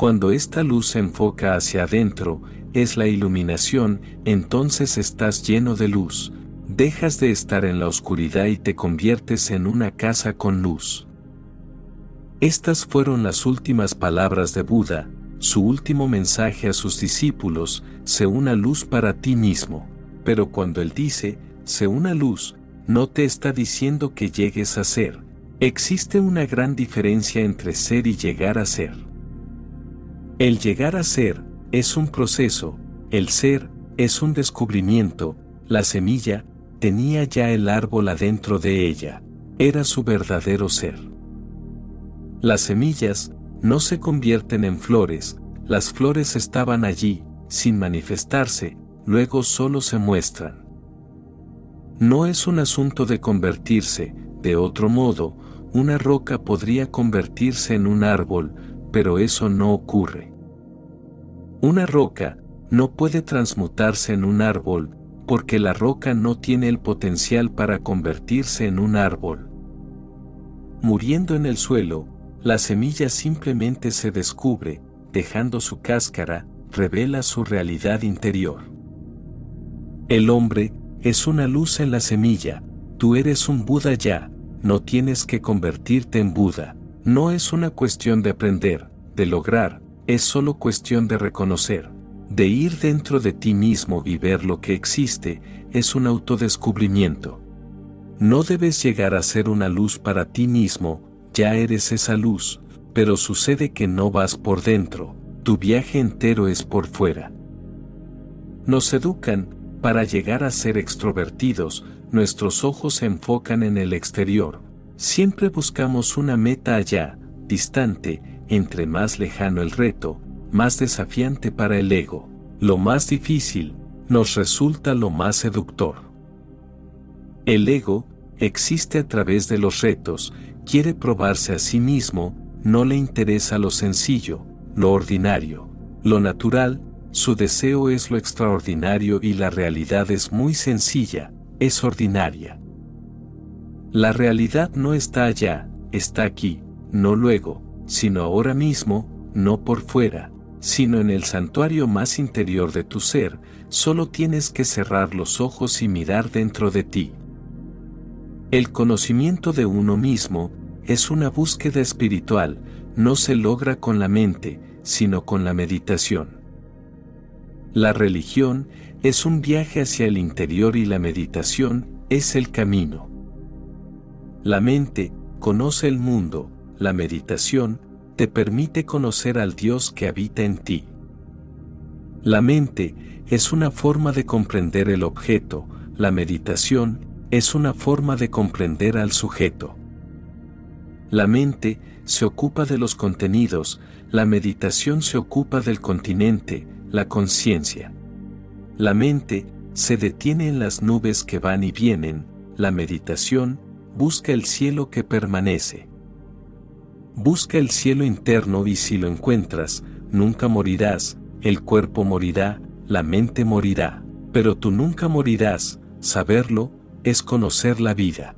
Cuando esta luz se enfoca hacia adentro, es la iluminación, entonces estás lleno de luz, dejas de estar en la oscuridad y te conviertes en una casa con luz. Estas fueron las últimas palabras de Buda, su último mensaje a sus discípulos, sé una luz para ti mismo. Pero cuando Él dice, sé una luz, no te está diciendo que llegues a ser. Existe una gran diferencia entre ser y llegar a ser. El llegar a ser es un proceso, el ser es un descubrimiento, la semilla tenía ya el árbol adentro de ella, era su verdadero ser. Las semillas no se convierten en flores, las flores estaban allí, sin manifestarse, luego solo se muestran. No es un asunto de convertirse, de otro modo, una roca podría convertirse en un árbol, pero eso no ocurre. Una roca no puede transmutarse en un árbol, porque la roca no tiene el potencial para convertirse en un árbol. Muriendo en el suelo, la semilla simplemente se descubre, dejando su cáscara, revela su realidad interior. El hombre es una luz en la semilla, tú eres un Buda ya, no tienes que convertirte en Buda, no es una cuestión de aprender, de lograr, es solo cuestión de reconocer, de ir dentro de ti mismo y ver lo que existe, es un autodescubrimiento. No debes llegar a ser una luz para ti mismo, ya eres esa luz, pero sucede que no vas por dentro, tu viaje entero es por fuera. Nos educan, para llegar a ser extrovertidos, nuestros ojos se enfocan en el exterior, siempre buscamos una meta allá, distante, entre más lejano el reto, más desafiante para el ego, lo más difícil, nos resulta lo más seductor. El ego existe a través de los retos, quiere probarse a sí mismo, no le interesa lo sencillo, lo ordinario, lo natural, su deseo es lo extraordinario y la realidad es muy sencilla, es ordinaria. La realidad no está allá, está aquí, no luego, sino ahora mismo, no por fuera, sino en el santuario más interior de tu ser, solo tienes que cerrar los ojos y mirar dentro de ti. El conocimiento de uno mismo es una búsqueda espiritual, no se logra con la mente, sino con la meditación. La religión es un viaje hacia el interior y la meditación es el camino. La mente conoce el mundo, la meditación te permite conocer al Dios que habita en ti. La mente es una forma de comprender el objeto, la meditación es una forma de comprender al sujeto. La mente se ocupa de los contenidos, la meditación se ocupa del continente, la conciencia. La mente se detiene en las nubes que van y vienen, la meditación busca el cielo que permanece. Busca el cielo interno y si lo encuentras, nunca morirás, el cuerpo morirá, la mente morirá, pero tú nunca morirás, saberlo, es conocer la vida.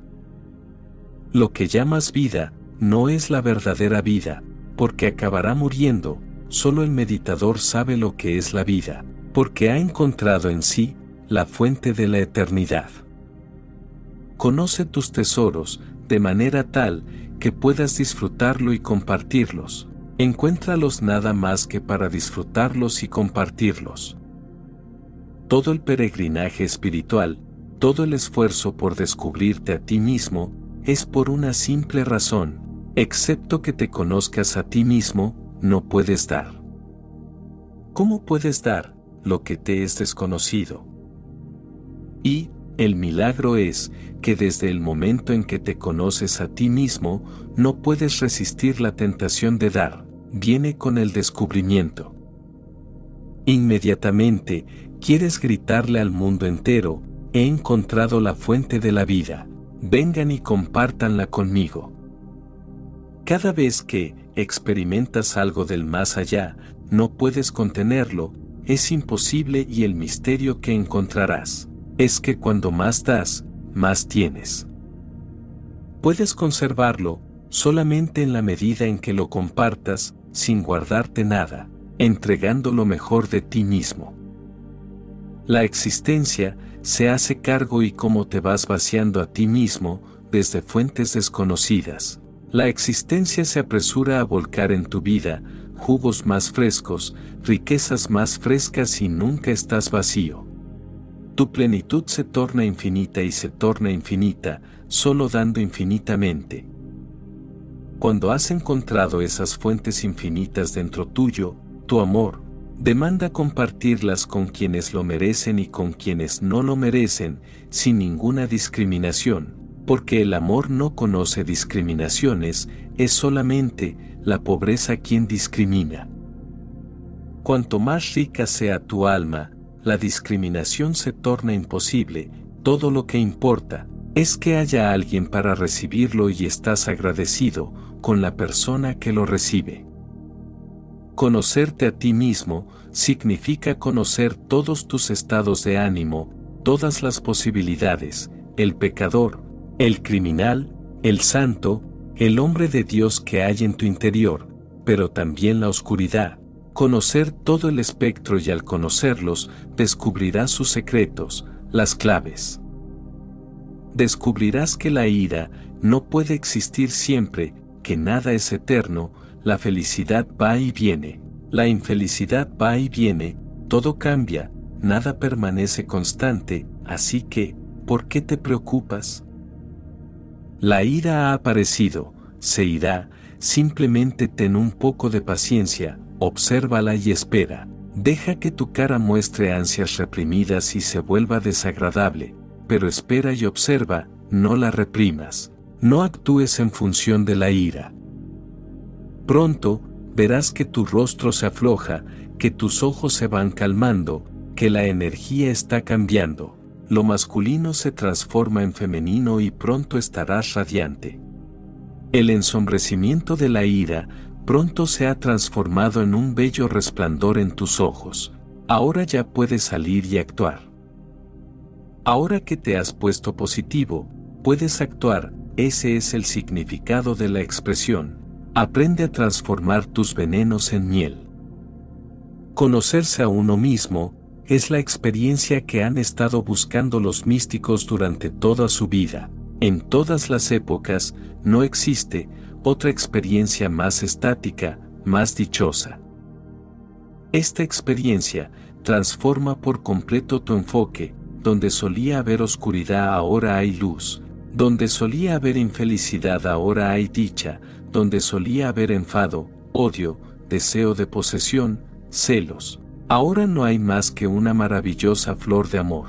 Lo que llamas vida, no es la verdadera vida, porque acabará muriendo, solo el meditador sabe lo que es la vida, porque ha encontrado en sí la fuente de la eternidad. Conoce tus tesoros, de manera tal que puedas disfrutarlo y compartirlos. Encuéntralos nada más que para disfrutarlos y compartirlos. Todo el peregrinaje espiritual, todo el esfuerzo por descubrirte a ti mismo, es por una simple razón, excepto que te conozcas a ti mismo, no puedes dar. ¿Cómo puedes dar lo que te es desconocido? Y, el milagro es que desde el momento en que te conoces a ti mismo, no puedes resistir la tentación de dar, viene con el descubrimiento. Inmediatamente, quieres gritarle al mundo entero, he encontrado la fuente de la vida, vengan y compártanla conmigo. Cada vez que experimentas algo del más allá, no puedes contenerlo, es imposible y el misterio que encontrarás es que cuando más das, más tienes. Puedes conservarlo solamente en la medida en que lo compartas, sin guardarte nada, entregando lo mejor de ti mismo. La existencia se hace cargo y como te vas vaciando a ti mismo desde fuentes desconocidas. La existencia se apresura a volcar en tu vida jugos más frescos, riquezas más frescas y nunca estás vacío. Tu plenitud se torna infinita y se torna infinita, solo dando infinitamente. Cuando has encontrado esas fuentes infinitas dentro tuyo, tu amor, demanda compartirlas con quienes lo merecen y con quienes no lo merecen, sin ninguna discriminación, porque el amor no conoce discriminaciones, es solamente la pobreza quien discrimina. Cuanto más rica sea tu alma, la discriminación se torna imposible, todo lo que importa es que haya alguien para recibirlo y estás agradecido con la persona que lo recibe. Conocerte a ti mismo significa conocer todos tus estados de ánimo, todas las posibilidades, el pecador, el criminal, el santo, el hombre de Dios que hay en tu interior, pero también la oscuridad, conocer todo el espectro y al conocerlos descubrirás sus secretos, las claves. Descubrirás que la ira no puede existir siempre, que nada es eterno, la felicidad va y viene, la infelicidad va y viene, todo cambia, nada permanece constante, así que, ¿por qué te preocupas? La ira ha aparecido, se irá, simplemente ten un poco de paciencia, obsérvala y espera. Deja que tu cara muestre ansias reprimidas y se vuelva desagradable, pero espera y observa, no la reprimas. No actúes en función de la ira. Pronto, verás que tu rostro se afloja, que tus ojos se van calmando, que la energía está cambiando. Lo masculino se transforma en femenino y pronto estarás radiante. El ensombrecimiento de la ira pronto se ha transformado en un bello resplandor en tus ojos. Ahora ya puedes salir y actuar. Ahora que te has puesto positivo, puedes actuar, ese es el significado de la expresión. Aprende a transformar tus venenos en miel. Conocerse a uno mismo es la experiencia que han estado buscando los místicos durante toda su vida. En todas las épocas no existe otra experiencia más estática, más dichosa. Esta experiencia transforma por completo tu enfoque, donde solía haber oscuridad ahora hay luz, donde solía haber infelicidad ahora hay dicha, donde solía haber enfado, odio, deseo de posesión, celos. Ahora no hay más que una maravillosa flor de amor.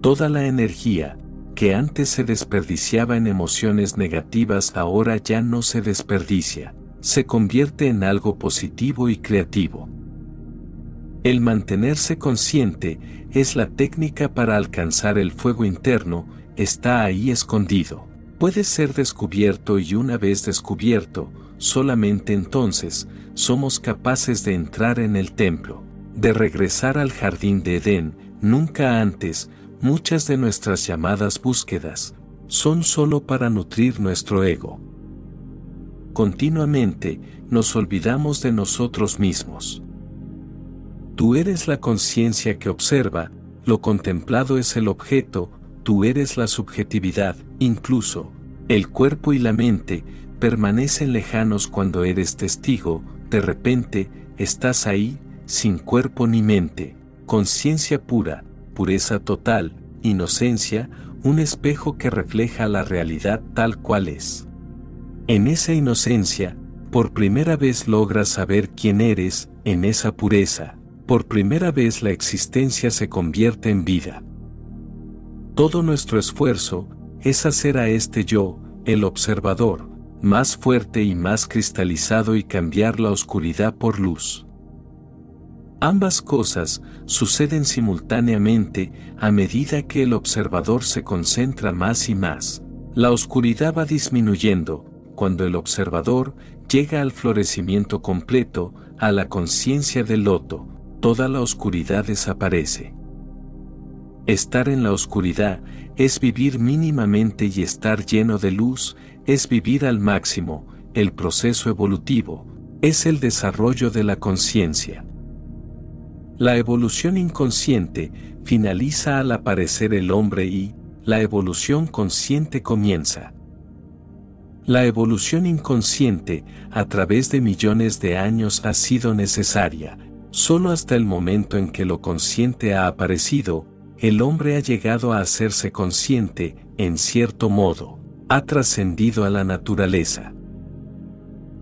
Toda la energía, que antes se desperdiciaba en emociones negativas ahora ya no se desperdicia, se convierte en algo positivo y creativo. El mantenerse consciente es la técnica para alcanzar el fuego interno, está ahí escondido. Puede ser descubierto y una vez descubierto, solamente entonces somos capaces de entrar en el templo, de regresar al jardín de Edén, nunca antes, muchas de nuestras llamadas búsquedas son solo para nutrir nuestro ego. Continuamente nos olvidamos de nosotros mismos. Tú eres la conciencia que observa, lo contemplado es el objeto, tú eres la subjetividad, incluso, el cuerpo y la mente permanecen lejanos cuando eres testigo, de repente, estás ahí, sin cuerpo ni mente, conciencia pura, pureza total, inocencia, un espejo que refleja la realidad tal cual es. En esa inocencia, por primera vez logras saber quién eres, en esa pureza, por primera vez la existencia se convierte en vida. Todo nuestro esfuerzo es hacer a este yo, el observador, más fuerte y más cristalizado y cambiar la oscuridad por luz. Ambas cosas suceden simultáneamente a medida que el observador se concentra más y más. La oscuridad va disminuyendo cuando el observador llega al florecimiento completo, a la conciencia del loto, toda la oscuridad desaparece. Estar en la oscuridad es vivir mínimamente y estar lleno de luz es vivir al máximo, el proceso evolutivo, es el desarrollo de la conciencia. La evolución inconsciente finaliza al aparecer el hombre y la evolución consciente comienza. La evolución inconsciente a través de millones de años ha sido necesaria, Solo hasta el momento en que lo consciente ha aparecido, el hombre ha llegado a hacerse consciente, en cierto modo, ha trascendido a la naturaleza.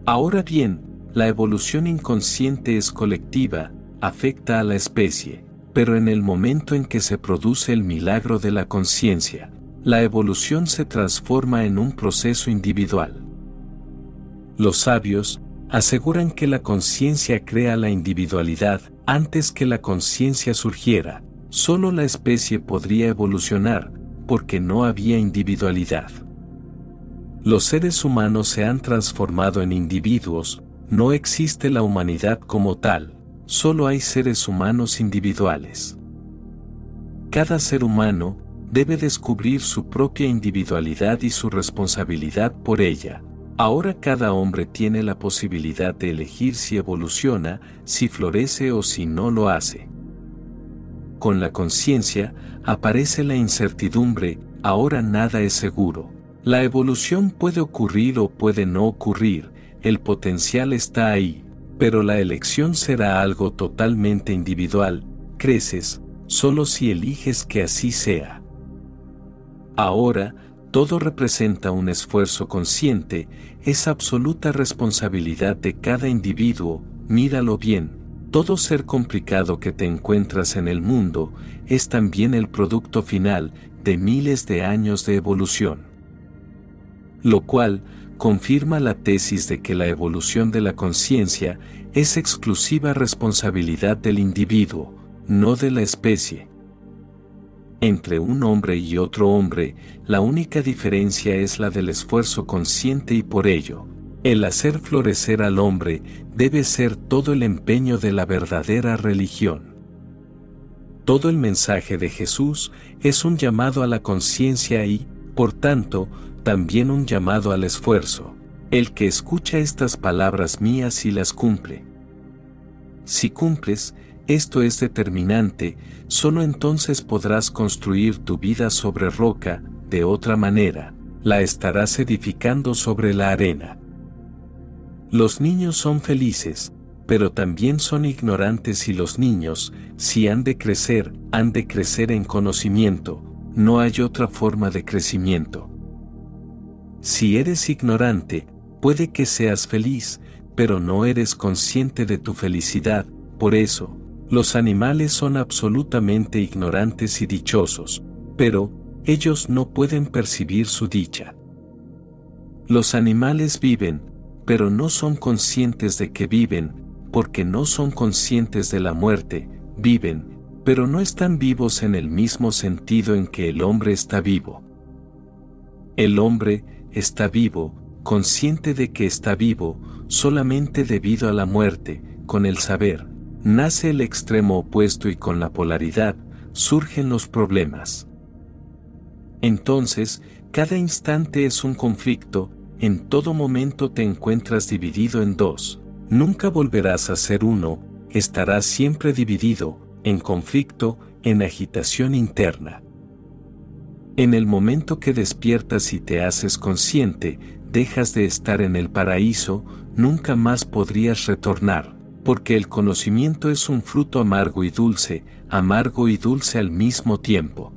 Ahora bien, la evolución inconsciente es colectiva, afecta a la especie, pero en el momento en que se produce el milagro de la conciencia, la evolución se transforma en un proceso individual. Los sabios, aseguran que la conciencia crea la individualidad antes que la conciencia surgiera. Solo la especie podría evolucionar, porque no había individualidad. Los seres humanos se han transformado en individuos, no existe la humanidad como tal, solo hay seres humanos individuales. Cada ser humano debe descubrir su propia individualidad y su responsabilidad por ella, Ahora cada hombre tiene la posibilidad de elegir si evoluciona, si florece o si no lo hace. Con la conciencia aparece la incertidumbre, ahora nada es seguro. La evolución puede ocurrir o puede no ocurrir, el potencial está ahí, pero la elección será algo totalmente individual, creces, solo si eliges que así sea. Ahora, todo representa un esfuerzo consciente, es absoluta responsabilidad de cada individuo, míralo bien, todo ser complicado que te encuentras en el mundo es también el producto final de miles de años de evolución. Lo cual confirma la tesis de que la evolución de la conciencia es exclusiva responsabilidad del individuo, no de la especie. Entre un hombre y otro hombre, la única diferencia es la del esfuerzo consciente y por ello, el hacer florecer al hombre debe ser todo el empeño de la verdadera religión. Todo el mensaje de Jesús es un llamado a la conciencia y, por tanto, también un llamado al esfuerzo. El que escucha estas palabras mías y las cumple. Si cumples, esto es determinante, solo entonces podrás construir tu vida sobre roca, de otra manera, la estarás edificando sobre la arena. Los niños son felices, pero también son ignorantes y los niños, si han de crecer, han de crecer en conocimiento, no hay otra forma de crecimiento. Si eres ignorante, puede que seas feliz, pero no eres consciente de tu felicidad, por eso, los animales son absolutamente ignorantes y dichosos, pero, ellos no pueden percibir su dicha. Los animales viven, pero no son conscientes de que viven, porque no son conscientes de la muerte, viven, pero no están vivos en el mismo sentido en que el hombre está vivo. El hombre está vivo, consciente de que está vivo, solamente debido a la muerte, con el saber, nace el extremo opuesto y con la polaridad, surgen los problemas. Entonces, cada instante es un conflicto, en todo momento te encuentras dividido en dos, Nunca volverás a ser uno, estarás siempre dividido, en conflicto, en agitación interna. En el momento que despiertas y te haces consciente, dejas de estar en el paraíso, nunca más podrías retornar, porque el conocimiento es un fruto amargo y dulce, amargo y dulce al mismo tiempo.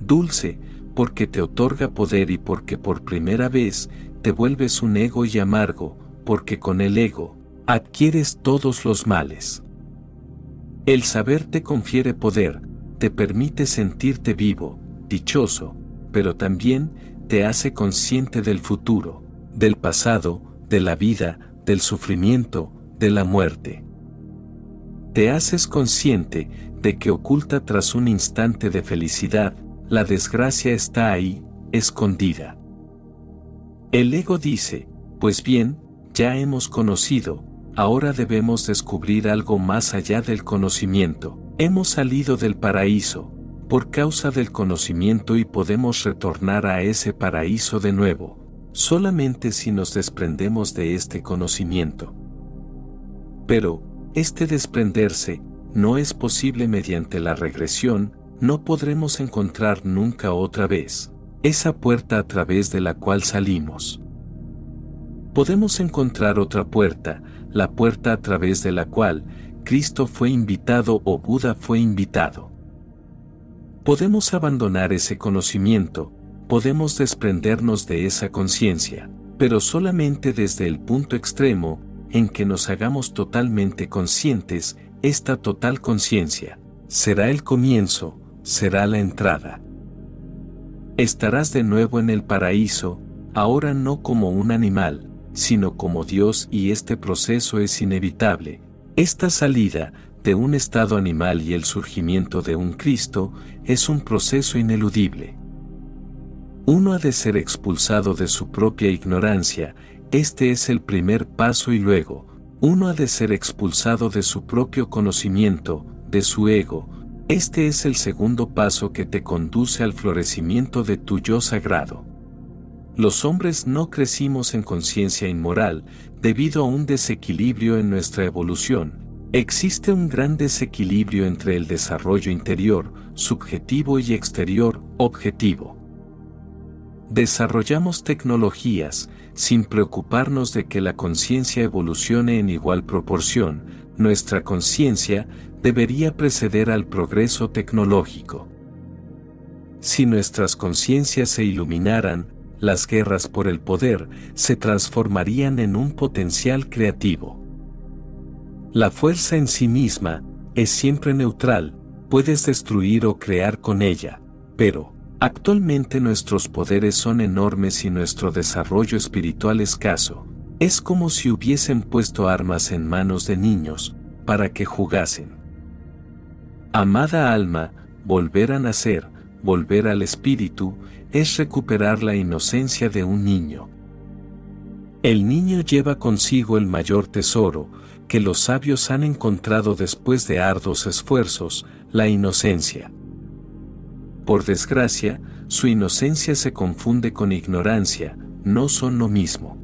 Dulce, porque te otorga poder y porque por primera vez te vuelves un ego y amargo, porque con el ego, adquieres todos los males. El saber te confiere poder, te permite sentirte vivo, dichoso, pero también te hace consciente del futuro, del pasado, de la vida, del sufrimiento, de la muerte. Te haces consciente de que oculta tras un instante de felicidad, la desgracia está ahí, escondida. El ego dice, pues bien, ya hemos conocido, ahora debemos descubrir algo más allá del conocimiento. Hemos salido del paraíso, por causa del conocimiento y podemos retornar a ese paraíso de nuevo, solamente si nos desprendemos de este conocimiento. Pero, este desprenderse, no es posible mediante la regresión, no podremos encontrar nunca otra vez esa puerta a través de la cual salimos podemos encontrar otra puerta, la puerta a través de la cual Cristo fue invitado o Buda fue invitado. Podemos abandonar ese conocimiento, podemos desprendernos de esa conciencia, pero solamente desde el punto extremo en que nos hagamos totalmente conscientes, esta total conciencia será el comienzo, será la entrada. Estarás de nuevo en el paraíso, ahora no como un animal, sino como Dios y este proceso es inevitable. Esta salida de un estado animal y el surgimiento de un Cristo es un proceso ineludible. Uno ha de ser expulsado de su propia ignorancia, este es el primer paso y luego, uno ha de ser expulsado de su propio conocimiento, de su ego, este es el segundo paso que te conduce al florecimiento de tu yo sagrado. Los hombres no crecimos en conciencia inmoral debido a un desequilibrio en nuestra evolución. Existe un gran desequilibrio entre el desarrollo interior, subjetivo y exterior, objetivo. Desarrollamos tecnologías, sin preocuparnos de que la conciencia evolucione en igual proporción, nuestra conciencia debería preceder al progreso tecnológico. Si nuestras conciencias se iluminaran, las guerras por el poder se transformarían en un potencial creativo. La fuerza en sí misma es siempre neutral, puedes destruir o crear con ella, pero, actualmente nuestros poderes son enormes y nuestro desarrollo espiritual escaso. Es como si hubiesen puesto armas en manos de niños, para que jugasen. Amada alma, volver a nacer, volver al espíritu, es recuperar la inocencia de un niño. El niño lleva consigo el mayor tesoro que los sabios han encontrado después de arduos esfuerzos, la inocencia. Por desgracia, su inocencia se confunde con ignorancia, no son lo mismo.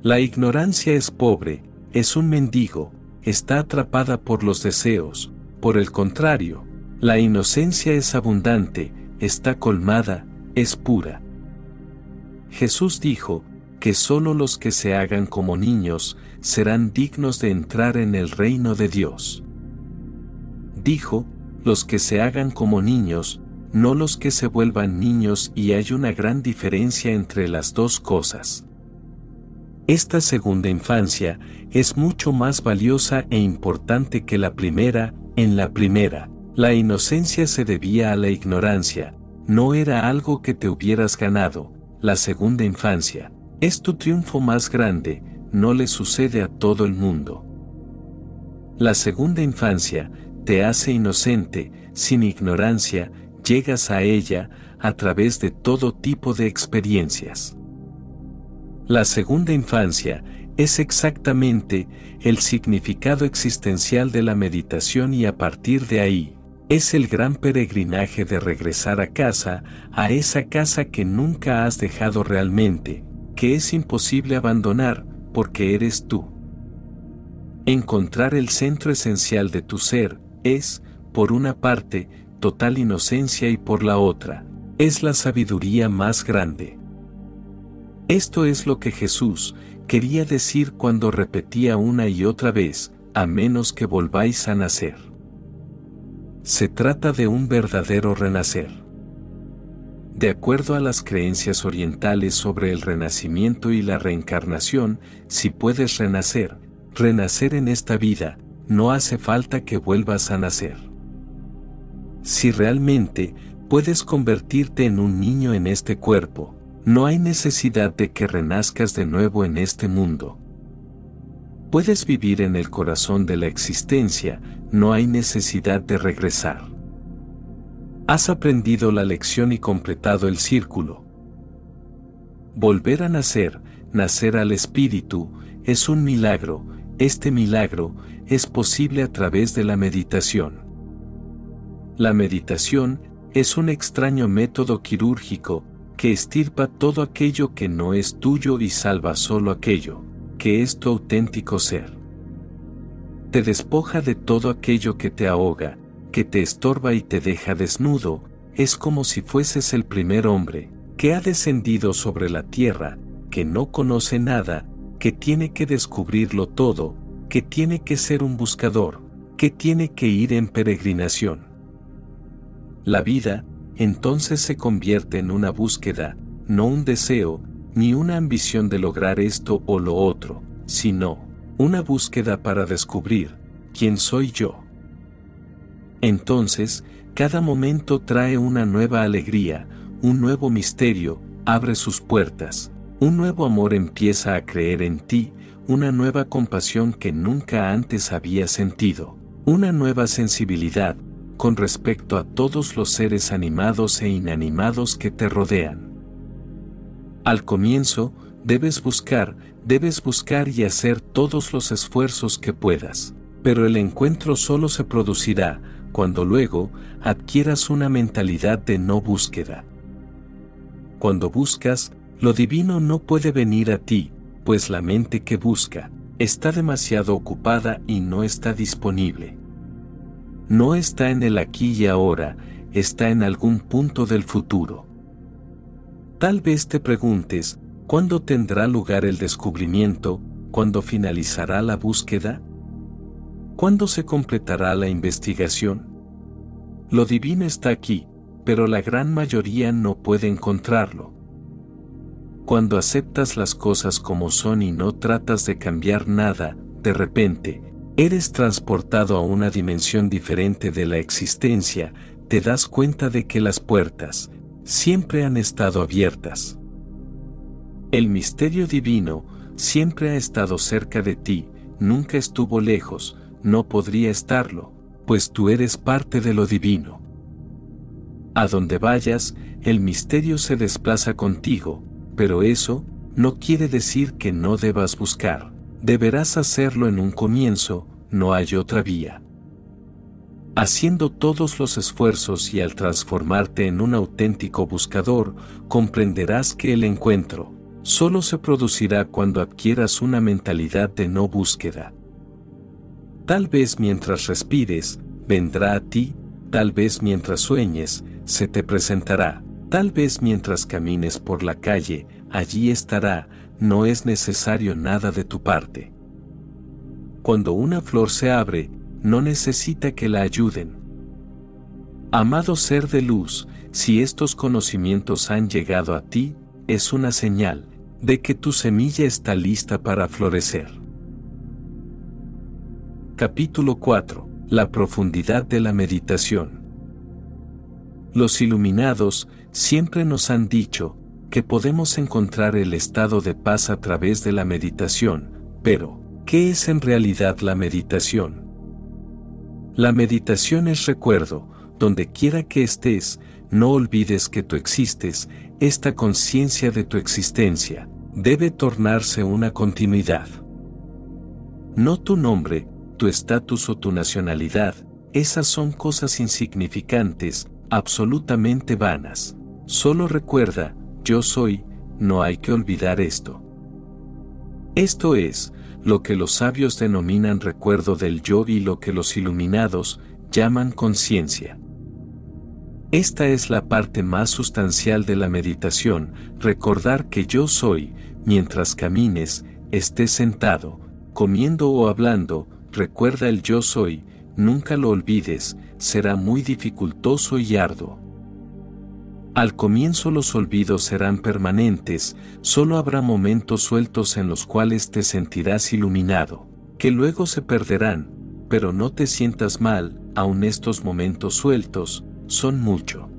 La ignorancia es pobre, es un mendigo, está atrapada por los deseos, por el contrario, la inocencia es abundante, está colmada, es pura. Jesús dijo, que sólo los que se hagan como niños serán dignos de entrar en el reino de Dios. Dijo, los que se hagan como niños, no los que se vuelvan niños y hay una gran diferencia entre las dos cosas. Esta segunda infancia es mucho más valiosa e importante que la primera, en la primera, la inocencia se debía a la ignorancia, no era algo que te hubieras ganado, la segunda infancia, es tu triunfo más grande, no le sucede a todo el mundo. La segunda infancia te hace inocente, sin ignorancia, llegas a ella a través de todo tipo de experiencias. La segunda infancia es exactamente el significado existencial de la meditación y a partir de ahí, es el gran peregrinaje de regresar a casa, a esa casa que nunca has dejado realmente, que es imposible abandonar, porque eres tú. Encontrar el centro esencial de tu ser es, por una parte, total inocencia y por la otra, es la sabiduría más grande. Esto es lo que Jesús quería decir cuando repetía una y otra vez, a menos que volváis a nacer. Se trata de un verdadero renacer. De acuerdo a las creencias orientales sobre el renacimiento y la reencarnación, si puedes renacer, renacer en esta vida, no hace falta que vuelvas a nacer. Si realmente puedes convertirte en un niño en este cuerpo, no hay necesidad de que renazcas de nuevo en este mundo. Puedes vivir en el corazón de la existencia, no hay necesidad de regresar. Has aprendido la lección y completado el círculo. Volver a nacer, nacer al espíritu, es un milagro, este milagro es posible a través de la meditación. La meditación es un extraño método quirúrgico que estirpa todo aquello que no es tuyo y salva solo aquello que es tu auténtico ser. Te despoja de todo aquello que te ahoga, que te estorba y te deja desnudo, es como si fueses el primer hombre, que ha descendido sobre la tierra, que no conoce nada, que tiene que descubrirlo todo, que tiene que ser un buscador, que tiene que ir en peregrinación. La vida, entonces se convierte en una búsqueda, no un deseo, ni una ambición de lograr esto o lo otro, sino una búsqueda para descubrir quién soy yo. Entonces, cada momento trae una nueva alegría, un nuevo misterio, abre sus puertas, un nuevo amor empieza a creer en ti, una nueva compasión que nunca antes había sentido, una nueva sensibilidad, con respecto a todos los seres animados e inanimados que te rodean. Al comienzo, debes buscar, debes buscar y hacer todos los esfuerzos que puedas, pero el encuentro solo se producirá cuando luego adquieras una mentalidad de no búsqueda. Cuando buscas, lo divino no puede venir a ti, pues la mente que busca está demasiado ocupada y no está disponible no está en el aquí y ahora, está en algún punto del futuro. Tal vez te preguntes, ¿cuándo tendrá lugar el descubrimiento? ¿Cuándo finalizará la búsqueda? ¿Cuándo se completará la investigación? Lo divino está aquí, pero la gran mayoría no puede encontrarlo. Cuando aceptas las cosas como son y no tratas de cambiar nada, de repente, eres transportado a una dimensión diferente de la existencia, te das cuenta de que las puertas siempre han estado abiertas. El misterio divino siempre ha estado cerca de ti, nunca estuvo lejos, no podría estarlo, pues tú eres parte de lo divino. A donde vayas, el misterio se desplaza contigo, pero eso no quiere decir que no debas buscar. Deberás hacerlo en un comienzo, no hay otra vía. Haciendo todos los esfuerzos y al transformarte en un auténtico buscador, comprenderás que el encuentro solo se producirá cuando adquieras una mentalidad de no búsqueda. Tal vez mientras respires, vendrá a ti, tal vez mientras sueñes, se te presentará, tal vez mientras camines por la calle, allí estará, no es necesario nada de tu parte. Cuando una flor se abre, no necesita que la ayuden. Amado ser de luz, si estos conocimientos han llegado a ti, es una señal de que tu semilla está lista para florecer. Capítulo 4. La profundidad de la meditación. Los iluminados siempre nos han dicho que podemos encontrar el estado de paz a través de la meditación, pero, ¿qué es en realidad la meditación? La meditación es recuerdo, donde quiera que estés, no olvides que tú existes, esta conciencia de tu existencia debe tornarse una continuidad. No tu nombre, tu estatus o tu nacionalidad, esas son cosas insignificantes, absolutamente vanas. Solo recuerda, yo soy, no hay que olvidar esto. Esto es, lo que los sabios denominan recuerdo del yo y lo que los iluminados llaman conciencia. Esta es la parte más sustancial de la meditación, recordar que yo soy, mientras camines, estés sentado, comiendo o hablando, recuerda el yo soy, nunca lo olvides, será muy dificultoso y arduo. Al comienzo los olvidos serán permanentes, solo habrá momentos sueltos en los cuales te sentirás iluminado, que luego se perderán, pero no te sientas mal, aun estos momentos sueltos, son mucho.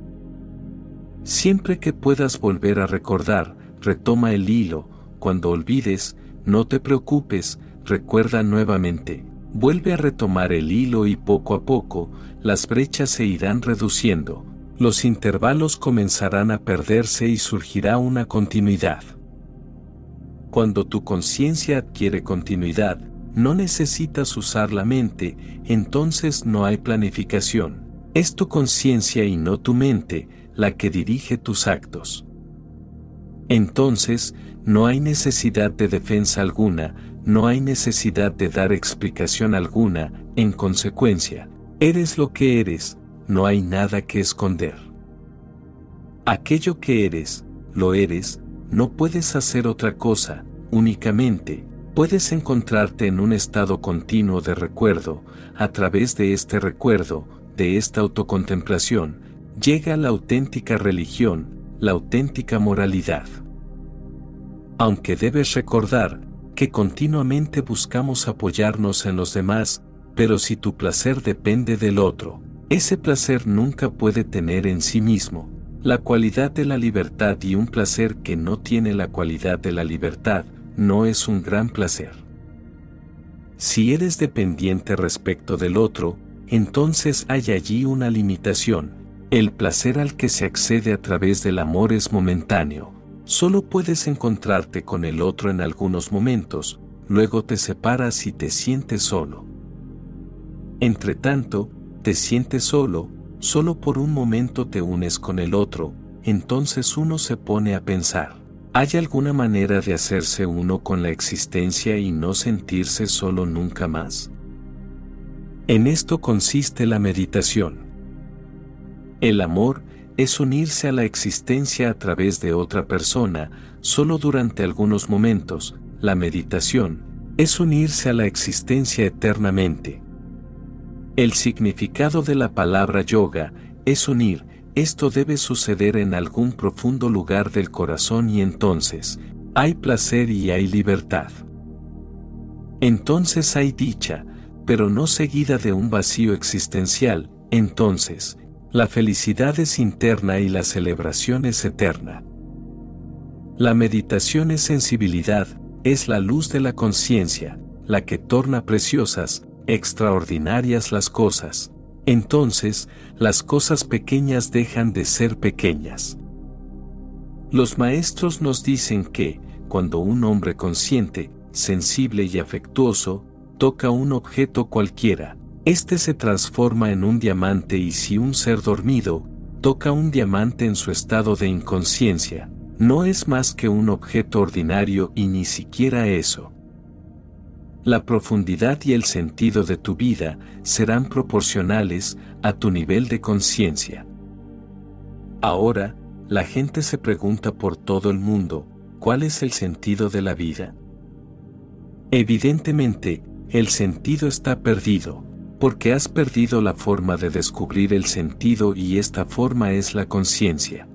Siempre que puedas volver a recordar, retoma el hilo, cuando olvides, no te preocupes, recuerda nuevamente, vuelve a retomar el hilo y poco a poco, las brechas se irán reduciendo, los intervalos comenzarán a perderse y surgirá una continuidad. Cuando tu conciencia adquiere continuidad, no necesitas usar la mente, entonces no hay planificación. Es tu conciencia y no tu mente la que dirige tus actos. Entonces, no hay necesidad de defensa alguna, no hay necesidad de dar explicación alguna, en consecuencia, eres lo que eres, no hay nada que esconder. Aquello que eres, lo eres, no puedes hacer otra cosa, únicamente, puedes encontrarte en un estado continuo de recuerdo, a través de este recuerdo, de esta autocontemplación, llega la auténtica religión, la auténtica moralidad. Aunque debes recordar que continuamente buscamos apoyarnos en los demás, pero si tu placer depende del otro, ese placer nunca puede tener en sí mismo la cualidad de la libertad y un placer que no tiene la cualidad de la libertad no es un gran placer. Si eres dependiente respecto del otro, entonces hay allí una limitación. El placer al que se accede a través del amor es momentáneo. Solo puedes encontrarte con el otro en algunos momentos, luego te separas y te sientes solo. Entre tanto, te sientes solo, solo por un momento te unes con el otro, entonces uno se pone a pensar, ¿hay alguna manera de hacerse uno con la existencia y no sentirse solo nunca más? En esto consiste la meditación. El amor es unirse a la existencia a través de otra persona, solo durante algunos momentos, la meditación es unirse a la existencia eternamente. El significado de la palabra yoga es unir, esto debe suceder en algún profundo lugar del corazón y entonces, hay placer y hay libertad. Entonces hay dicha, pero no seguida de un vacío existencial, entonces, la felicidad es interna y la celebración es eterna. La meditación es sensibilidad, es la luz de la conciencia, la que torna preciosas, extraordinarias las cosas. Entonces, las cosas pequeñas dejan de ser pequeñas. Los maestros nos dicen que, cuando un hombre consciente, sensible y afectuoso, toca un objeto cualquiera, este se transforma en un diamante y si un ser dormido, toca un diamante en su estado de inconsciencia, no es más que un objeto ordinario y ni siquiera eso. La profundidad y el sentido de tu vida serán proporcionales a tu nivel de conciencia. Ahora, la gente se pregunta por todo el mundo, ¿cuál es el sentido de la vida? Evidentemente, el sentido está perdido, porque has perdido la forma de descubrir el sentido y esta forma es la conciencia.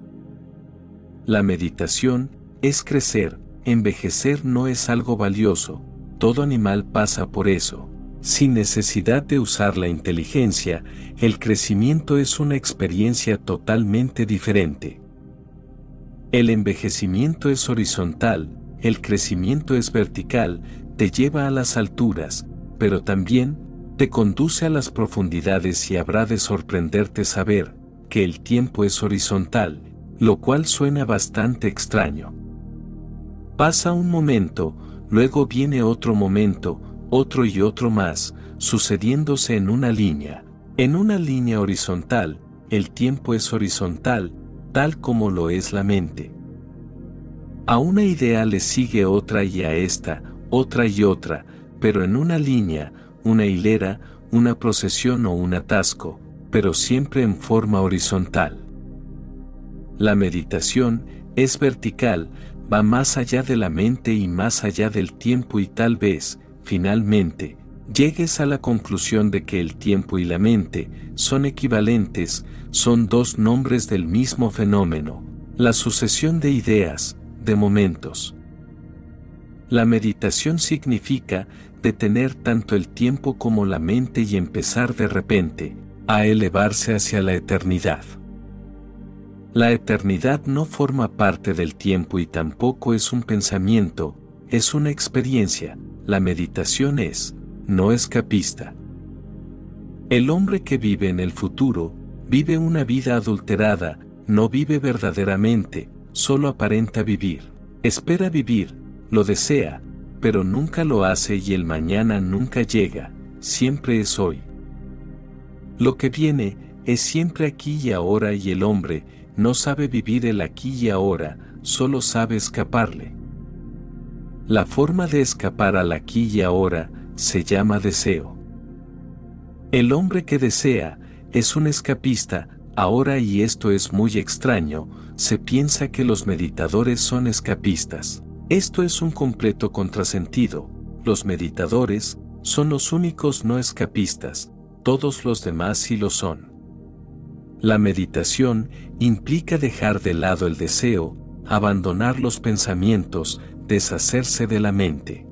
La meditación es crecer, envejecer no es algo valioso, todo animal pasa por eso. Sin necesidad de usar la inteligencia, el crecimiento es una experiencia totalmente diferente. El envejecimiento es horizontal, el crecimiento es vertical, te lleva a las alturas, pero también te conduce a las profundidades y habrá de sorprenderte saber que el tiempo es horizontal, lo cual suena bastante extraño. Pasa un momento, luego viene otro momento, otro y otro más, sucediéndose en una línea. En una línea horizontal, el tiempo es horizontal, tal como lo es la mente. A una idea le sigue otra y a esta, otra y otra, pero en una línea, una hilera, una procesión o un atasco, pero siempre en forma horizontal. La meditación es vertical, va más allá de la mente y más allá del tiempo y tal vez, finalmente, llegues a la conclusión de que el tiempo y la mente son equivalentes, son dos nombres del mismo fenómeno, la sucesión de ideas, de momentos. La meditación significa detener tanto el tiempo como la mente y empezar de repente a elevarse hacia la eternidad. La eternidad no forma parte del tiempo y tampoco es un pensamiento, es una experiencia, la meditación es, no escapista. El hombre que vive en el futuro, vive una vida adulterada, no vive verdaderamente, solo aparenta vivir. Espera vivir, lo desea, pero nunca lo hace y el mañana nunca llega, siempre es hoy. Lo que viene es siempre aquí y ahora y el hombre no sabe vivir el aquí y ahora, solo sabe escaparle. La forma de escapar al aquí y ahora se llama deseo. El hombre que desea es un escapista, ahora y esto es muy extraño, se piensa que los meditadores son escapistas. Esto es un completo contrasentido. Los meditadores son los únicos no escapistas, todos los demás sí lo son. La meditación implica dejar de lado el deseo, abandonar los pensamientos, deshacerse de la mente.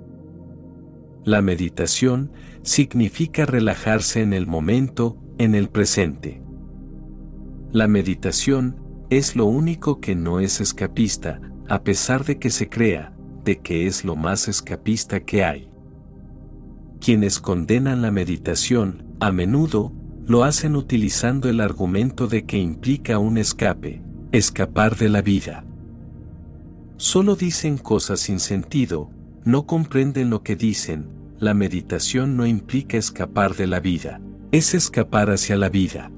La meditación significa relajarse en el momento, en el presente. La meditación es lo único que no es escapista, a pesar de que se crea, de que es lo más escapista que hay. Quienes condenan la meditación, a menudo, lo hacen utilizando el argumento de que implica un escape, escapar de la vida. Solo dicen cosas sin sentido, no comprenden lo que dicen, la meditación no implica escapar de la vida, es escapar hacia la vida.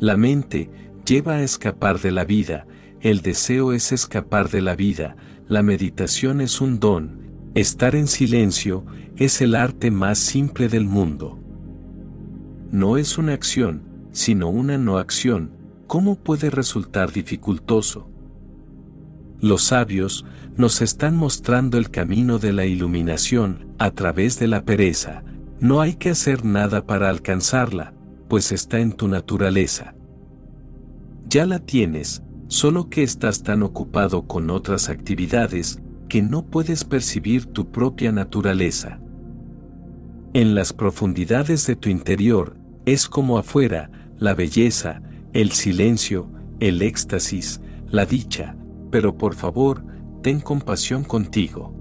La mente lleva a escapar de la vida, el deseo es escapar de la vida, la meditación es un don, estar en silencio es el arte más simple del mundo. No es una acción, sino una no acción, ¿cómo puede resultar dificultoso? Los sabios nos están mostrando el camino de la iluminación a través de la pereza. No hay que hacer nada para alcanzarla, pues está en tu naturaleza. Ya la tienes, solo que estás tan ocupado con otras actividades que no puedes percibir tu propia naturaleza. En las profundidades de tu interior, es como afuera, la belleza, el silencio, el éxtasis, la dicha, pero por favor, ten compasión contigo.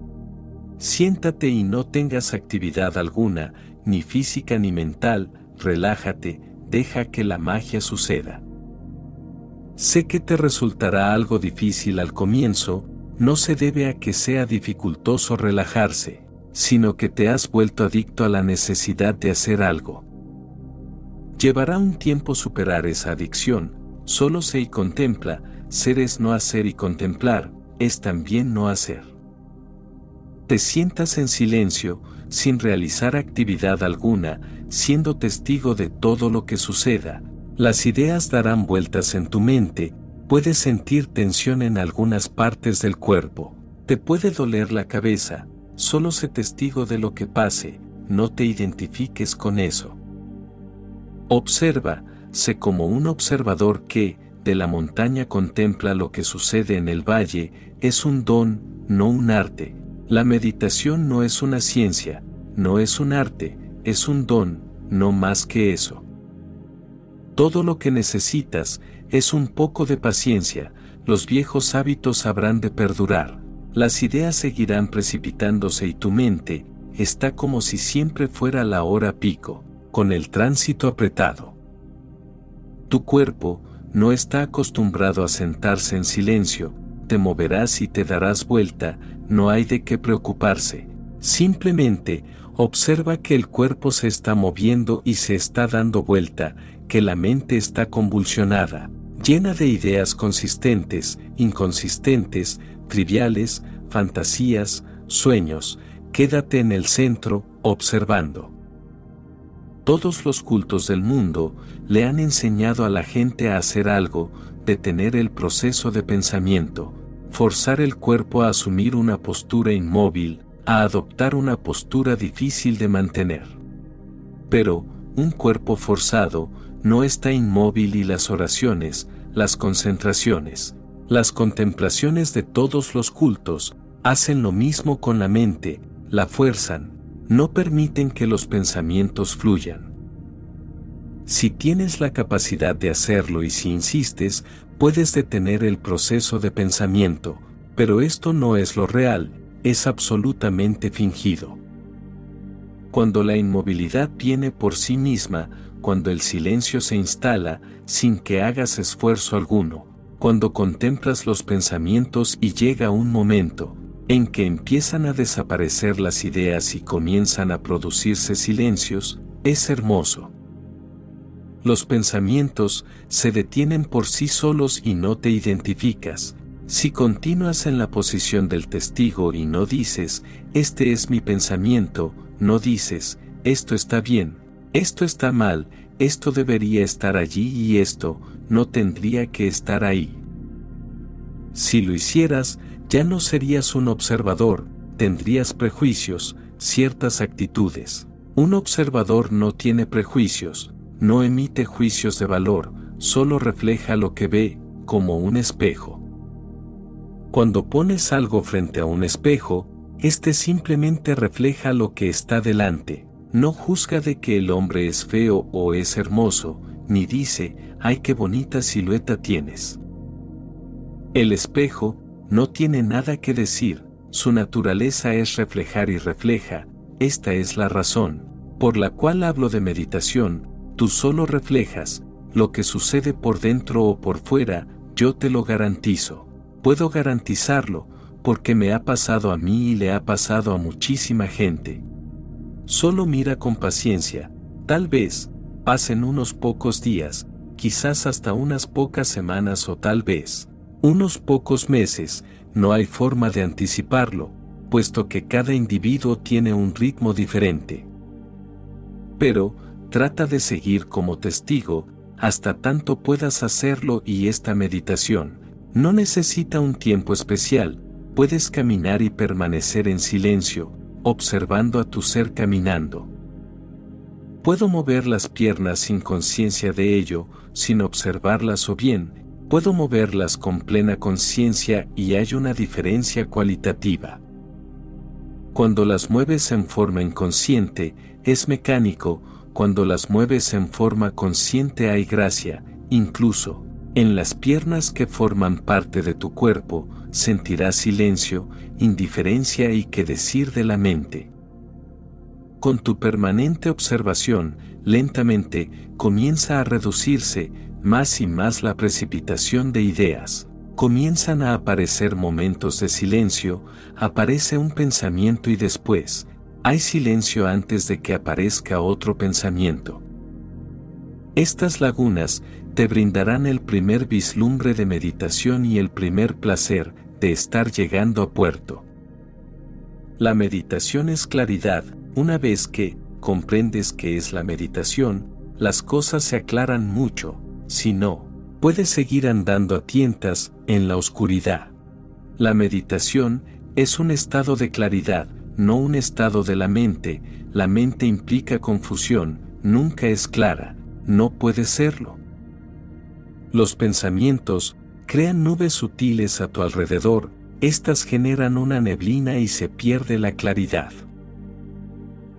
Siéntate y no tengas actividad alguna, ni física ni mental, relájate, deja que la magia suceda. Sé que te resultará algo difícil al comienzo, no se debe a que sea dificultoso relajarse, sino que te has vuelto adicto a la necesidad de hacer algo. Llevará un tiempo superar esa adicción, solo sé y contempla, ser es no hacer y contemplar, es también no hacer. Te sientas en silencio, sin realizar actividad alguna, siendo testigo de todo lo que suceda, las ideas darán vueltas en tu mente, Puedes sentir tensión en algunas partes del cuerpo. Te puede doler la cabeza. Solo sé testigo de lo que pase. No te identifiques con eso. Observa, sé como un observador que, de la montaña contempla lo que sucede en el valle, es un don, no un arte. La meditación no es una ciencia, no es un arte, es un don, no más que eso. Todo lo que necesitas es un poco de paciencia, los viejos hábitos habrán de perdurar, las ideas seguirán precipitándose y tu mente está como si siempre fuera la hora pico, con el tránsito apretado. Tu cuerpo no está acostumbrado a sentarse en silencio, te moverás y te darás vuelta, no hay de qué preocuparse, simplemente observa que el cuerpo se está moviendo y se está dando vuelta, que la mente está convulsionada, llena de ideas consistentes, inconsistentes, triviales, fantasías, sueños, quédate en el centro, observando. Todos los cultos del mundo le han enseñado a la gente a hacer algo, detener el proceso de pensamiento, forzar el cuerpo a asumir una postura inmóvil, a adoptar una postura difícil de mantener. Pero, un cuerpo forzado, no está inmóvil y las oraciones, las concentraciones, las contemplaciones de todos los cultos, hacen lo mismo con la mente, la fuerzan, no permiten que los pensamientos fluyan. Si tienes la capacidad de hacerlo y si insistes, puedes detener el proceso de pensamiento, pero esto no es lo real, es absolutamente fingido. Cuando la inmovilidad viene por sí misma, cuando el silencio se instala sin que hagas esfuerzo alguno, cuando contemplas los pensamientos y llega un momento en que empiezan a desaparecer las ideas y comienzan a producirse silencios, es hermoso. Los pensamientos se detienen por sí solos y no te identificas. Si continúas en la posición del testigo y no dices, este es mi pensamiento, no dices, esto está bien, esto está mal, esto debería estar allí y esto no tendría que estar ahí. Si lo hicieras, ya no serías un observador, tendrías prejuicios, ciertas actitudes. Un observador no tiene prejuicios, no emite juicios de valor, solo refleja lo que ve, como un espejo. Cuando pones algo frente a un espejo, este simplemente refleja lo que está delante, no juzga de que el hombre es feo o es hermoso, ni dice, ay qué bonita silueta tienes. El espejo no tiene nada que decir, su naturaleza es reflejar y refleja, esta es la razón, por la cual hablo de meditación, tú solo reflejas, lo que sucede por dentro o por fuera, yo te lo garantizo. Puedo garantizarlo, porque me ha pasado a mí y le ha pasado a muchísima gente. Solo mira con paciencia, tal vez, pasen unos pocos días, quizás hasta unas pocas semanas o tal vez, unos pocos meses, no hay forma de anticiparlo, puesto que cada individuo tiene un ritmo diferente. Pero, trata de seguir como testigo, hasta tanto puedas hacerlo y esta meditación, no necesita un tiempo especial, puedes caminar y permanecer en silencio, observando a tu ser caminando. Puedo mover las piernas sin conciencia de ello, sin observarlas o bien, puedo moverlas con plena conciencia y hay una diferencia cualitativa. Cuando las mueves en forma inconsciente, es mecánico, cuando las mueves en forma consciente hay gracia, incluso, en las piernas que forman parte de tu cuerpo, sentirás silencio, indiferencia y qué decir de la mente. Con tu permanente observación, lentamente, comienza a reducirse más y más la precipitación de ideas. Comienzan a aparecer momentos de silencio, aparece un pensamiento y después, hay silencio antes de que aparezca otro pensamiento. Estas lagunas te brindarán el primer vislumbre de meditación y el primer placer, de estar llegando a puerto. La meditación es claridad, una vez que comprendes que es la meditación, las cosas se aclaran mucho, si no, puedes seguir andando a tientas en la oscuridad. La meditación es un estado de claridad, no un estado de la mente, la mente implica confusión, nunca es clara, no puede serlo. Los pensamientos crean nubes sutiles a tu alrededor, estas generan una neblina y se pierde la claridad.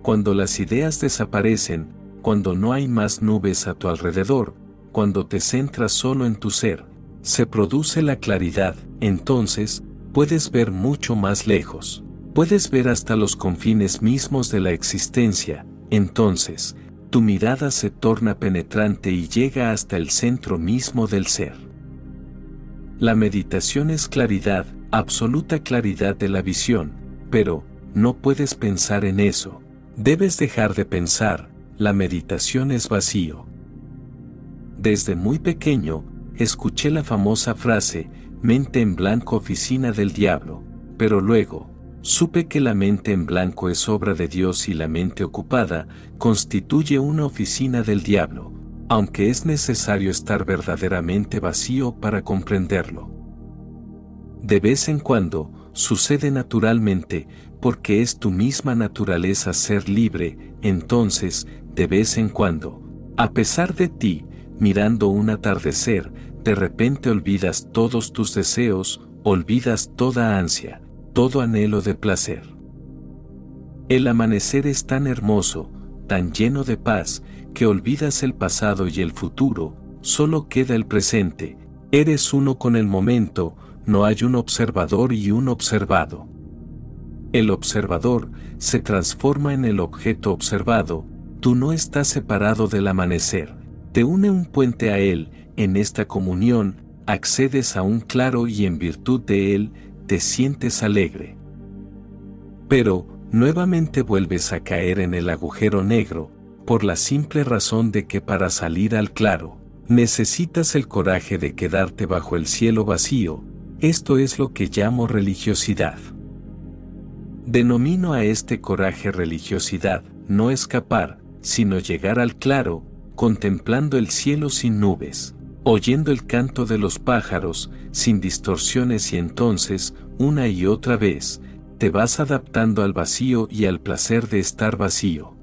Cuando las ideas desaparecen, cuando no hay más nubes a tu alrededor, cuando te centras solo en tu ser, se produce la claridad, entonces, puedes ver mucho más lejos. Puedes ver hasta los confines mismos de la existencia, entonces, tu mirada se torna penetrante y llega hasta el centro mismo del ser. La meditación es claridad, absoluta claridad de la visión, pero, no puedes pensar en eso. Debes dejar de pensar, la meditación es vacío. Desde muy pequeño, escuché la famosa frase, mente en blanco oficina del diablo, pero luego, supe que la mente en blanco es obra de Dios y la mente ocupada constituye una oficina del diablo, aunque es necesario estar verdaderamente vacío para comprenderlo. De vez en cuando, sucede naturalmente, porque es tu misma naturaleza ser libre, entonces, de vez en cuando, a pesar de ti, mirando un atardecer, de repente olvidas todos tus deseos, olvidas toda ansia, todo anhelo de placer. El amanecer es tan hermoso, tan lleno de paz, que olvidas el pasado y el futuro, solo queda el presente, eres uno con el momento, no hay un observador y un observado. El observador se transforma en el objeto observado, tú no estás separado del amanecer, te une un puente a él, en esta comunión, accedes a un claro y en virtud de él, te sientes alegre. Pero, nuevamente vuelves a caer en el agujero negro, por la simple razón de que para salir al claro, necesitas el coraje de quedarte bajo el cielo vacío, esto es lo que llamo religiosidad. Denomino a este coraje religiosidad, no escapar, sino llegar al claro, contemplando el cielo sin nubes, oyendo el canto de los pájaros, sin distorsiones y entonces, una y otra vez, te vas adaptando al vacío y al placer de estar vacío.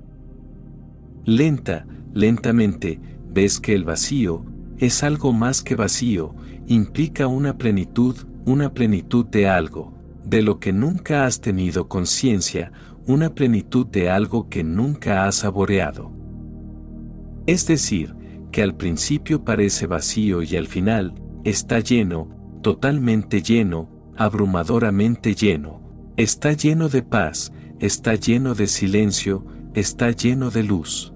Lenta, lentamente, ves que el vacío, es algo más que vacío, implica una plenitud, una plenitud de algo, de lo que nunca has tenido conciencia, una plenitud de algo que nunca has saboreado. Es decir, que al principio parece vacío y al final, está lleno, totalmente lleno, abrumadoramente lleno, está lleno de paz, está lleno de silencio, está lleno de luz.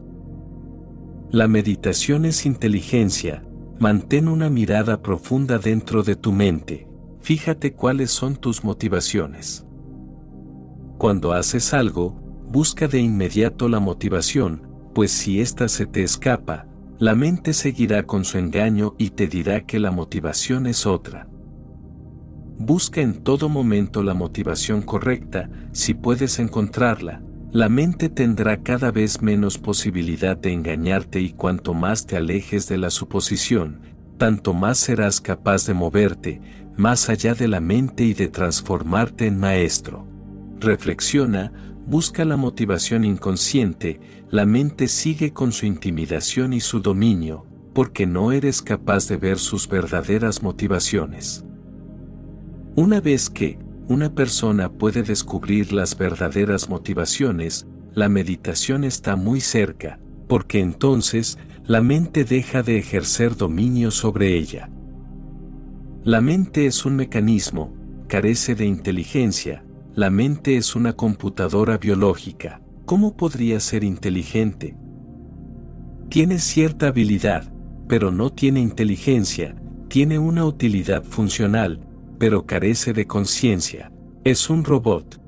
La meditación es inteligencia, mantén una mirada profunda dentro de tu mente, fíjate cuáles son tus motivaciones. Cuando haces algo, busca de inmediato la motivación, pues si ésta se te escapa, la mente seguirá con su engaño y te dirá que la motivación es otra. Busca en todo momento la motivación correcta, si puedes encontrarla, la mente tendrá cada vez menos posibilidad de engañarte y cuanto más te alejes de la suposición, tanto más serás capaz de moverte, más allá de la mente y de transformarte en maestro. Reflexiona, busca la motivación inconsciente, la mente sigue con su intimidación y su dominio, porque no eres capaz de ver sus verdaderas motivaciones. Una vez que una persona puede descubrir las verdaderas motivaciones, la meditación está muy cerca, porque entonces la mente deja de ejercer dominio sobre ella. La mente es un mecanismo, carece de inteligencia, la mente es una computadora biológica. ¿Cómo podría ser inteligente? Tiene cierta habilidad, pero no tiene inteligencia, tiene una utilidad funcional, pero carece de conciencia. Es un robot.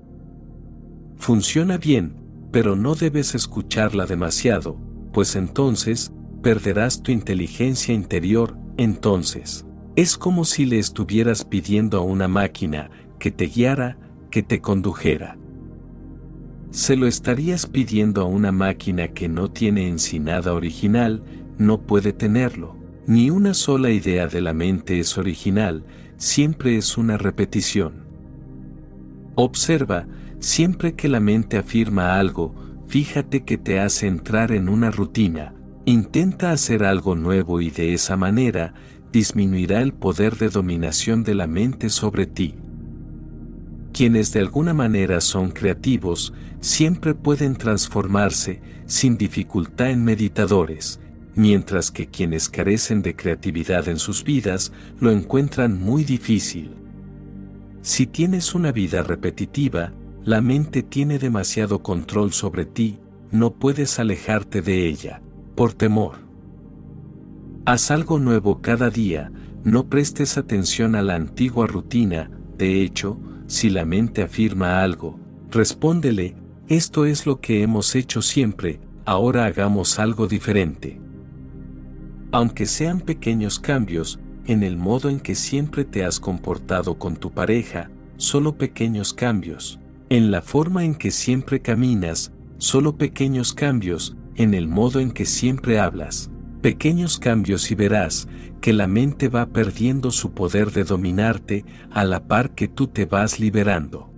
Funciona bien, pero no debes escucharla demasiado, pues entonces, perderás tu inteligencia interior, entonces. Es como si le estuvieras pidiendo a una máquina que te guiara, que te condujera. Se lo estarías pidiendo a una máquina que no tiene en sí nada original, no puede tenerlo. Ni una sola idea de la mente es original, siempre es una repetición. Observa, siempre que la mente afirma algo, fíjate que te hace entrar en una rutina, intenta hacer algo nuevo y de esa manera, disminuirá el poder de dominación de la mente sobre ti. Quienes de alguna manera son creativos, siempre pueden transformarse, sin dificultad en meditadores, mientras que quienes carecen de creatividad en sus vidas lo encuentran muy difícil. Si tienes una vida repetitiva, la mente tiene demasiado control sobre ti, no puedes alejarte de ella, por temor. Haz algo nuevo cada día, no prestes atención a la antigua rutina, de hecho, si la mente afirma algo, respóndele, esto es lo que hemos hecho siempre, ahora hagamos algo diferente. Aunque sean pequeños cambios, en el modo en que siempre te has comportado con tu pareja, solo pequeños cambios. En la forma en que siempre caminas, solo pequeños cambios, en el modo en que siempre hablas. Pequeños cambios y verás que la mente va perdiendo su poder de dominarte a la par que tú te vas liberando.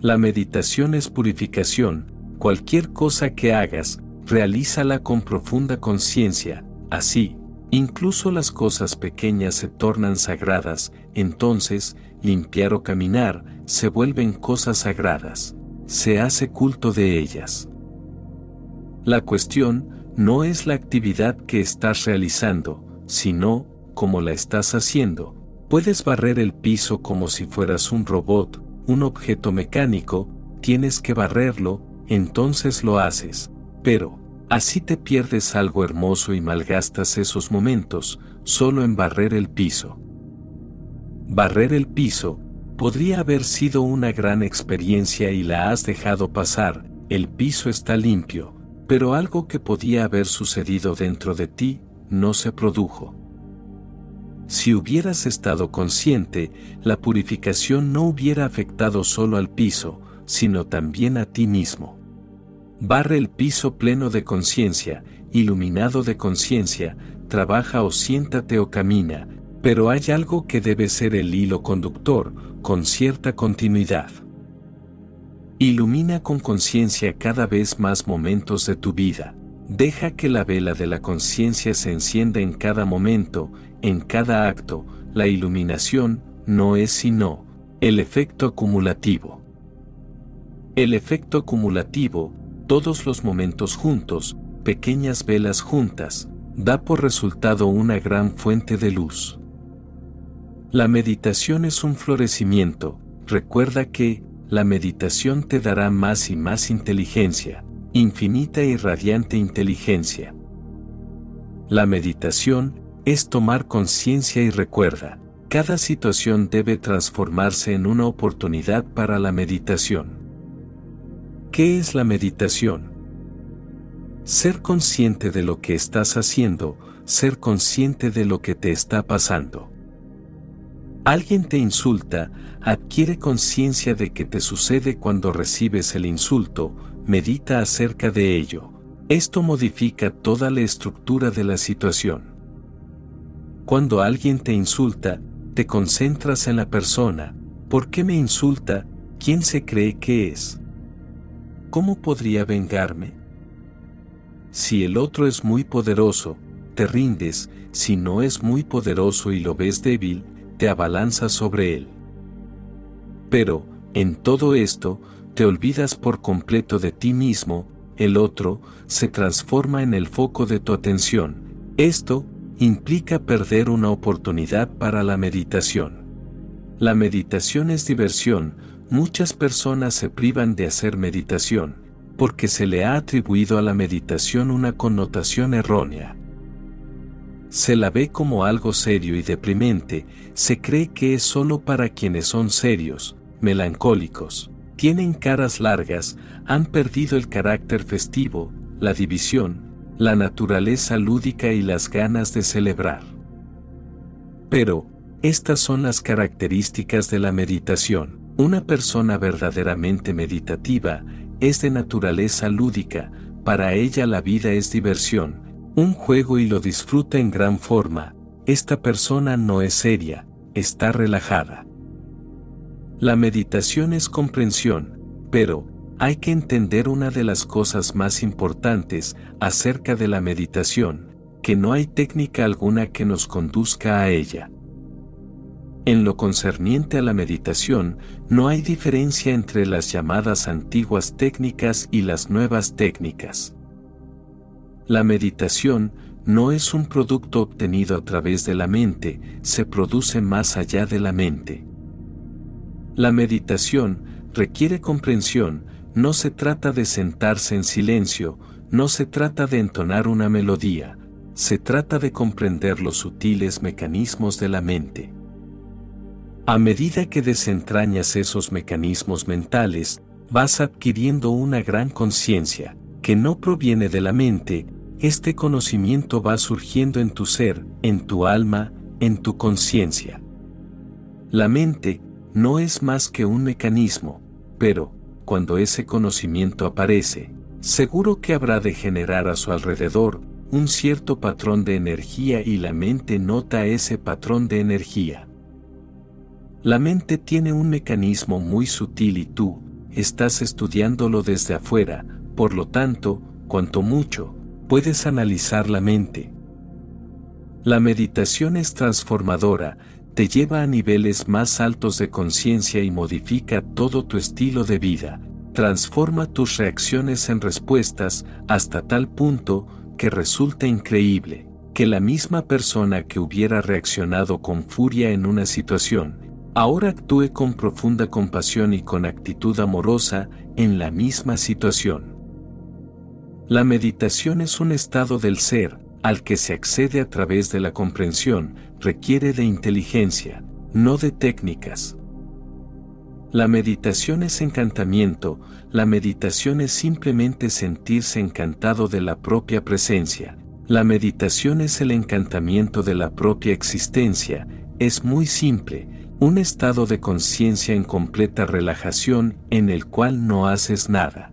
La meditación es purificación, cualquier cosa que hagas, realízala con profunda conciencia, Así, incluso las cosas pequeñas se tornan sagradas, entonces, limpiar o caminar se vuelven cosas sagradas, se hace culto de ellas. La cuestión no es la actividad que estás realizando, sino, cómo la estás haciendo. Puedes barrer el piso como si fueras un robot, un objeto mecánico, tienes que barrerlo, entonces lo haces. Pero, Así te pierdes algo hermoso y malgastas esos momentos, solo en barrer el piso. Barrer el piso, podría haber sido una gran experiencia y la has dejado pasar, el piso está limpio, pero algo que podía haber sucedido dentro de ti, no se produjo. Si hubieras estado consciente, la purificación no hubiera afectado solo al piso, sino también a ti mismo. Barre el piso pleno de conciencia, iluminado de conciencia, trabaja o siéntate o camina, pero hay algo que debe ser el hilo conductor, con cierta continuidad. Ilumina con conciencia cada vez más momentos de tu vida. Deja que la vela de la conciencia se encienda en cada momento, en cada acto. La iluminación no es sino el efecto acumulativo. El efecto acumulativo todos los momentos juntos, pequeñas velas juntas, da por resultado una gran fuente de luz. La meditación es un florecimiento, recuerda que, la meditación te dará más y más inteligencia, infinita y radiante inteligencia. La meditación es tomar conciencia y recuerda, cada situación debe transformarse en una oportunidad para la meditación. ¿Qué es la meditación? Ser consciente de lo que estás haciendo, ser consciente de lo que te está pasando. Alguien te insulta, adquiere conciencia de que te sucede cuando recibes el insulto, medita acerca de ello. Esto modifica toda la estructura de la situación. Cuando alguien te insulta, te concentras en la persona. ¿Por qué me insulta? ¿Quién se cree que es? ¿Cómo podría vengarme? Si el otro es muy poderoso, te rindes, si no es muy poderoso y lo ves débil, te abalanzas sobre él. Pero, en todo esto, te olvidas por completo de ti mismo, el otro se transforma en el foco de tu atención. Esto implica perder una oportunidad para la meditación. La meditación es diversión, Muchas personas se privan de hacer meditación, porque se le ha atribuido a la meditación una connotación errónea. Se la ve como algo serio y deprimente, se cree que es solo para quienes son serios, melancólicos, tienen caras largas, han perdido el carácter festivo, la división, la naturaleza lúdica y las ganas de celebrar. Pero, estas son las características de la meditación. Una persona verdaderamente meditativa es de naturaleza lúdica, para ella la vida es diversión, un juego y lo disfruta en gran forma, esta persona no es seria, está relajada. La meditación es comprensión, pero, hay que entender una de las cosas más importantes acerca de la meditación, que no hay técnica alguna que nos conduzca a ella. En lo concerniente a la meditación, no hay diferencia entre las llamadas antiguas técnicas y las nuevas técnicas. La meditación no es un producto obtenido a través de la mente, se produce más allá de la mente. La meditación requiere comprensión, no se trata de sentarse en silencio, no se trata de entonar una melodía, se trata de comprender los sutiles mecanismos de la mente. A medida que desentrañas esos mecanismos mentales, vas adquiriendo una gran conciencia, que no proviene de la mente, este conocimiento va surgiendo en tu ser, en tu alma, en tu conciencia. La mente no es más que un mecanismo, pero, cuando ese conocimiento aparece, seguro que habrá de generar a su alrededor un cierto patrón de energía y la mente nota ese patrón de energía. La mente tiene un mecanismo muy sutil y tú, estás estudiándolo desde afuera, por lo tanto, cuanto mucho, puedes analizar la mente. La meditación es transformadora, te lleva a niveles más altos de conciencia y modifica todo tu estilo de vida, transforma tus reacciones en respuestas hasta tal punto que resulta increíble que la misma persona que hubiera reaccionado con furia en una situación, ahora actúe con profunda compasión y con actitud amorosa en la misma situación. La meditación es un estado del ser, al que se accede a través de la comprensión, requiere de inteligencia, no de técnicas. La meditación es encantamiento, la meditación es simplemente sentirse encantado de la propia presencia, la meditación es el encantamiento de la propia existencia, es muy simple, un estado de conciencia en completa relajación en el cual no haces nada.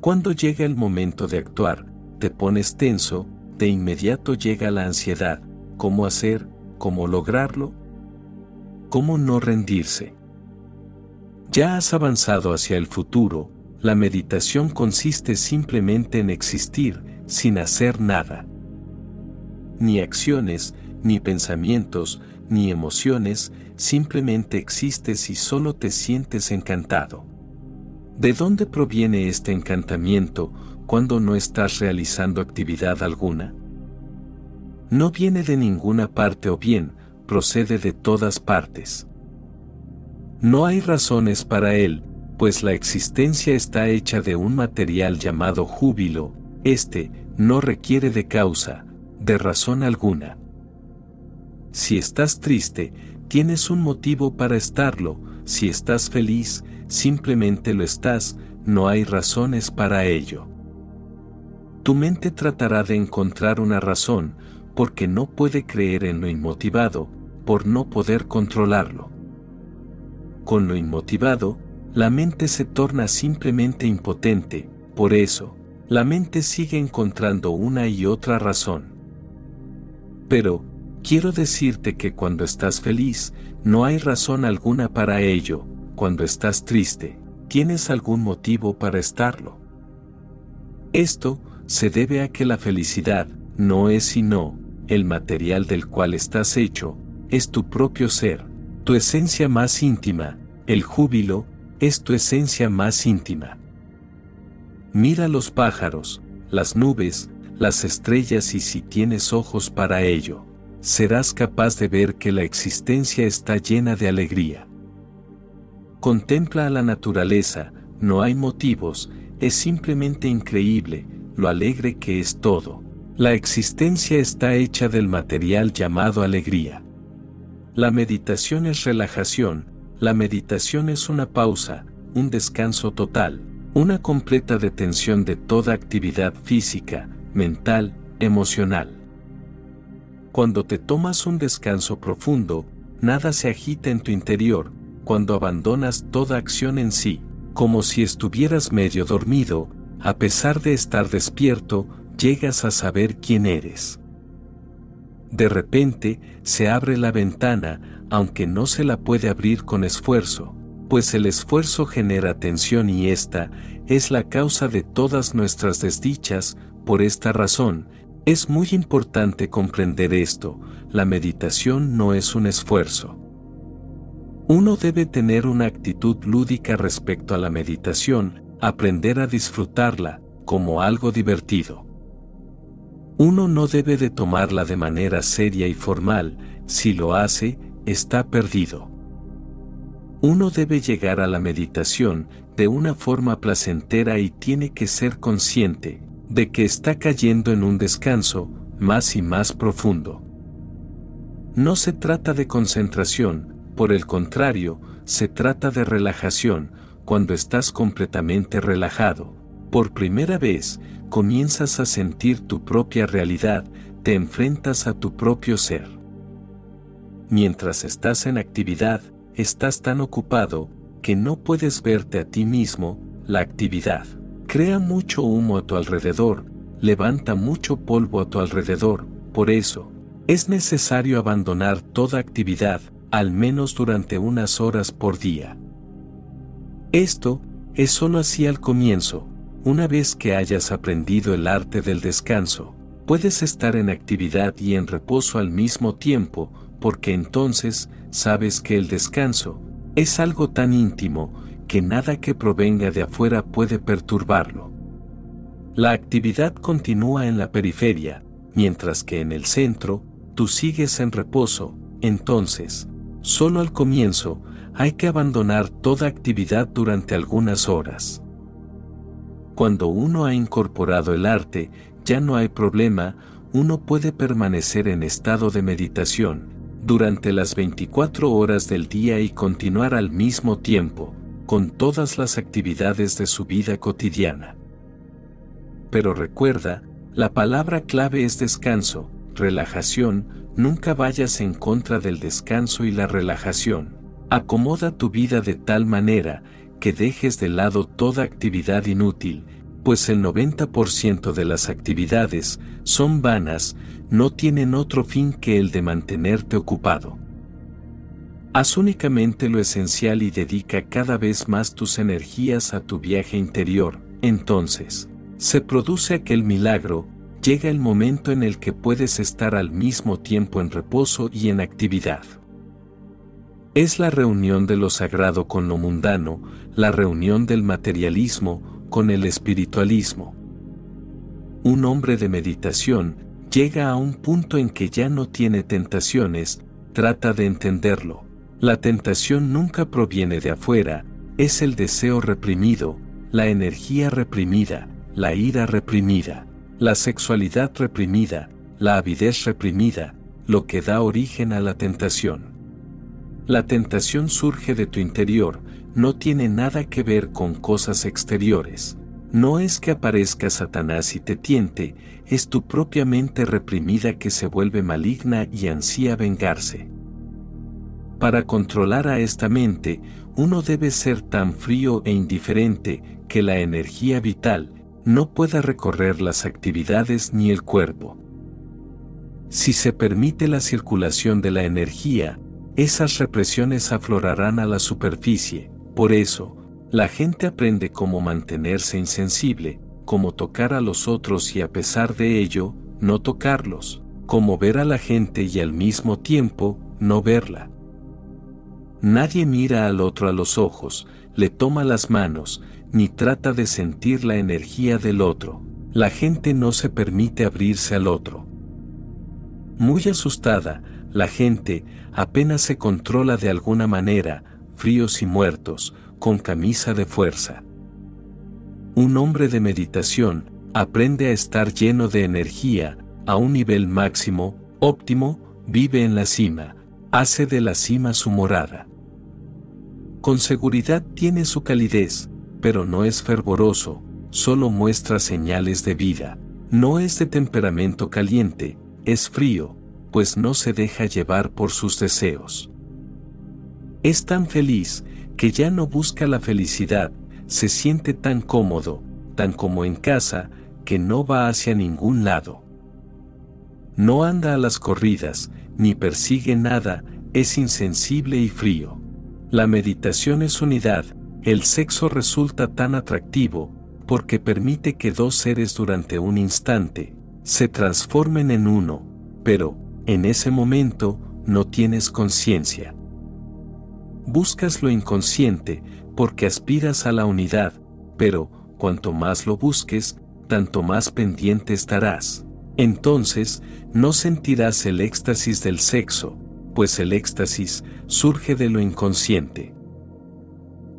Cuando llega el momento de actuar, te pones tenso, de inmediato llega la ansiedad, ¿cómo hacer? ¿Cómo lograrlo? ¿Cómo no rendirse? Ya has avanzado hacia el futuro, la meditación consiste simplemente en existir, sin hacer nada. Ni acciones, ni pensamientos, ni emociones, simplemente existes y solo te sientes encantado. ¿De dónde proviene este encantamiento cuando no estás realizando actividad alguna? No viene de ninguna parte o bien, procede de todas partes. No hay razones para él, pues la existencia está hecha de un material llamado júbilo, este no requiere de causa, de razón alguna. Si estás triste, tienes un motivo para estarlo, si estás feliz, simplemente lo estás, no hay razones para ello. Tu mente tratará de encontrar una razón, porque no puede creer en lo inmotivado, por no poder controlarlo. Con lo inmotivado, la mente se torna simplemente impotente, por eso, la mente sigue encontrando una y otra razón. Pero, Quiero decirte que cuando estás feliz, no hay razón alguna para ello, cuando estás triste, tienes algún motivo para estarlo. Esto se debe a que la felicidad no es sino el material del cual estás hecho, es tu propio ser, tu esencia más íntima, el júbilo es tu esencia más íntima. Mira los pájaros, las nubes, las estrellas y si tienes ojos para ello serás capaz de ver que la existencia está llena de alegría. Contempla a la naturaleza, no hay motivos, es simplemente increíble, lo alegre que es todo. La existencia está hecha del material llamado alegría. La meditación es relajación, la meditación es una pausa, un descanso total, una completa detención de toda actividad física, mental, emocional. Cuando te tomas un descanso profundo, nada se agita en tu interior, cuando abandonas toda acción en sí, como si estuvieras medio dormido, a pesar de estar despierto, llegas a saber quién eres. De repente, se abre la ventana, aunque no se la puede abrir con esfuerzo, pues el esfuerzo genera tensión y esta es la causa de todas nuestras desdichas, por esta razón, es muy importante comprender esto, la meditación no es un esfuerzo. Uno debe tener una actitud lúdica respecto a la meditación, aprender a disfrutarla como algo divertido. Uno no debe de tomarla de manera seria y formal, si lo hace, está perdido. Uno debe llegar a la meditación de una forma placentera y tiene que ser consciente de que está cayendo en un descanso más y más profundo. No se trata de concentración, por el contrario, se trata de relajación, cuando estás completamente relajado. Por primera vez, comienzas a sentir tu propia realidad, te enfrentas a tu propio ser. Mientras estás en actividad, estás tan ocupado que no puedes verte a ti mismo, la actividad. Crea mucho humo a tu alrededor, levanta mucho polvo a tu alrededor, por eso, es necesario abandonar toda actividad, al menos durante unas horas por día. Esto es solo así al comienzo, una vez que hayas aprendido el arte del descanso, puedes estar en actividad y en reposo al mismo tiempo, porque entonces sabes que el descanso es algo tan íntimo que nada que provenga de afuera puede perturbarlo. La actividad continúa en la periferia, mientras que en el centro, tú sigues en reposo, entonces, solo al comienzo, hay que abandonar toda actividad durante algunas horas. Cuando uno ha incorporado el arte, ya no hay problema, uno puede permanecer en estado de meditación durante las 24 horas del día y continuar al mismo tiempo con todas las actividades de su vida cotidiana. Pero recuerda, la palabra clave es descanso, relajación, nunca vayas en contra del descanso y la relajación. Acomoda tu vida de tal manera que dejes de lado toda actividad inútil, pues el 90% de las actividades son vanas, no tienen otro fin que el de mantenerte ocupado. Haz únicamente lo esencial y dedica cada vez más tus energías a tu viaje interior, entonces, se produce aquel milagro, llega el momento en el que puedes estar al mismo tiempo en reposo y en actividad. Es la reunión de lo sagrado con lo mundano, la reunión del materialismo con el espiritualismo. Un hombre de meditación llega a un punto en que ya no tiene tentaciones, trata de entenderlo. La tentación nunca proviene de afuera, es el deseo reprimido, la energía reprimida, la ira reprimida la sexualidad reprimida, la avidez reprimida, lo que da origen a la tentación. La tentación surge de tu interior, no tiene nada que ver con cosas exteriores. No es que aparezca Satanás y te tiente, es tu propia mente reprimida que se vuelve maligna y ansía vengarse. Para controlar a esta mente, uno debe ser tan frío e indiferente que la energía vital, no pueda recorrer las actividades ni el cuerpo. Si se permite la circulación de la energía, esas represiones aflorarán a la superficie, por eso, la gente aprende cómo mantenerse insensible, cómo tocar a los otros y a pesar de ello, no tocarlos, cómo ver a la gente y al mismo tiempo, no verla. Nadie mira al otro a los ojos, le toma las manos, ni trata de sentir la energía del otro. La gente no se permite abrirse al otro. Muy asustada, la gente apenas se controla de alguna manera, fríos y muertos, con camisa de fuerza. Un hombre de meditación aprende a estar lleno de energía, a un nivel máximo, óptimo, vive en la cima, hace de la cima su morada. Con seguridad tiene su calidez, pero no es fervoroso, solo muestra señales de vida. No es de temperamento caliente, es frío, pues no se deja llevar por sus deseos. Es tan feliz que ya no busca la felicidad, se siente tan cómodo, tan como en casa, que no va hacia ningún lado. No anda a las corridas, ni persigue nada, es insensible y frío. La meditación es unidad, el sexo resulta tan atractivo, porque permite que dos seres durante un instante se transformen en uno, pero, en ese momento, no tienes conciencia. Buscas lo inconsciente porque aspiras a la unidad, pero, cuanto más lo busques, tanto más pendiente estarás. Entonces, no sentirás el éxtasis del sexo, pues el éxtasis surge de lo inconsciente.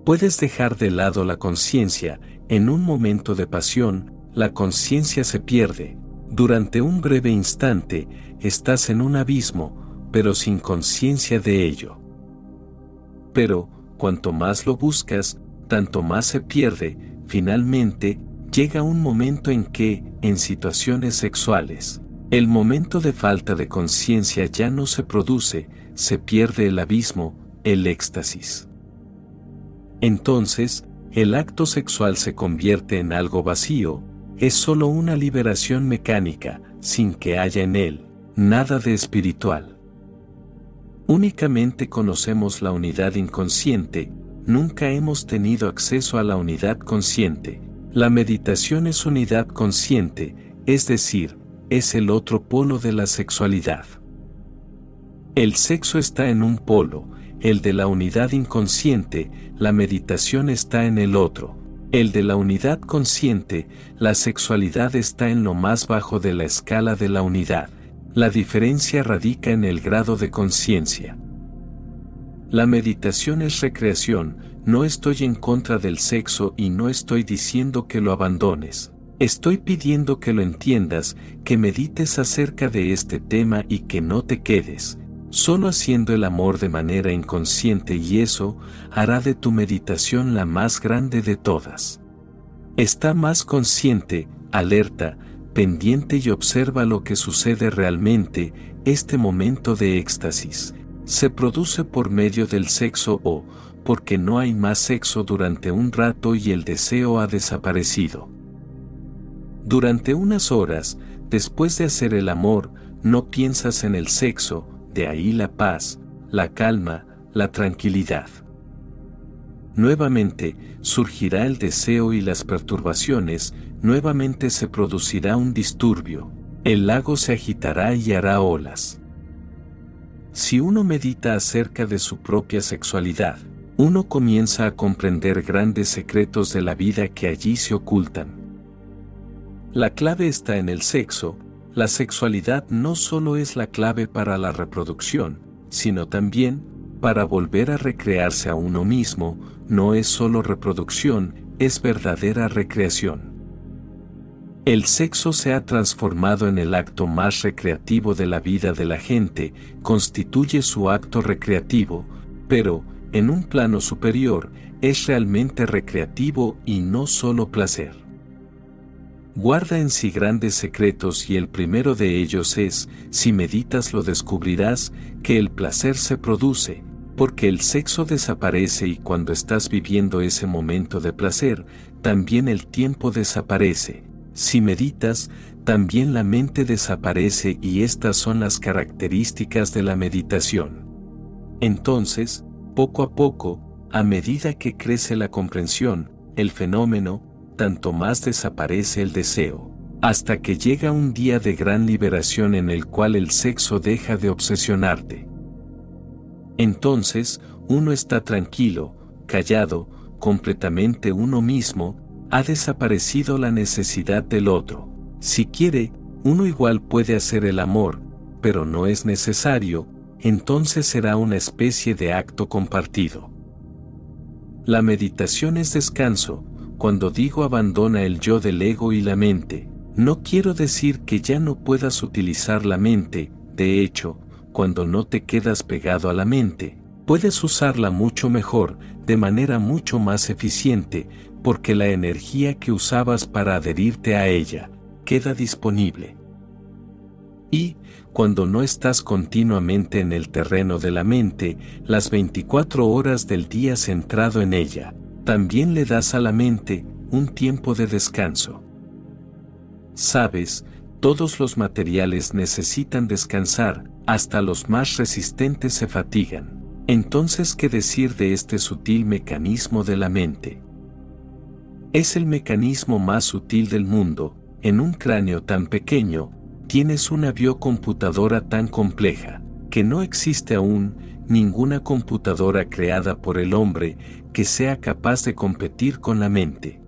Puedes dejar de lado la conciencia, en un momento de pasión, la conciencia se pierde. Durante un breve instante, estás en un abismo, pero sin conciencia de ello. Pero, cuanto más lo buscas, tanto más se pierde, finalmente, llega un momento en que, en situaciones sexuales, el momento de falta de conciencia ya no se produce, se pierde el abismo, el éxtasis. Entonces, el acto sexual se convierte en algo vacío, es solo una liberación mecánica, sin que haya en él nada de espiritual. Únicamente conocemos la unidad inconsciente, nunca hemos tenido acceso a la unidad consciente. La meditación es unidad consciente, es decir, es el otro polo de la sexualidad. El sexo está en un polo, el de la unidad inconsciente, la meditación está en el otro. El de la unidad consciente, la sexualidad está en lo más bajo de la escala de la unidad. La diferencia radica en el grado de conciencia. La meditación es recreación, no estoy en contra del sexo y no estoy diciendo que lo abandones. Estoy pidiendo que lo entiendas, que medites acerca de este tema y que no te quedes, solo haciendo el amor de manera inconsciente y eso hará de tu meditación la más grande de todas. Está más consciente, alerta, pendiente y observa lo que sucede realmente, este momento de éxtasis. Se produce por medio del sexo o, porque no hay más sexo durante un rato y el deseo ha desaparecido. Durante unas horas, después de hacer el amor, no piensas en el sexo, de ahí la paz, la calma, la tranquilidad. Nuevamente surgirá el deseo y las perturbaciones, nuevamente se producirá un disturbio, el lago se agitará y hará olas. Si uno medita acerca de su propia sexualidad, uno comienza a comprender grandes secretos de la vida que allí se ocultan. La clave está en el sexo, la sexualidad no solo es la clave para la reproducción, sino también, para volver a recrearse a uno mismo, no es solo reproducción, es verdadera recreación. El sexo se ha transformado en el acto más recreativo de la vida de la gente, constituye su acto recreativo, pero, en un plano superior, es realmente recreativo y no solo placer guarda en sí grandes secretos y el primero de ellos es, si meditas lo descubrirás, que el placer se produce, porque el sexo desaparece y cuando estás viviendo ese momento de placer, también el tiempo desaparece. Si meditas, también la mente desaparece y estas son las características de la meditación. Entonces, poco a poco, a medida que crece la comprensión, el fenómeno, tanto más desaparece el deseo, hasta que llega un día de gran liberación en el cual el sexo deja de obsesionarte. Entonces, uno está tranquilo, callado, completamente uno mismo, ha desaparecido la necesidad del otro. Si quiere, uno igual puede hacer el amor, pero no es necesario, entonces será una especie de acto compartido. La meditación es descanso, cuando digo abandona el yo del ego y la mente, no quiero decir que ya no puedas utilizar la mente, de hecho, cuando no te quedas pegado a la mente, puedes usarla mucho mejor, de manera mucho más eficiente, porque la energía que usabas para adherirte a ella, queda disponible. Y, cuando no estás continuamente en el terreno de la mente, las 24 horas del día centrado en ella, también le das a la mente un tiempo de descanso. Sabes, todos los materiales necesitan descansar, hasta los más resistentes se fatigan. Entonces, ¿qué decir de este sutil mecanismo de la mente? Es el mecanismo más sutil del mundo, en un cráneo tan pequeño, tienes una biocomputadora tan compleja, que no existe aún ninguna computadora creada por el hombre que sea capaz de competir con la mente.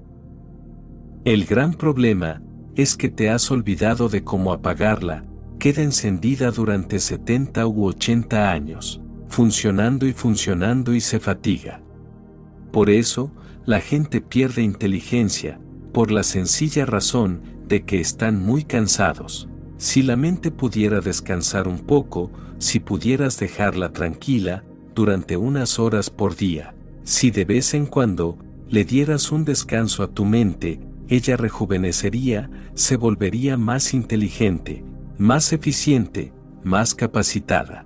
El gran problema es que te has olvidado de cómo apagarla, queda encendida durante 70 u 80 años, funcionando y funcionando y se fatiga. Por eso, la gente pierde inteligencia, por la sencilla razón de que están muy cansados. Si la mente pudiera descansar un poco, si pudieras dejarla tranquila, durante unas horas por día, si de vez en cuando le dieras un descanso a tu mente, ella rejuvenecería, se volvería más inteligente, más eficiente, más capacitada.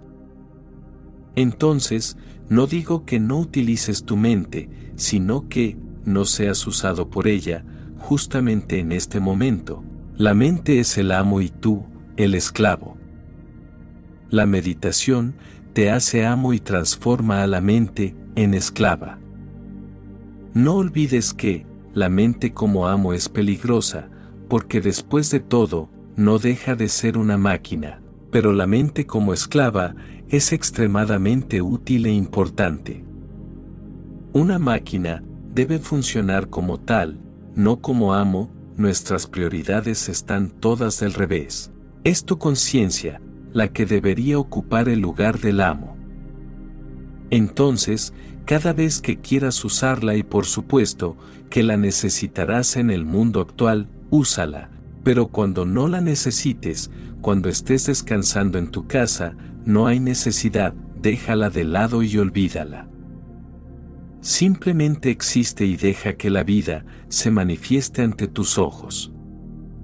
Entonces, no digo que no utilices tu mente, sino que no seas usado por ella, justamente en este momento. La mente es el amo y tú, el esclavo. La meditación te hace amo y transforma a la mente en esclava. No olvides que, la mente como amo es peligrosa, porque después de todo, no deja de ser una máquina, pero la mente como esclava es extremadamente útil e importante. Una máquina debe funcionar como tal, no como amo, nuestras prioridades están todas del revés. Es tu conciencia, la que debería ocupar el lugar del amo. Entonces, cada vez que quieras usarla y por supuesto que la necesitarás en el mundo actual, úsala, pero cuando no la necesites, cuando estés descansando en tu casa, no hay necesidad, déjala de lado y olvídala. Simplemente existe y deja que la vida se manifieste ante tus ojos.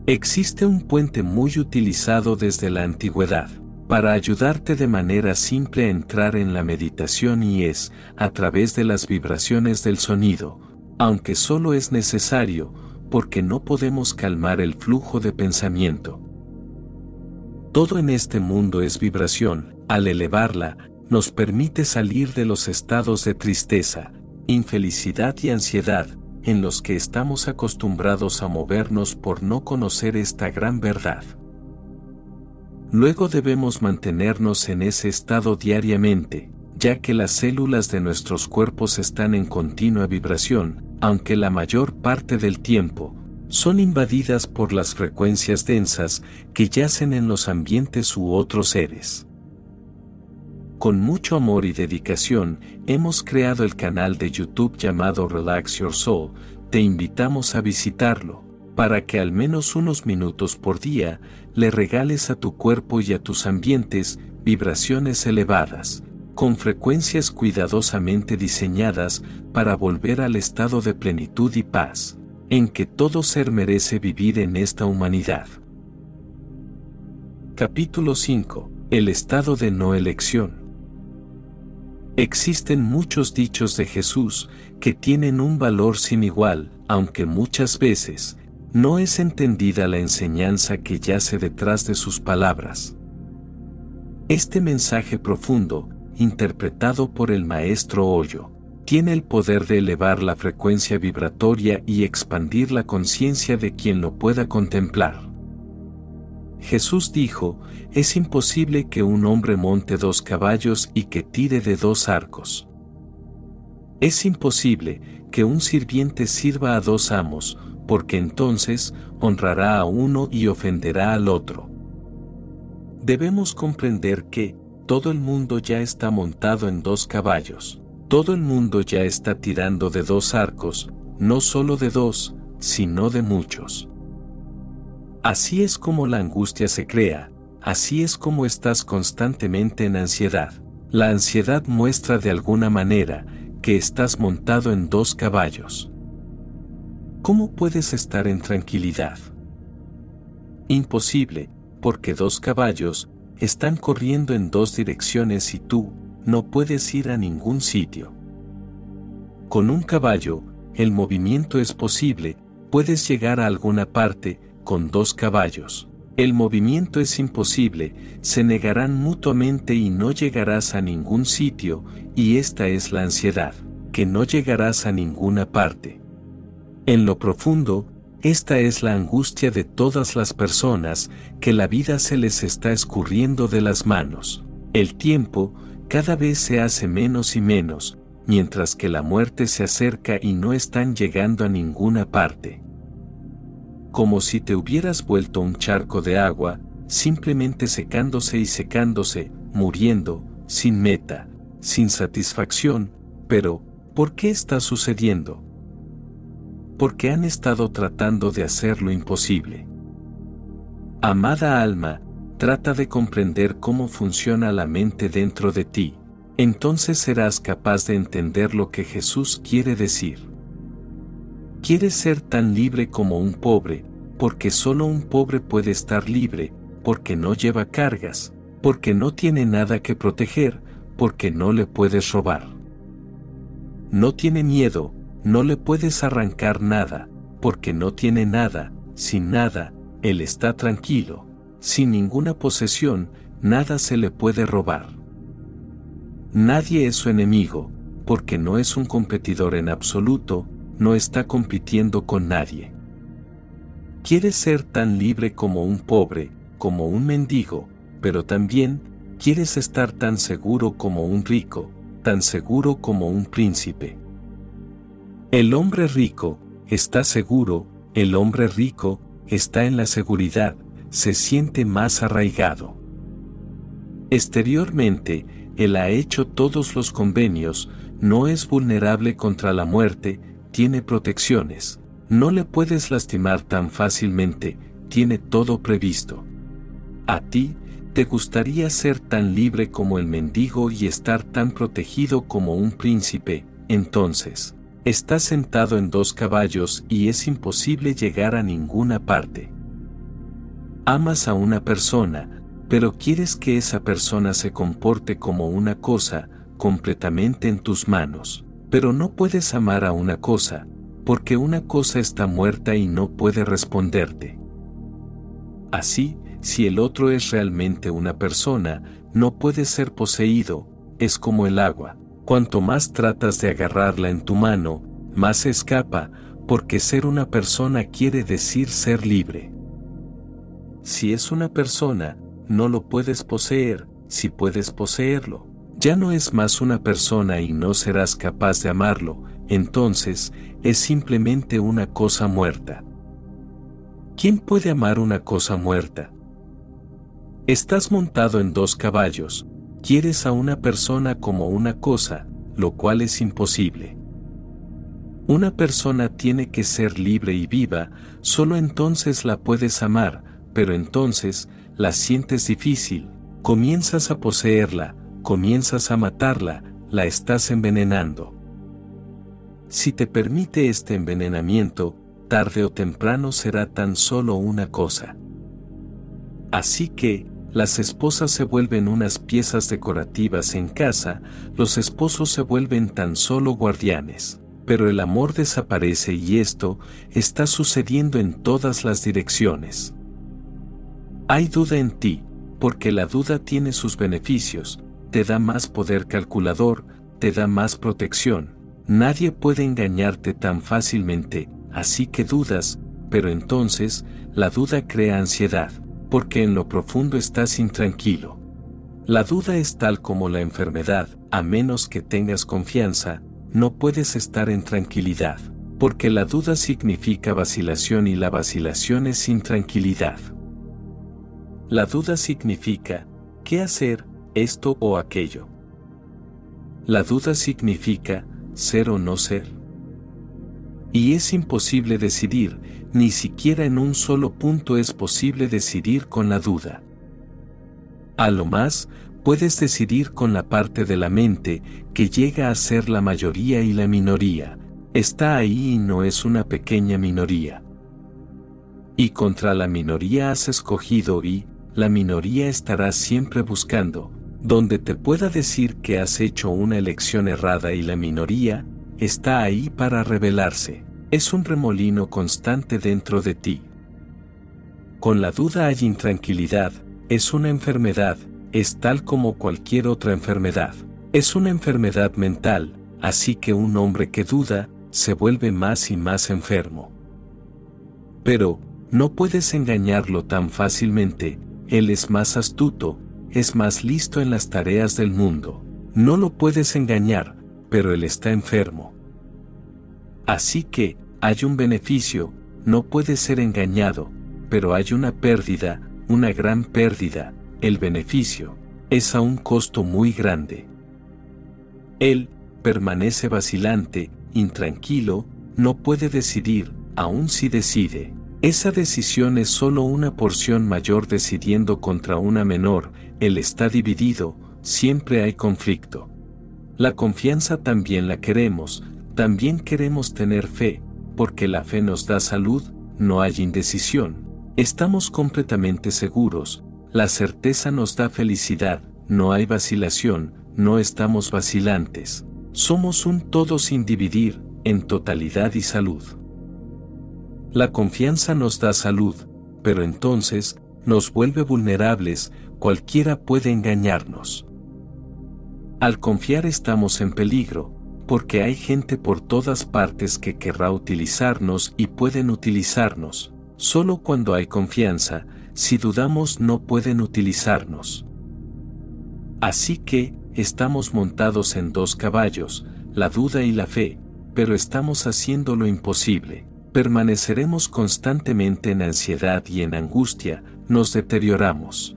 Existe un puente muy utilizado desde la antigüedad para ayudarte de manera simple a entrar en la meditación y es a través de las vibraciones del sonido, aunque solo es necesario porque no podemos calmar el flujo de pensamiento. Todo en este mundo es vibración, al elevarla, nos permite salir de los estados de tristeza, infelicidad y ansiedad, en los que estamos acostumbrados a movernos por no conocer esta gran verdad. Luego debemos mantenernos en ese estado diariamente, ya que las células de nuestros cuerpos están en continua vibración, aunque la mayor parte del tiempo, son invadidas por las frecuencias densas que yacen en los ambientes u otros seres. Con mucho amor y dedicación, hemos creado el canal de YouTube llamado Relax Your Soul, te invitamos a visitarlo para que al menos unos minutos por día le regales a tu cuerpo y a tus ambientes vibraciones elevadas, con frecuencias cuidadosamente diseñadas para volver al estado de plenitud y paz, en que todo ser merece vivir en esta humanidad. Capítulo 5. El estado de no elección. Existen muchos dichos de Jesús que tienen un valor sin igual, aunque muchas veces no es entendida la enseñanza que yace detrás de sus palabras. Este mensaje profundo, interpretado por el maestro Hoyo, tiene el poder de elevar la frecuencia vibratoria y expandir la conciencia de quien lo pueda contemplar. Jesús dijo, es imposible que un hombre monte dos caballos y que tire de dos arcos. Es imposible que un sirviente sirva a dos amos, porque entonces honrará a uno y ofenderá al otro. Debemos comprender que todo el mundo ya está montado en dos caballos, todo el mundo ya está tirando de dos arcos, no solo de dos, sino de muchos. Así es como la angustia se crea, así es como estás constantemente en ansiedad. La ansiedad muestra de alguna manera que estás montado en dos caballos. ¿Cómo puedes estar en tranquilidad? Imposible, porque dos caballos están corriendo en dos direcciones y tú no puedes ir a ningún sitio. Con un caballo, el movimiento es posible, puedes llegar a alguna parte, con dos caballos. El movimiento es imposible, se negarán mutuamente y no llegarás a ningún sitio, y esta es la ansiedad, que no llegarás a ninguna parte. En lo profundo, esta es la angustia de todas las personas, que la vida se les está escurriendo de las manos. El tiempo cada vez se hace menos y menos, mientras que la muerte se acerca y no están llegando a ninguna parte. Como si te hubieras vuelto un charco de agua, simplemente secándose y secándose, muriendo, sin meta, sin satisfacción, pero, ¿por qué está sucediendo? porque han estado tratando de hacer lo imposible. Amada alma, trata de comprender cómo funciona la mente dentro de ti, entonces serás capaz de entender lo que Jesús quiere decir. Quieres ser tan libre como un pobre, porque solo un pobre puede estar libre, porque no lleva cargas, porque no tiene nada que proteger, porque no le puedes robar. No tiene miedo, no le puedes arrancar nada, porque no tiene nada, sin nada, él está tranquilo, sin ninguna posesión, nada se le puede robar. Nadie es su enemigo, porque no es un competidor en absoluto, no está compitiendo con nadie. Quiere ser tan libre como un pobre, como un mendigo, pero también quieres estar tan seguro como un rico, tan seguro como un príncipe. El hombre rico está seguro, el hombre rico está en la seguridad, se siente más arraigado. Exteriormente, él ha hecho todos los convenios, no es vulnerable contra la muerte, tiene protecciones, no le puedes lastimar tan fácilmente, tiene todo previsto. A ti, te gustaría ser tan libre como el mendigo y estar tan protegido como un príncipe, entonces, Estás sentado en dos caballos y es imposible llegar a ninguna parte. Amas a una persona, pero quieres que esa persona se comporte como una cosa, completamente en tus manos. Pero no puedes amar a una cosa, porque una cosa está muerta y no puede responderte. Así, si el otro es realmente una persona, no puede ser poseído, es como el agua, Cuanto más tratas de agarrarla en tu mano, más se escapa, porque ser una persona quiere decir ser libre. Si es una persona, no lo puedes poseer, si puedes poseerlo. Ya no es más una persona y no serás capaz de amarlo, entonces es simplemente una cosa muerta. ¿Quién puede amar una cosa muerta? Estás montado en dos caballos, quieres a una persona como una cosa, lo cual es imposible. Una persona tiene que ser libre y viva, solo entonces la puedes amar, pero entonces la sientes difícil, comienzas a poseerla, comienzas a matarla, la estás envenenando. Si te permite este envenenamiento, tarde o temprano será tan solo una cosa. Así que, las esposas se vuelven unas piezas decorativas en casa, los esposos se vuelven tan solo guardianes. Pero el amor desaparece y esto está sucediendo en todas las direcciones. Hay duda en ti, porque la duda tiene sus beneficios, te da más poder calculador, te da más protección. Nadie puede engañarte tan fácilmente, así que dudas, pero entonces, la duda crea ansiedad porque en lo profundo estás intranquilo. La duda es tal como la enfermedad, a menos que tengas confianza, no puedes estar en tranquilidad, porque la duda significa vacilación y la vacilación es intranquilidad. La duda significa, ¿qué hacer, esto o aquello? La duda significa, ser o no ser. Y es imposible decidir, ni siquiera en un solo punto es posible decidir con la duda. A lo más, puedes decidir con la parte de la mente que llega a ser la mayoría y la minoría, está ahí y no es una pequeña minoría. Y contra la minoría has escogido y, la minoría estará siempre buscando, donde te pueda decir que has hecho una elección errada y la minoría, está ahí para revelarse. Es un remolino constante dentro de ti. Con la duda hay intranquilidad, es una enfermedad, es tal como cualquier otra enfermedad. Es una enfermedad mental, así que un hombre que duda, se vuelve más y más enfermo. Pero, no puedes engañarlo tan fácilmente, él es más astuto, es más listo en las tareas del mundo. No lo puedes engañar, pero él está enfermo. Así que, hay un beneficio, no puede ser engañado, pero hay una pérdida, una gran pérdida, el beneficio, es a un costo muy grande. Él, permanece vacilante, intranquilo, no puede decidir, aun si decide. Esa decisión es solo una porción mayor decidiendo contra una menor, él está dividido, siempre hay conflicto. La confianza también la queremos, también queremos tener fe, porque la fe nos da salud, no hay indecisión. Estamos completamente seguros, la certeza nos da felicidad, no hay vacilación, no estamos vacilantes. Somos un todo sin dividir, en totalidad y salud. La confianza nos da salud, pero entonces, nos vuelve vulnerables, cualquiera puede engañarnos. Al confiar estamos en peligro, porque hay gente por todas partes que querrá utilizarnos y pueden utilizarnos. Solo cuando hay confianza, si dudamos no pueden utilizarnos. Así que, estamos montados en dos caballos, la duda y la fe, pero estamos haciendo lo imposible permaneceremos constantemente en ansiedad y en angustia, nos deterioramos.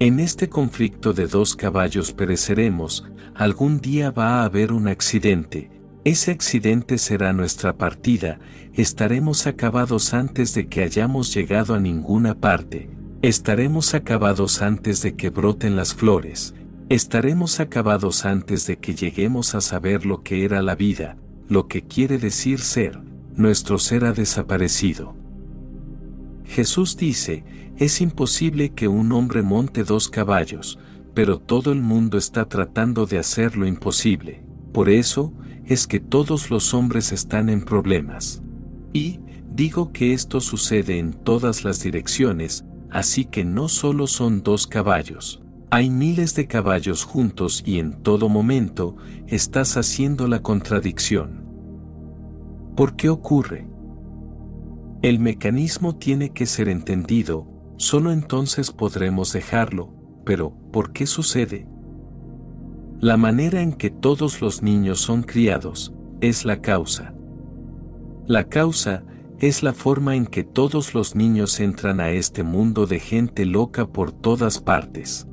En este conflicto de dos caballos pereceremos, algún día va a haber un accidente, ese accidente será nuestra partida, estaremos acabados antes de que hayamos llegado a ninguna parte, estaremos acabados antes de que broten las flores, estaremos acabados antes de que lleguemos a saber lo que era la vida, lo que quiere decir ser, nuestro ser ha desaparecido. Jesús dice, es imposible que un hombre monte dos caballos, pero todo el mundo está tratando de hacer lo imposible. Por eso, es que todos los hombres están en problemas. Y, digo que esto sucede en todas las direcciones, así que no solo son dos caballos. Hay miles de caballos juntos y en todo momento estás haciendo la contradicción. ¿Por qué ocurre? El mecanismo tiene que ser entendido, solo entonces podremos dejarlo, pero ¿por qué sucede? La manera en que todos los niños son criados es la causa. La causa es la forma en que todos los niños entran a este mundo de gente loca por todas partes.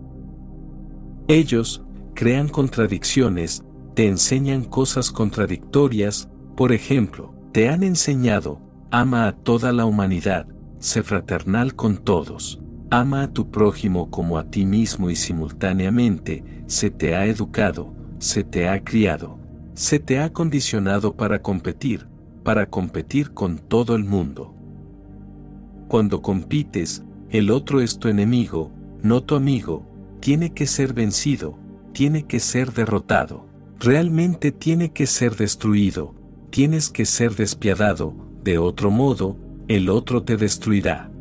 Ellos crean contradicciones, te enseñan cosas contradictorias, por ejemplo, te han enseñado, ama a toda la humanidad, sé fraternal con todos, ama a tu prójimo como a ti mismo y simultáneamente, se te ha educado, se te ha criado, se te ha condicionado para competir, para competir con todo el mundo. Cuando compites, el otro es tu enemigo, no tu amigo, tiene que ser vencido, tiene que ser derrotado, realmente tiene que ser destruido, tienes que ser despiadado, de otro modo, el otro te destruirá.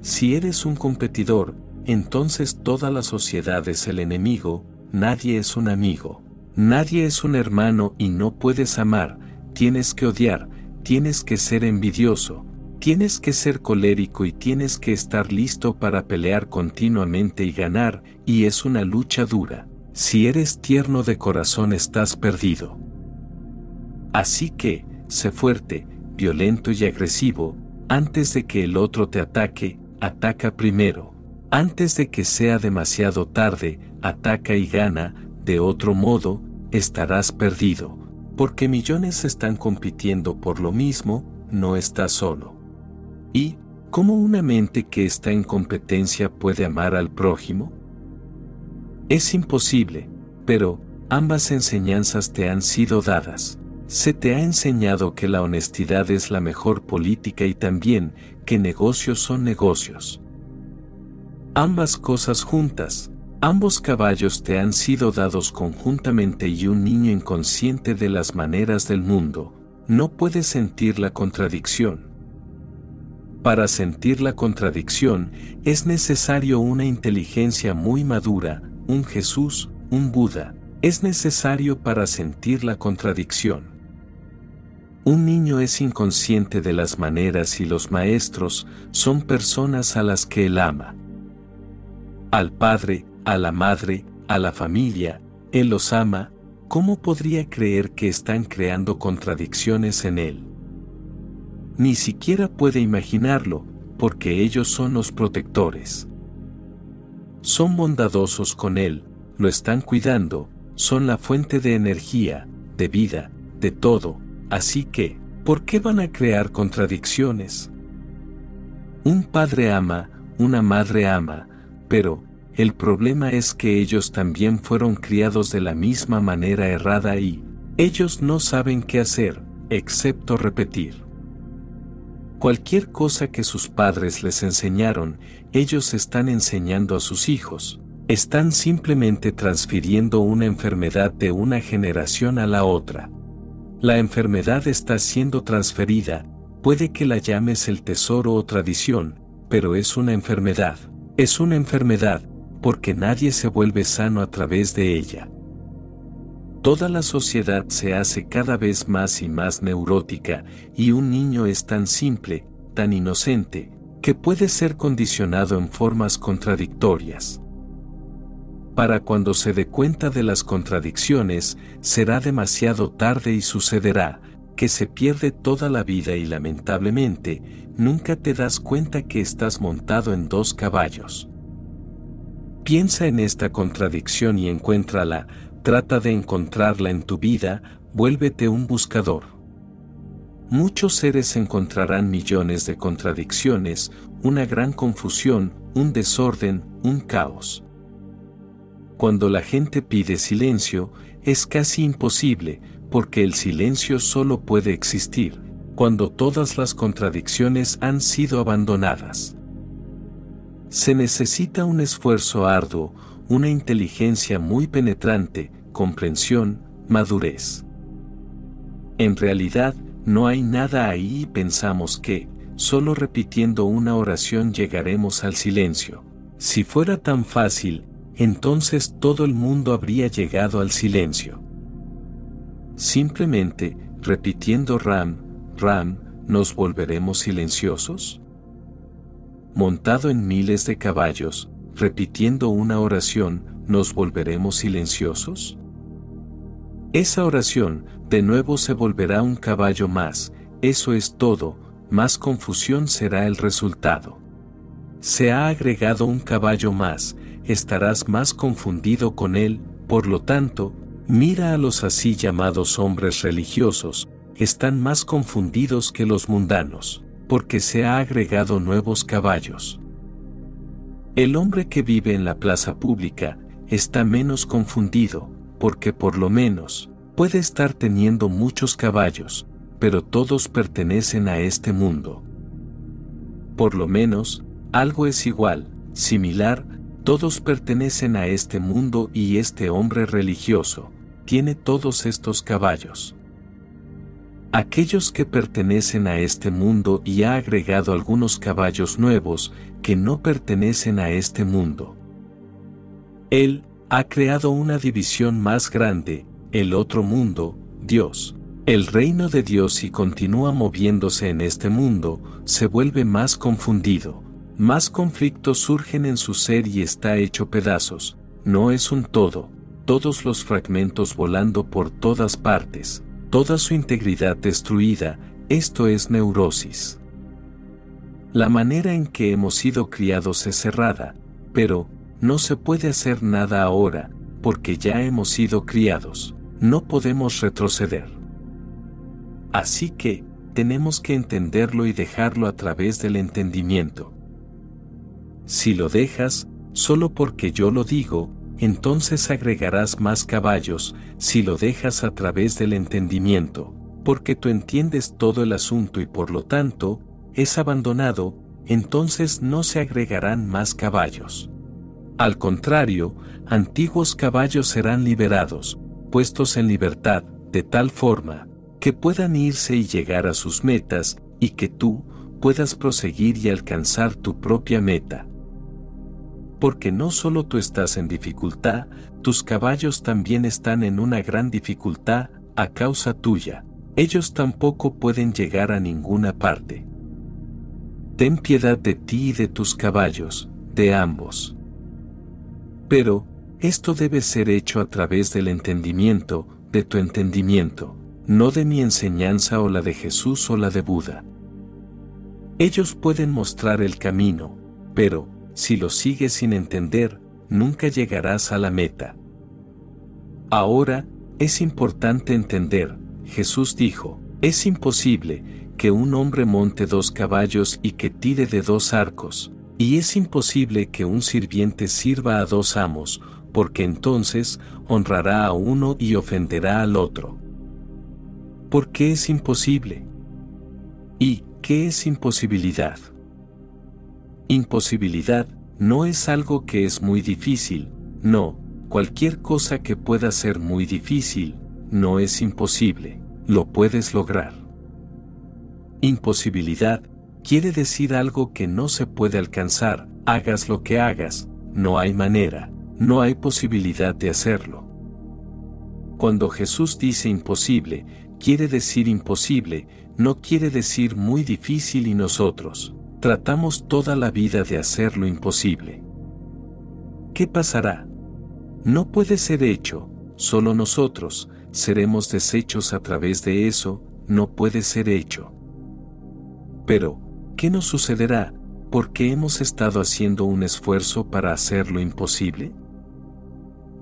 Si eres un competidor, entonces toda la sociedad es el enemigo, nadie es un amigo, nadie es un hermano y no puedes amar, tienes que odiar, tienes que ser envidioso, tienes que ser colérico y tienes que estar listo para pelear continuamente y ganar, y es una lucha dura. Si eres tierno de corazón estás perdido. Así que, sé fuerte, violento y agresivo, antes de que el otro te ataque, ataca primero. Antes de que sea demasiado tarde, ataca y gana, de otro modo, estarás perdido. Porque millones están compitiendo por lo mismo, no estás solo. ¿Y cómo una mente que está en competencia puede amar al prójimo? Es imposible, pero ambas enseñanzas te han sido dadas. Se te ha enseñado que la honestidad es la mejor política y también que negocios son negocios. Ambas cosas juntas, ambos caballos te han sido dados conjuntamente y un niño inconsciente de las maneras del mundo, no puede sentir la contradicción. Para sentir la contradicción es necesario una inteligencia muy madura, un Jesús, un Buda. Es necesario para sentir la contradicción. Un niño es inconsciente de las maneras y los maestros son personas a las que él ama. Al padre, a la madre, a la familia, él los ama, ¿cómo podría creer que están creando contradicciones en él? Ni siquiera puede imaginarlo, porque ellos son los protectores. Son bondadosos con él, lo están cuidando, son la fuente de energía, de vida, de todo, así que, ¿por qué van a crear contradicciones? Un padre ama, una madre ama, pero, el problema es que ellos también fueron criados de la misma manera errada y, ellos no saben qué hacer, excepto repetir. Cualquier cosa que sus padres les enseñaron, ellos están enseñando a sus hijos. Están simplemente transfiriendo una enfermedad de una generación a la otra. La enfermedad está siendo transferida, puede que la llames el tesoro o tradición, pero es una enfermedad. Es una enfermedad, porque nadie se vuelve sano a través de ella. Toda la sociedad se hace cada vez más y más neurótica y un niño es tan simple, tan inocente, que puede ser condicionado en formas contradictorias. Para cuando se dé cuenta de las contradicciones, será demasiado tarde y sucederá, que se pierde toda la vida y lamentablemente, nunca te das cuenta que estás montado en dos caballos. Piensa en esta contradicción y encuéntrala, Trata de encontrarla en tu vida, vuélvete un buscador. Muchos seres encontrarán millones de contradicciones, una gran confusión, un desorden, un caos. Cuando la gente pide silencio, es casi imposible, porque el silencio solo puede existir, cuando todas las contradicciones han sido abandonadas. Se necesita un esfuerzo arduo, una inteligencia muy penetrante, comprensión, madurez. En realidad, no hay nada ahí y pensamos que, solo repitiendo una oración llegaremos al silencio. Si fuera tan fácil, entonces todo el mundo habría llegado al silencio. Simplemente, repitiendo Ram, Ram, ¿nos volveremos silenciosos? Montado en miles de caballos, repitiendo una oración, ¿nos volveremos silenciosos? Esa oración, de nuevo se volverá un caballo más, eso es todo, más confusión será el resultado. Se ha agregado un caballo más, estarás más confundido con él, por lo tanto, mira a los así llamados hombres religiosos, están más confundidos que los mundanos, porque se ha agregado nuevos caballos. El hombre que vive en la plaza pública está menos confundido, porque por lo menos puede estar teniendo muchos caballos, pero todos pertenecen a este mundo. Por lo menos, algo es igual, similar, todos pertenecen a este mundo y este hombre religioso, tiene todos estos caballos. Aquellos que pertenecen a este mundo y ha agregado algunos caballos nuevos que no pertenecen a este mundo. Él ha creado una división más grande, el otro mundo, Dios. El reino de Dios y continúa moviéndose en este mundo, se vuelve más confundido. Más conflictos surgen en su ser y está hecho pedazos. No es un todo, todos los fragmentos volando por todas partes, toda su integridad destruida, esto es neurosis. La manera en que hemos sido criados es cerrada, pero, no se puede hacer nada ahora, porque ya hemos sido criados, no podemos retroceder. Así que, tenemos que entenderlo y dejarlo a través del entendimiento. Si lo dejas, solo porque yo lo digo, entonces agregarás más caballos si lo dejas a través del entendimiento, porque tú entiendes todo el asunto y por lo tanto, es abandonado, entonces no se agregarán más caballos. Al contrario, antiguos caballos serán liberados, puestos en libertad, de tal forma, que puedan irse y llegar a sus metas, y que tú, puedas proseguir y alcanzar tu propia meta. Porque no solo tú estás en dificultad, tus caballos también están en una gran dificultad a causa tuya. Ellos tampoco pueden llegar a ninguna parte. Ten piedad de ti y de tus caballos, de ambos. Pero, esto debe ser hecho a través del entendimiento, de tu entendimiento, no de mi enseñanza o la de Jesús o la de Buda. Ellos pueden mostrar el camino, pero, si lo sigues sin entender, nunca llegarás a la meta. Ahora, es importante entender, Jesús dijo, es imposible que un hombre monte dos caballos y que tire de dos arcos, y es imposible que un sirviente sirva a dos amos, porque entonces honrará a uno y ofenderá al otro. ¿Por qué es imposible? ¿Y qué es imposibilidad? Imposibilidad no es algo que es muy difícil, no, cualquier cosa que pueda ser muy difícil, no es imposible, lo puedes lograr. Imposibilidad quiere decir algo que no se puede alcanzar, hagas lo que hagas, no hay manera, no hay posibilidad de hacerlo. Cuando Jesús dice imposible, quiere decir imposible, no quiere decir muy difícil y nosotros tratamos toda la vida de hacer lo imposible. ¿Qué pasará? No puede ser hecho, solo nosotros seremos deshechos a través de eso, no puede ser hecho. Pero, ¿qué nos sucederá porque hemos estado haciendo un esfuerzo para hacer lo imposible?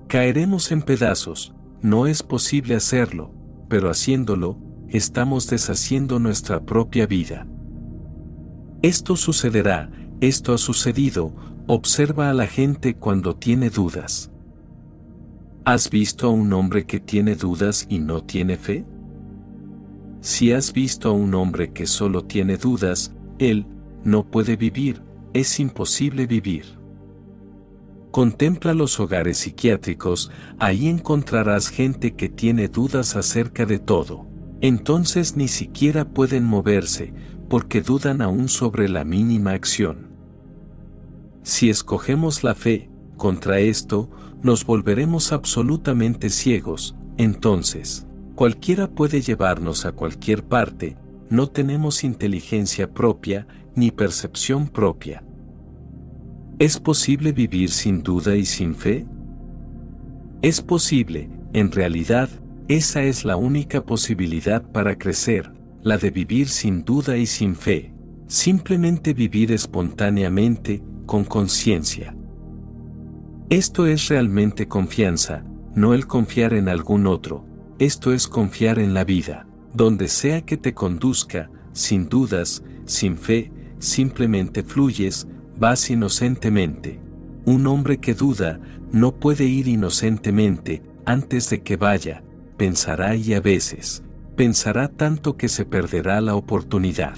Caeremos en pedazos, no es posible hacerlo, pero haciéndolo, estamos deshaciendo nuestra propia vida. Esto sucederá, esto ha sucedido, observa a la gente cuando tiene dudas. ¿Has visto a un hombre que tiene dudas y no tiene fe? Si has visto a un hombre que solo tiene dudas, él no puede vivir, es imposible vivir. Contempla los hogares psiquiátricos, ahí encontrarás gente que tiene dudas acerca de todo. Entonces ni siquiera pueden moverse, porque dudan aún sobre la mínima acción. Si escogemos la fe, contra esto, nos volveremos absolutamente ciegos, entonces, cualquiera puede llevarnos a cualquier parte, no tenemos inteligencia propia, ni percepción propia. ¿Es posible vivir sin duda y sin fe? Es posible, en realidad, esa es la única posibilidad para crecer, la de vivir sin duda y sin fe, simplemente vivir espontáneamente, con conciencia. Esto es realmente confianza, no el confiar en algún otro, esto es confiar en la vida, donde sea que te conduzca, sin dudas, sin fe, simplemente fluyes, vas inocentemente. Un hombre que duda no puede ir inocentemente antes de que vaya, pensará y a veces, pensará tanto que se perderá la oportunidad.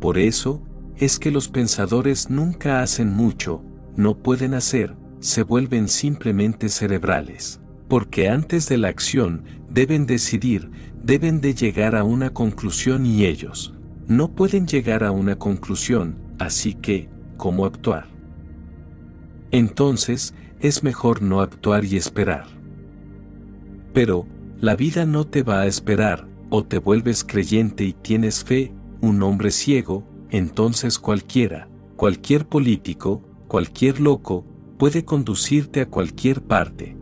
Por eso, es que los pensadores nunca hacen mucho, no pueden hacer, se vuelven simplemente cerebrales, porque antes de la acción deben decidir, deben de llegar a una conclusión y ellos no pueden llegar a una conclusión, Así que, ¿cómo actuar? Entonces, es mejor no actuar y esperar. Pero, la vida no te va a esperar, o te vuelves creyente y tienes fe, un hombre ciego, entonces cualquiera, cualquier político, cualquier loco, puede conducirte a cualquier parte.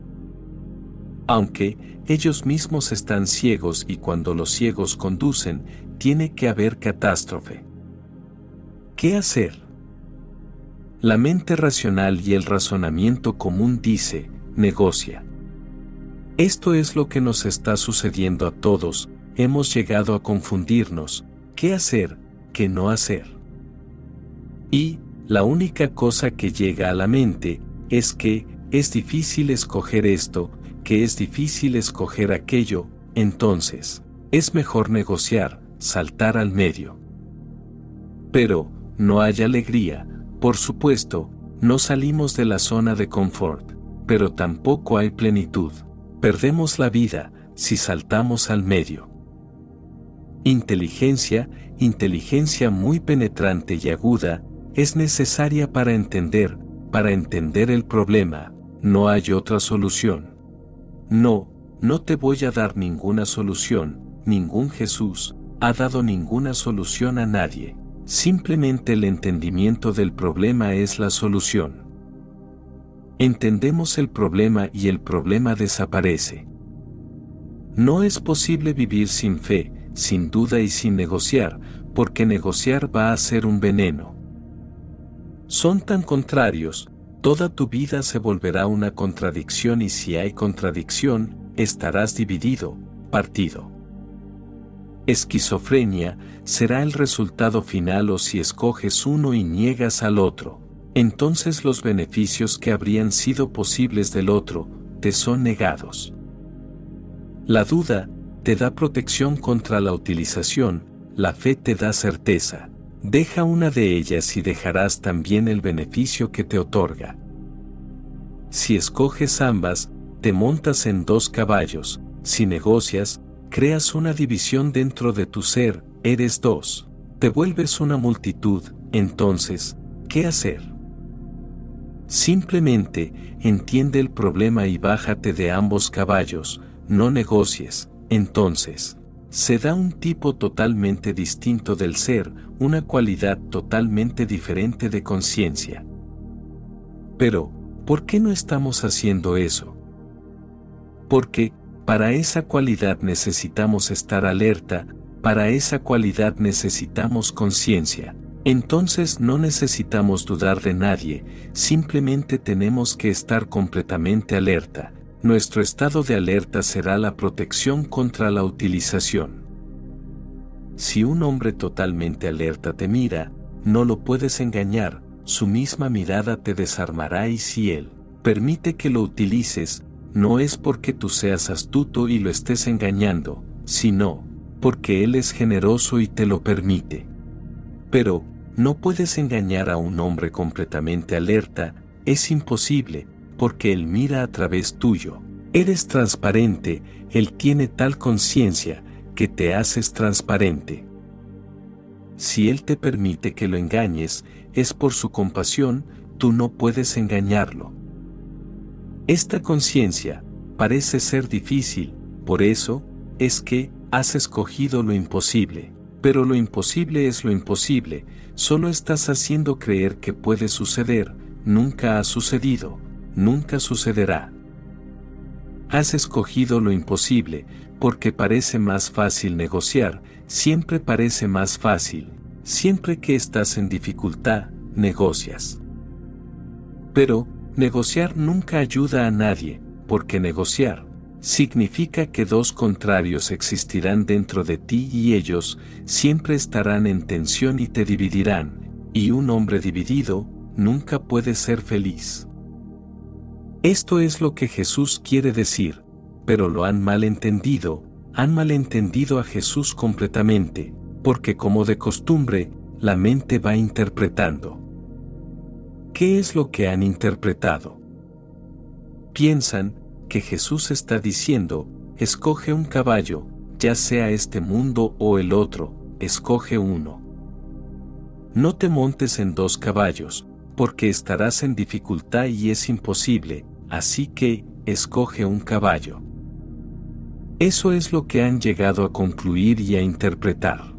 Aunque ellos mismos están ciegos y cuando los ciegos conducen, tiene que haber catástrofe. ¿Qué hacer? La mente racional y el razonamiento común dice, negocia. Esto es lo que nos está sucediendo a todos, hemos llegado a confundirnos, qué hacer, qué no hacer. Y, la única cosa que llega a la mente, es que, es difícil escoger esto, que es difícil escoger aquello, entonces, es mejor negociar, saltar al medio. Pero, no hay alegría, por supuesto, no salimos de la zona de confort, pero tampoco hay plenitud. Perdemos la vida si saltamos al medio. Inteligencia, inteligencia muy penetrante y aguda, es necesaria para entender, para entender el problema, no hay otra solución. No, no te voy a dar ninguna solución, ningún Jesús ha dado ninguna solución a nadie. Simplemente el entendimiento del problema es la solución. Entendemos el problema y el problema desaparece. No es posible vivir sin fe, sin duda y sin negociar, porque negociar va a ser un veneno. Son tan contrarios, toda tu vida se volverá una contradicción y si hay contradicción, estarás dividido, partido. Esquizofrenia será el resultado final o si escoges uno y niegas al otro, entonces los beneficios que habrían sido posibles del otro, te son negados. La duda te da protección contra la utilización, la fe te da certeza. Deja una de ellas y dejarás también el beneficio que te otorga. Si escoges ambas, te montas en dos caballos, si negocias, creas una división dentro de tu ser, eres dos, te vuelves una multitud, entonces, ¿qué hacer? Simplemente, entiende el problema y bájate de ambos caballos, no negocies, entonces, se da un tipo totalmente distinto del ser, una cualidad totalmente diferente de conciencia. Pero, ¿por qué no estamos haciendo eso? Porque, para esa cualidad necesitamos estar alerta, para esa cualidad necesitamos conciencia. Entonces no necesitamos dudar de nadie, simplemente tenemos que estar completamente alerta, nuestro estado de alerta será la protección contra la utilización. Si un hombre totalmente alerta te mira, no lo puedes engañar, su misma mirada te desarmará y si él permite que lo utilices, no es porque tú seas astuto y lo estés engañando, sino porque él es generoso y te lo permite. Pero, no puedes engañar a un hombre completamente alerta, es imposible, porque Él mira a través tuyo. Eres transparente, Él tiene tal conciencia que te haces transparente. Si Él te permite que lo engañes, es por su compasión, tú no puedes engañarlo. Esta conciencia parece ser difícil, por eso, es que has escogido lo imposible. Pero lo imposible es lo imposible, solo estás haciendo creer que puede suceder, nunca ha sucedido. Nunca sucederá. Has escogido lo imposible, porque parece más fácil negociar, siempre parece más fácil, siempre que estás en dificultad, negocias. Pero, negociar nunca ayuda a nadie, porque negociar significa que dos contrarios existirán dentro de ti y ellos siempre estarán en tensión y te dividirán, y un hombre dividido nunca puede ser feliz. Esto es lo que Jesús quiere decir, pero lo han malentendido, han malentendido a Jesús completamente, porque como de costumbre, la mente va interpretando. ¿Qué es lo que han interpretado? Piensan que Jesús está diciendo, escoge un caballo, ya sea este mundo o el otro, escoge uno. No te montes en dos caballos, porque estarás en dificultad y es imposible, así que, escoge un caballo. Eso es lo que han llegado a concluir y a interpretar.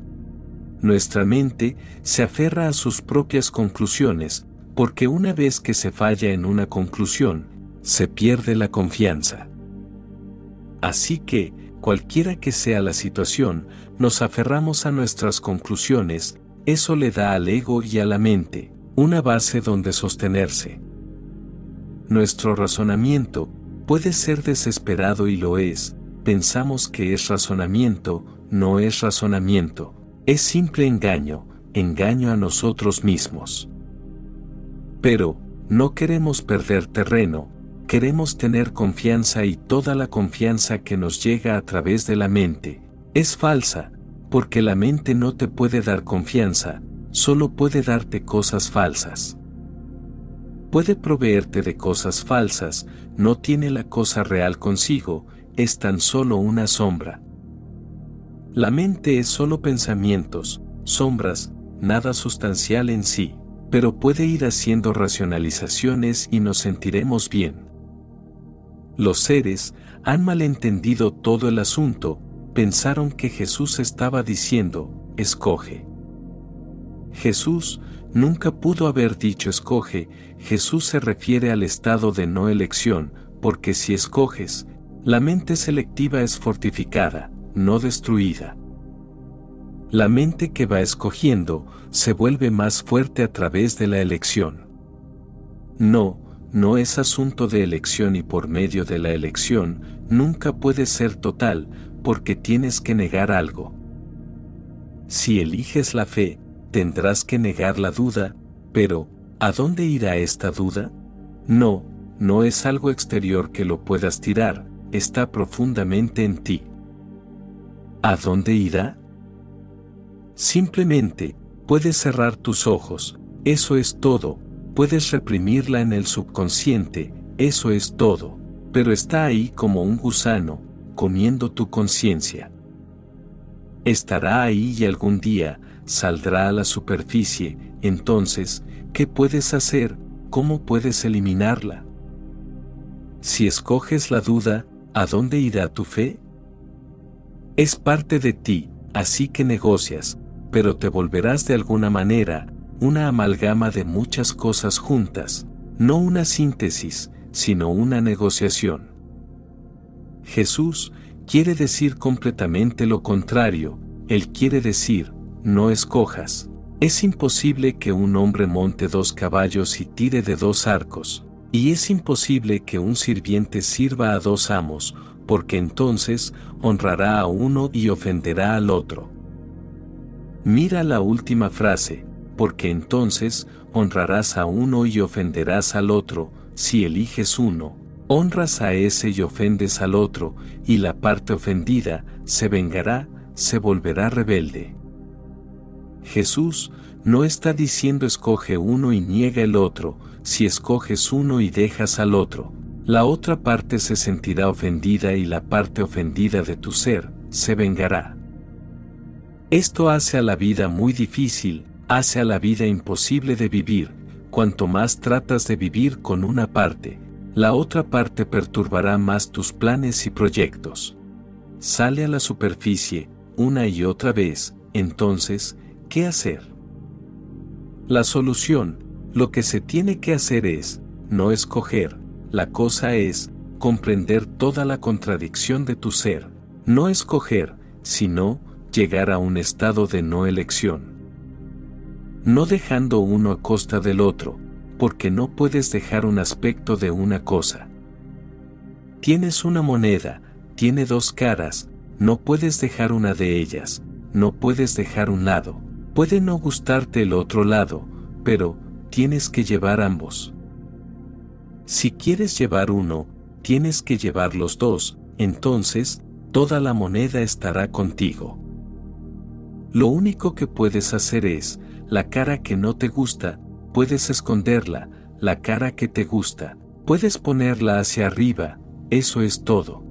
Nuestra mente se aferra a sus propias conclusiones, porque una vez que se falla en una conclusión, se pierde la confianza. Así que, cualquiera que sea la situación, nos aferramos a nuestras conclusiones, eso le da al ego y a la mente una base donde sostenerse. Nuestro razonamiento puede ser desesperado y lo es, pensamos que es razonamiento, no es razonamiento, es simple engaño, engaño a nosotros mismos. Pero, no queremos perder terreno, queremos tener confianza y toda la confianza que nos llega a través de la mente, es falsa, porque la mente no te puede dar confianza, solo puede darte cosas falsas puede proveerte de cosas falsas, no tiene la cosa real consigo, es tan solo una sombra. La mente es solo pensamientos, sombras, nada sustancial en sí, pero puede ir haciendo racionalizaciones y nos sentiremos bien. Los seres han malentendido todo el asunto, pensaron que Jesús estaba diciendo, escoge. Jesús nunca pudo haber dicho escoge, Jesús se refiere al estado de no elección, porque si escoges, la mente selectiva es fortificada, no destruida. La mente que va escogiendo se vuelve más fuerte a través de la elección. No, no es asunto de elección y por medio de la elección nunca puede ser total porque tienes que negar algo. Si eliges la fe, tendrás que negar la duda, pero, ¿a dónde irá esta duda? No, no es algo exterior que lo puedas tirar, está profundamente en ti. ¿A dónde irá? Simplemente, puedes cerrar tus ojos, eso es todo, puedes reprimirla en el subconsciente, eso es todo, pero está ahí como un gusano, comiendo tu conciencia. Estará ahí y algún día saldrá a la superficie, entonces, ¿qué puedes hacer? ¿Cómo puedes eliminarla? Si escoges la duda, ¿a dónde irá tu fe? Es parte de ti, así que negocias, pero te volverás de alguna manera una amalgama de muchas cosas juntas, no una síntesis, sino una negociación. Jesús quiere decir completamente lo contrario, Él quiere decir, no escojas. Es imposible que un hombre monte dos caballos y tire de dos arcos, y es imposible que un sirviente sirva a dos amos, porque entonces honrará a uno y ofenderá al otro. Mira la última frase, porque entonces honrarás a uno y ofenderás al otro, si eliges uno, honras a ese y ofendes al otro, y la parte ofendida se vengará, se volverá rebelde. Jesús no está diciendo escoge uno y niega el otro, si escoges uno y dejas al otro, la otra parte se sentirá ofendida y la parte ofendida de tu ser se vengará. Esto hace a la vida muy difícil, hace a la vida imposible de vivir, cuanto más tratas de vivir con una parte, la otra parte perturbará más tus planes y proyectos. Sale a la superficie, una y otra vez, entonces, ¿qué hacer? La solución, lo que se tiene que hacer es, no escoger, la cosa es, comprender toda la contradicción de tu ser, no escoger, sino, llegar a un estado de no elección no dejando uno a costa del otro, porque no puedes dejar un aspecto de una cosa. Tienes una moneda, tiene dos caras, no puedes dejar una de ellas, no puedes dejar un lado, puede no gustarte el otro lado, pero tienes que llevar ambos. Si quieres llevar uno, tienes que llevar los dos, entonces, toda la moneda estará contigo. Lo único que puedes hacer es, la cara que no te gusta, puedes esconderla, la cara que te gusta, puedes ponerla hacia arriba, eso es todo.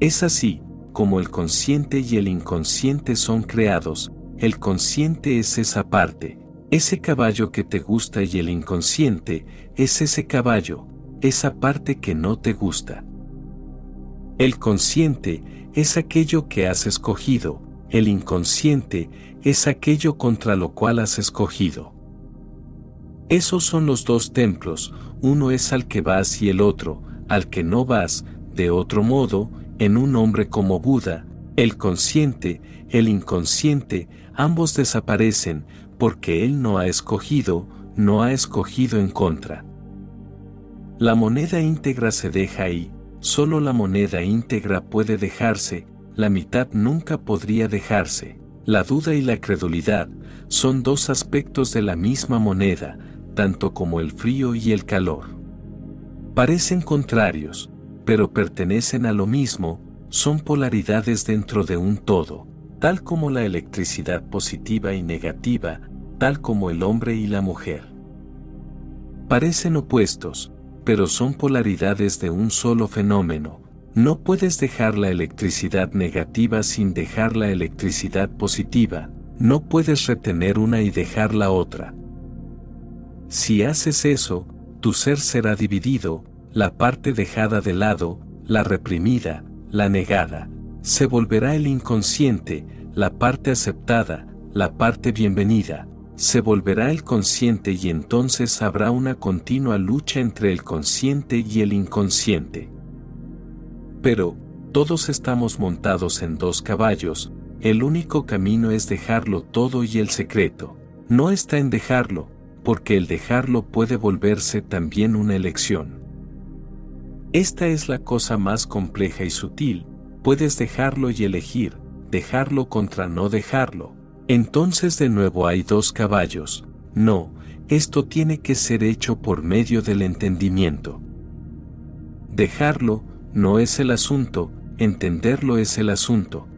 Es así, como el consciente y el inconsciente son creados, el consciente es esa parte, ese caballo que te gusta y el inconsciente es ese caballo, esa parte que no te gusta. El consciente es aquello que has escogido, el inconsciente es aquello contra lo cual has escogido. Esos son los dos templos, uno es al que vas y el otro, al que no vas, de otro modo, en un hombre como Buda, el consciente, el inconsciente, ambos desaparecen, porque él no ha escogido, no ha escogido en contra. La moneda íntegra se deja ahí, solo la moneda íntegra puede dejarse, la mitad nunca podría dejarse. La duda y la credulidad son dos aspectos de la misma moneda, tanto como el frío y el calor. Parecen contrarios, pero pertenecen a lo mismo, son polaridades dentro de un todo, tal como la electricidad positiva y negativa, tal como el hombre y la mujer. Parecen opuestos, pero son polaridades de un solo fenómeno, No puedes dejar la electricidad negativa sin dejar la electricidad positiva, no puedes retener una y dejar la otra. Si haces eso, tu ser será dividido, la parte dejada de lado, la reprimida, la negada, se volverá el inconsciente, la parte aceptada, la parte bienvenida, se volverá el consciente y entonces habrá una continua lucha entre el consciente y el inconsciente. Pero, todos estamos montados en dos caballos, el único camino es dejarlo todo y el secreto, no está en dejarlo, porque el dejarlo puede volverse también una elección. Esta es la cosa más compleja y sutil, puedes dejarlo y elegir, dejarlo contra no dejarlo. Entonces de nuevo hay dos caballos. No, esto tiene que ser hecho por medio del entendimiento. Dejarlo no es el asunto, entenderlo es el asunto.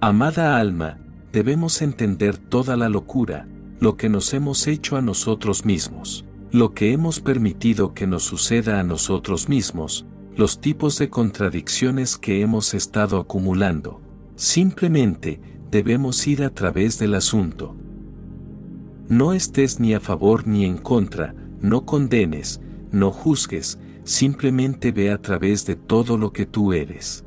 Amada alma, debemos entender toda la locura, lo que nos hemos hecho a nosotros mismos, lo que hemos permitido que nos suceda a nosotros mismos, los tipos de contradicciones que hemos estado acumulando. Simplemente, debemos ir a través del asunto. No estés ni a favor ni en contra, no condenes, no juzgues, simplemente ve a través de todo lo que tú eres.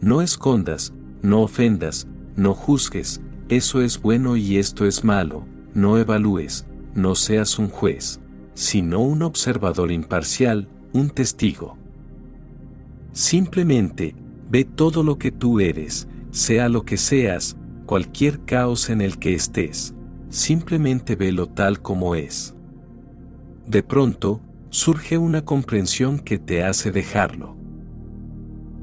No escondas, no ofendas, no juzgues, eso es bueno y esto es malo, no evalúes, no seas un juez, sino un observador imparcial, un testigo. Simplemente, ve todo lo que tú eres, sea lo que seas, cualquier caos en el que estés, simplemente velo tal como es. De pronto, surge una comprensión que te hace dejarlo.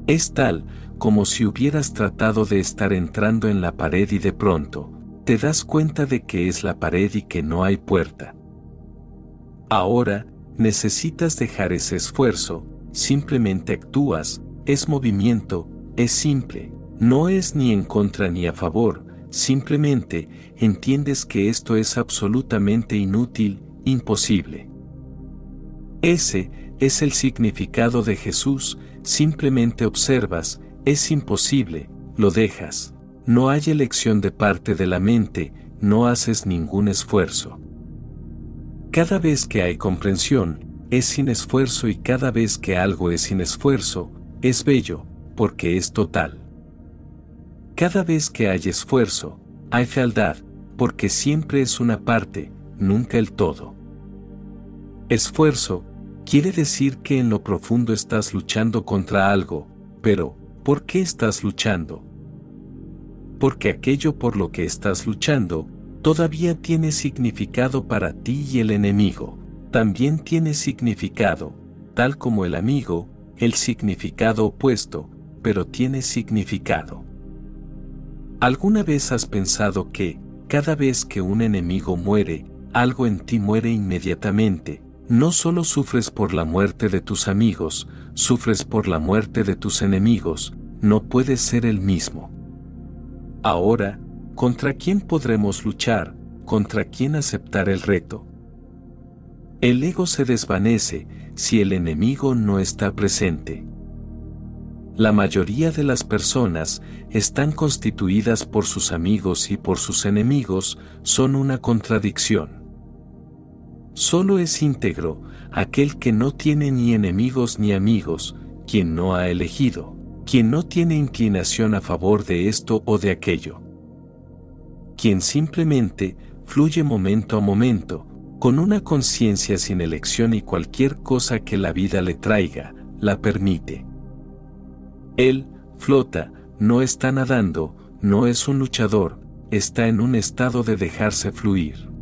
Es tal como si hubieras tratado de estar entrando en la pared y de pronto, te das cuenta de que es la pared y que no hay puerta. Ahora, necesitas dejar ese esfuerzo, simplemente actúas, es movimiento, es simple, no es ni en contra ni a favor, simplemente entiendes que esto es absolutamente inútil, imposible. Ese es el significado de Jesús, simplemente observas, es imposible, lo dejas. No hay elección de parte de la mente, no haces ningún esfuerzo. Cada vez que hay comprensión, es sin esfuerzo y cada vez que algo es sin esfuerzo, es bello, porque es total. Cada vez que hay esfuerzo, hay fealdad, porque siempre es una parte, nunca el todo. Esfuerzo, quiere decir que en lo profundo estás luchando contra algo, pero, ¿por qué estás luchando? Porque aquello por lo que estás luchando, todavía tiene significado para ti y el enemigo también tiene significado, tal como el amigo, el significado opuesto, pero tiene significado. ¿Alguna vez has pensado que, cada vez que un enemigo muere, algo en ti muere inmediatamente? No solo sufres por la muerte de tus amigos, sufres por la muerte de tus enemigos, no puedes ser el mismo. Ahora, ¿contra quién podremos luchar? ¿Contra quién aceptar el reto? El ego se desvanece si el enemigo no está presente. La mayoría de las personas están constituidas por sus amigos y por sus enemigos son una contradicción. Solo es íntegro aquel que no tiene ni enemigos ni amigos, quien no ha elegido, quien no tiene inclinación a favor de esto o de aquello. Quien simplemente fluye momento a momento, con una conciencia sin elección y cualquier cosa que la vida le traiga, la permite. Él, flota, no está nadando, no es un luchador, está en un estado de dejarse fluir.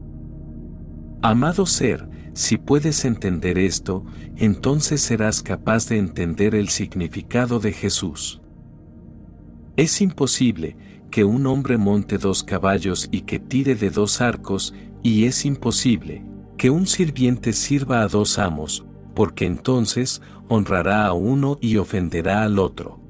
Amado ser, si puedes entender esto, entonces serás capaz de entender el significado de Jesús. Es imposible que un hombre monte dos caballos y que tire de dos arcos y es imposible que un sirviente sirva a dos amos, porque entonces honrará a uno y ofenderá al otro.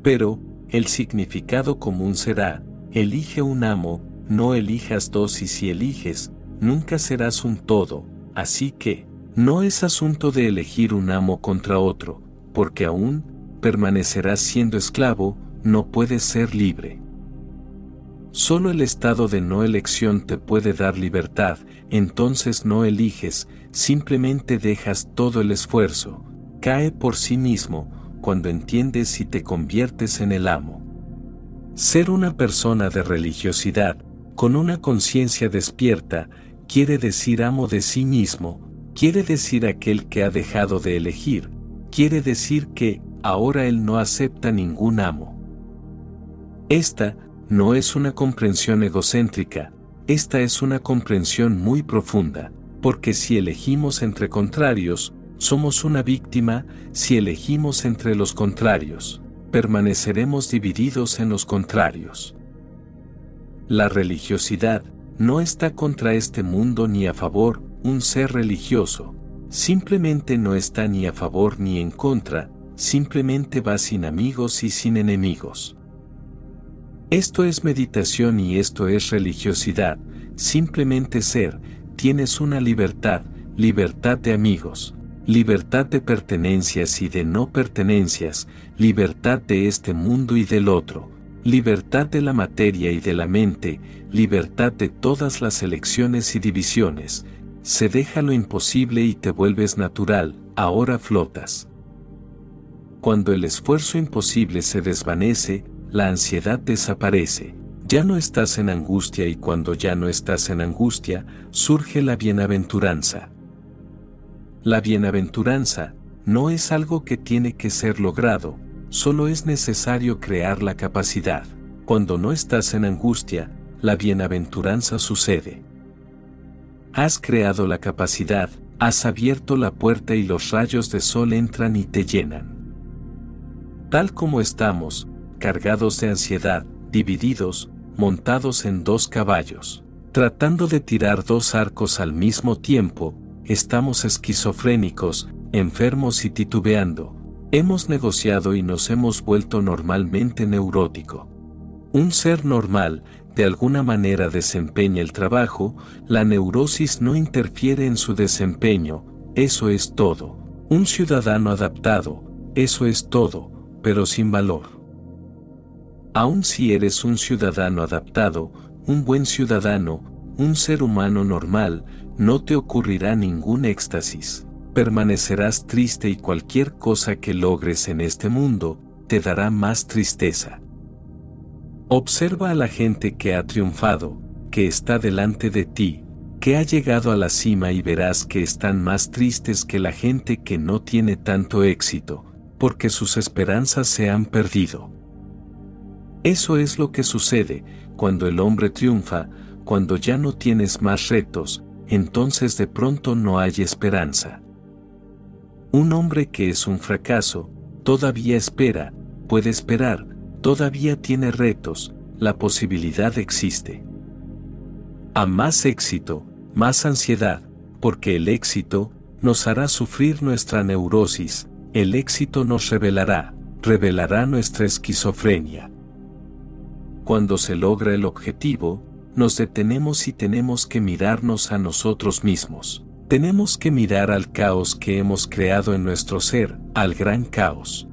Pero, el significado común será, elige un amo, no elijas dos y si eliges, nunca serás un todo, así que, no es asunto de elegir un amo contra otro, porque aún permanecerás siendo esclavo, no puedes ser libre. Solo el estado de no elección te puede dar libertad, entonces no eliges, simplemente dejas todo el esfuerzo, cae por sí mismo, cuando entiendes y te conviertes en el amo. Ser una persona de religiosidad, con una conciencia despierta, quiere decir amo de sí mismo, quiere decir aquel que ha dejado de elegir, quiere decir que, ahora él no acepta ningún amo. Esta, no es una comprensión egocéntrica, esta es una comprensión muy profunda, porque si elegimos entre contrarios, somos una víctima, si elegimos entre los contrarios, permaneceremos divididos en los contrarios. La religiosidad no está contra este mundo ni a favor, un ser religioso, simplemente no está ni a favor ni en contra, simplemente va sin amigos y sin enemigos. Esto es meditación y esto es religiosidad, simplemente ser, tienes una libertad, libertad de amigos, libertad de pertenencias y de no pertenencias, libertad de este mundo y del otro, libertad de la materia y de la mente, libertad de todas las elecciones y divisiones, se deja lo imposible y te vuelves natural, ahora flotas. Cuando el esfuerzo imposible se desvanece, la ansiedad desaparece, ya no estás en angustia y cuando ya no estás en angustia, surge la bienaventuranza. La bienaventuranza no es algo que tiene que ser logrado, solo es necesario crear la capacidad. Cuando no estás en angustia, la bienaventuranza sucede. Has creado la capacidad, has abierto la puerta y los rayos de sol entran y te llenan. Tal como estamos, cargados de ansiedad, divididos, montados en dos caballos, tratando de tirar dos arcos al mismo tiempo, estamos esquizofrénicos, enfermos y titubeando, hemos negociado y nos hemos vuelto normalmente neurótico. Un ser normal, de alguna manera desempeña el trabajo, la neurosis no interfiere en su desempeño, eso es todo. Un ciudadano adaptado, eso es todo, pero sin valor. Aun si eres un ciudadano adaptado, un buen ciudadano, un ser humano normal, no te ocurrirá ningún éxtasis. Permanecerás triste y cualquier cosa que logres en este mundo, te dará más tristeza. Observa a la gente que ha triunfado, que está delante de ti, que ha llegado a la cima y verás que están más tristes que la gente que no tiene tanto éxito, porque sus esperanzas se han perdido. Eso es lo que sucede cuando el hombre triunfa, cuando ya no tienes más retos, entonces de pronto no hay esperanza. Un hombre que es un fracaso, todavía espera, puede esperar, todavía tiene retos, la posibilidad existe. A más éxito, más ansiedad, porque el éxito nos hará sufrir nuestra neurosis, el éxito nos revelará, revelará nuestra esquizofrenia. Cuando se logra el objetivo, nos detenemos y tenemos que mirarnos a nosotros mismos. Tenemos que mirar al caos que hemos creado en nuestro ser, al gran caos.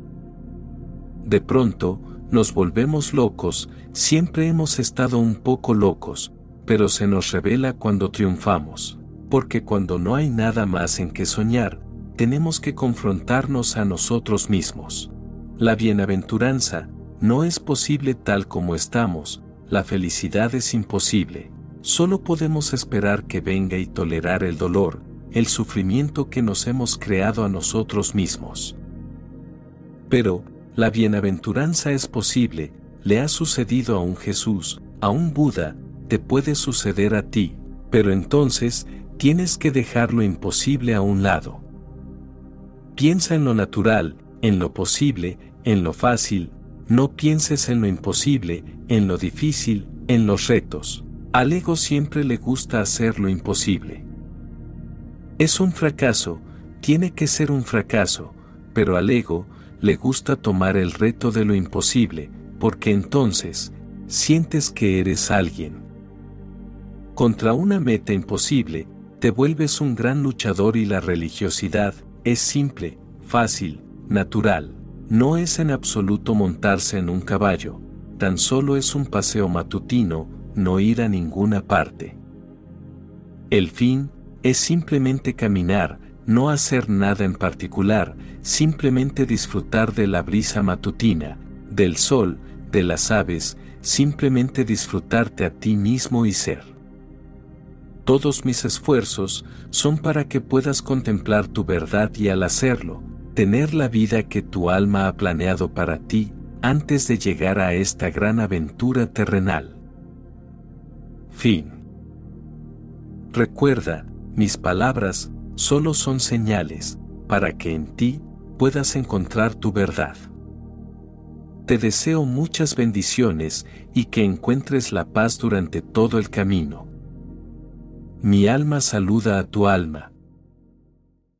De pronto, nos volvemos locos, siempre hemos estado un poco locos, pero se nos revela cuando triunfamos, porque cuando no hay nada más en que soñar, tenemos que confrontarnos a nosotros mismos. La bienaventuranza, no es posible tal como estamos, la felicidad es imposible. Solo podemos esperar que venga y tolerar el dolor, el sufrimiento que nos hemos creado a nosotros mismos. Pero, la bienaventuranza es posible, le ha sucedido a un Jesús, a un Buda, te puede suceder a ti, pero entonces tienes que dejar lo imposible a un lado. Piensa en lo natural, en lo posible, en lo fácil, no pienses en lo imposible, en lo difícil, en los retos. Al ego siempre le gusta hacer lo imposible. Es un fracaso, tiene que ser un fracaso, pero al ego le gusta tomar el reto de lo imposible, porque entonces, sientes que eres alguien. Contra una meta imposible, te vuelves un gran luchador y la religiosidad es simple, fácil, natural. No es en absoluto montarse en un caballo, tan solo es un paseo matutino, no ir a ninguna parte. El fin es simplemente caminar, no hacer nada en particular, simplemente disfrutar de la brisa matutina, del sol, de las aves, simplemente disfrutarte a ti mismo y ser. Todos mis esfuerzos son para que puedas contemplar tu verdad y al hacerlo, tener la vida que tu alma ha planeado para ti antes de llegar a esta gran aventura terrenal. Fin. Recuerda, mis palabras solo son señales para que en ti puedas encontrar tu verdad. Te deseo muchas bendiciones y que encuentres la paz durante todo el camino. Mi alma saluda a tu alma.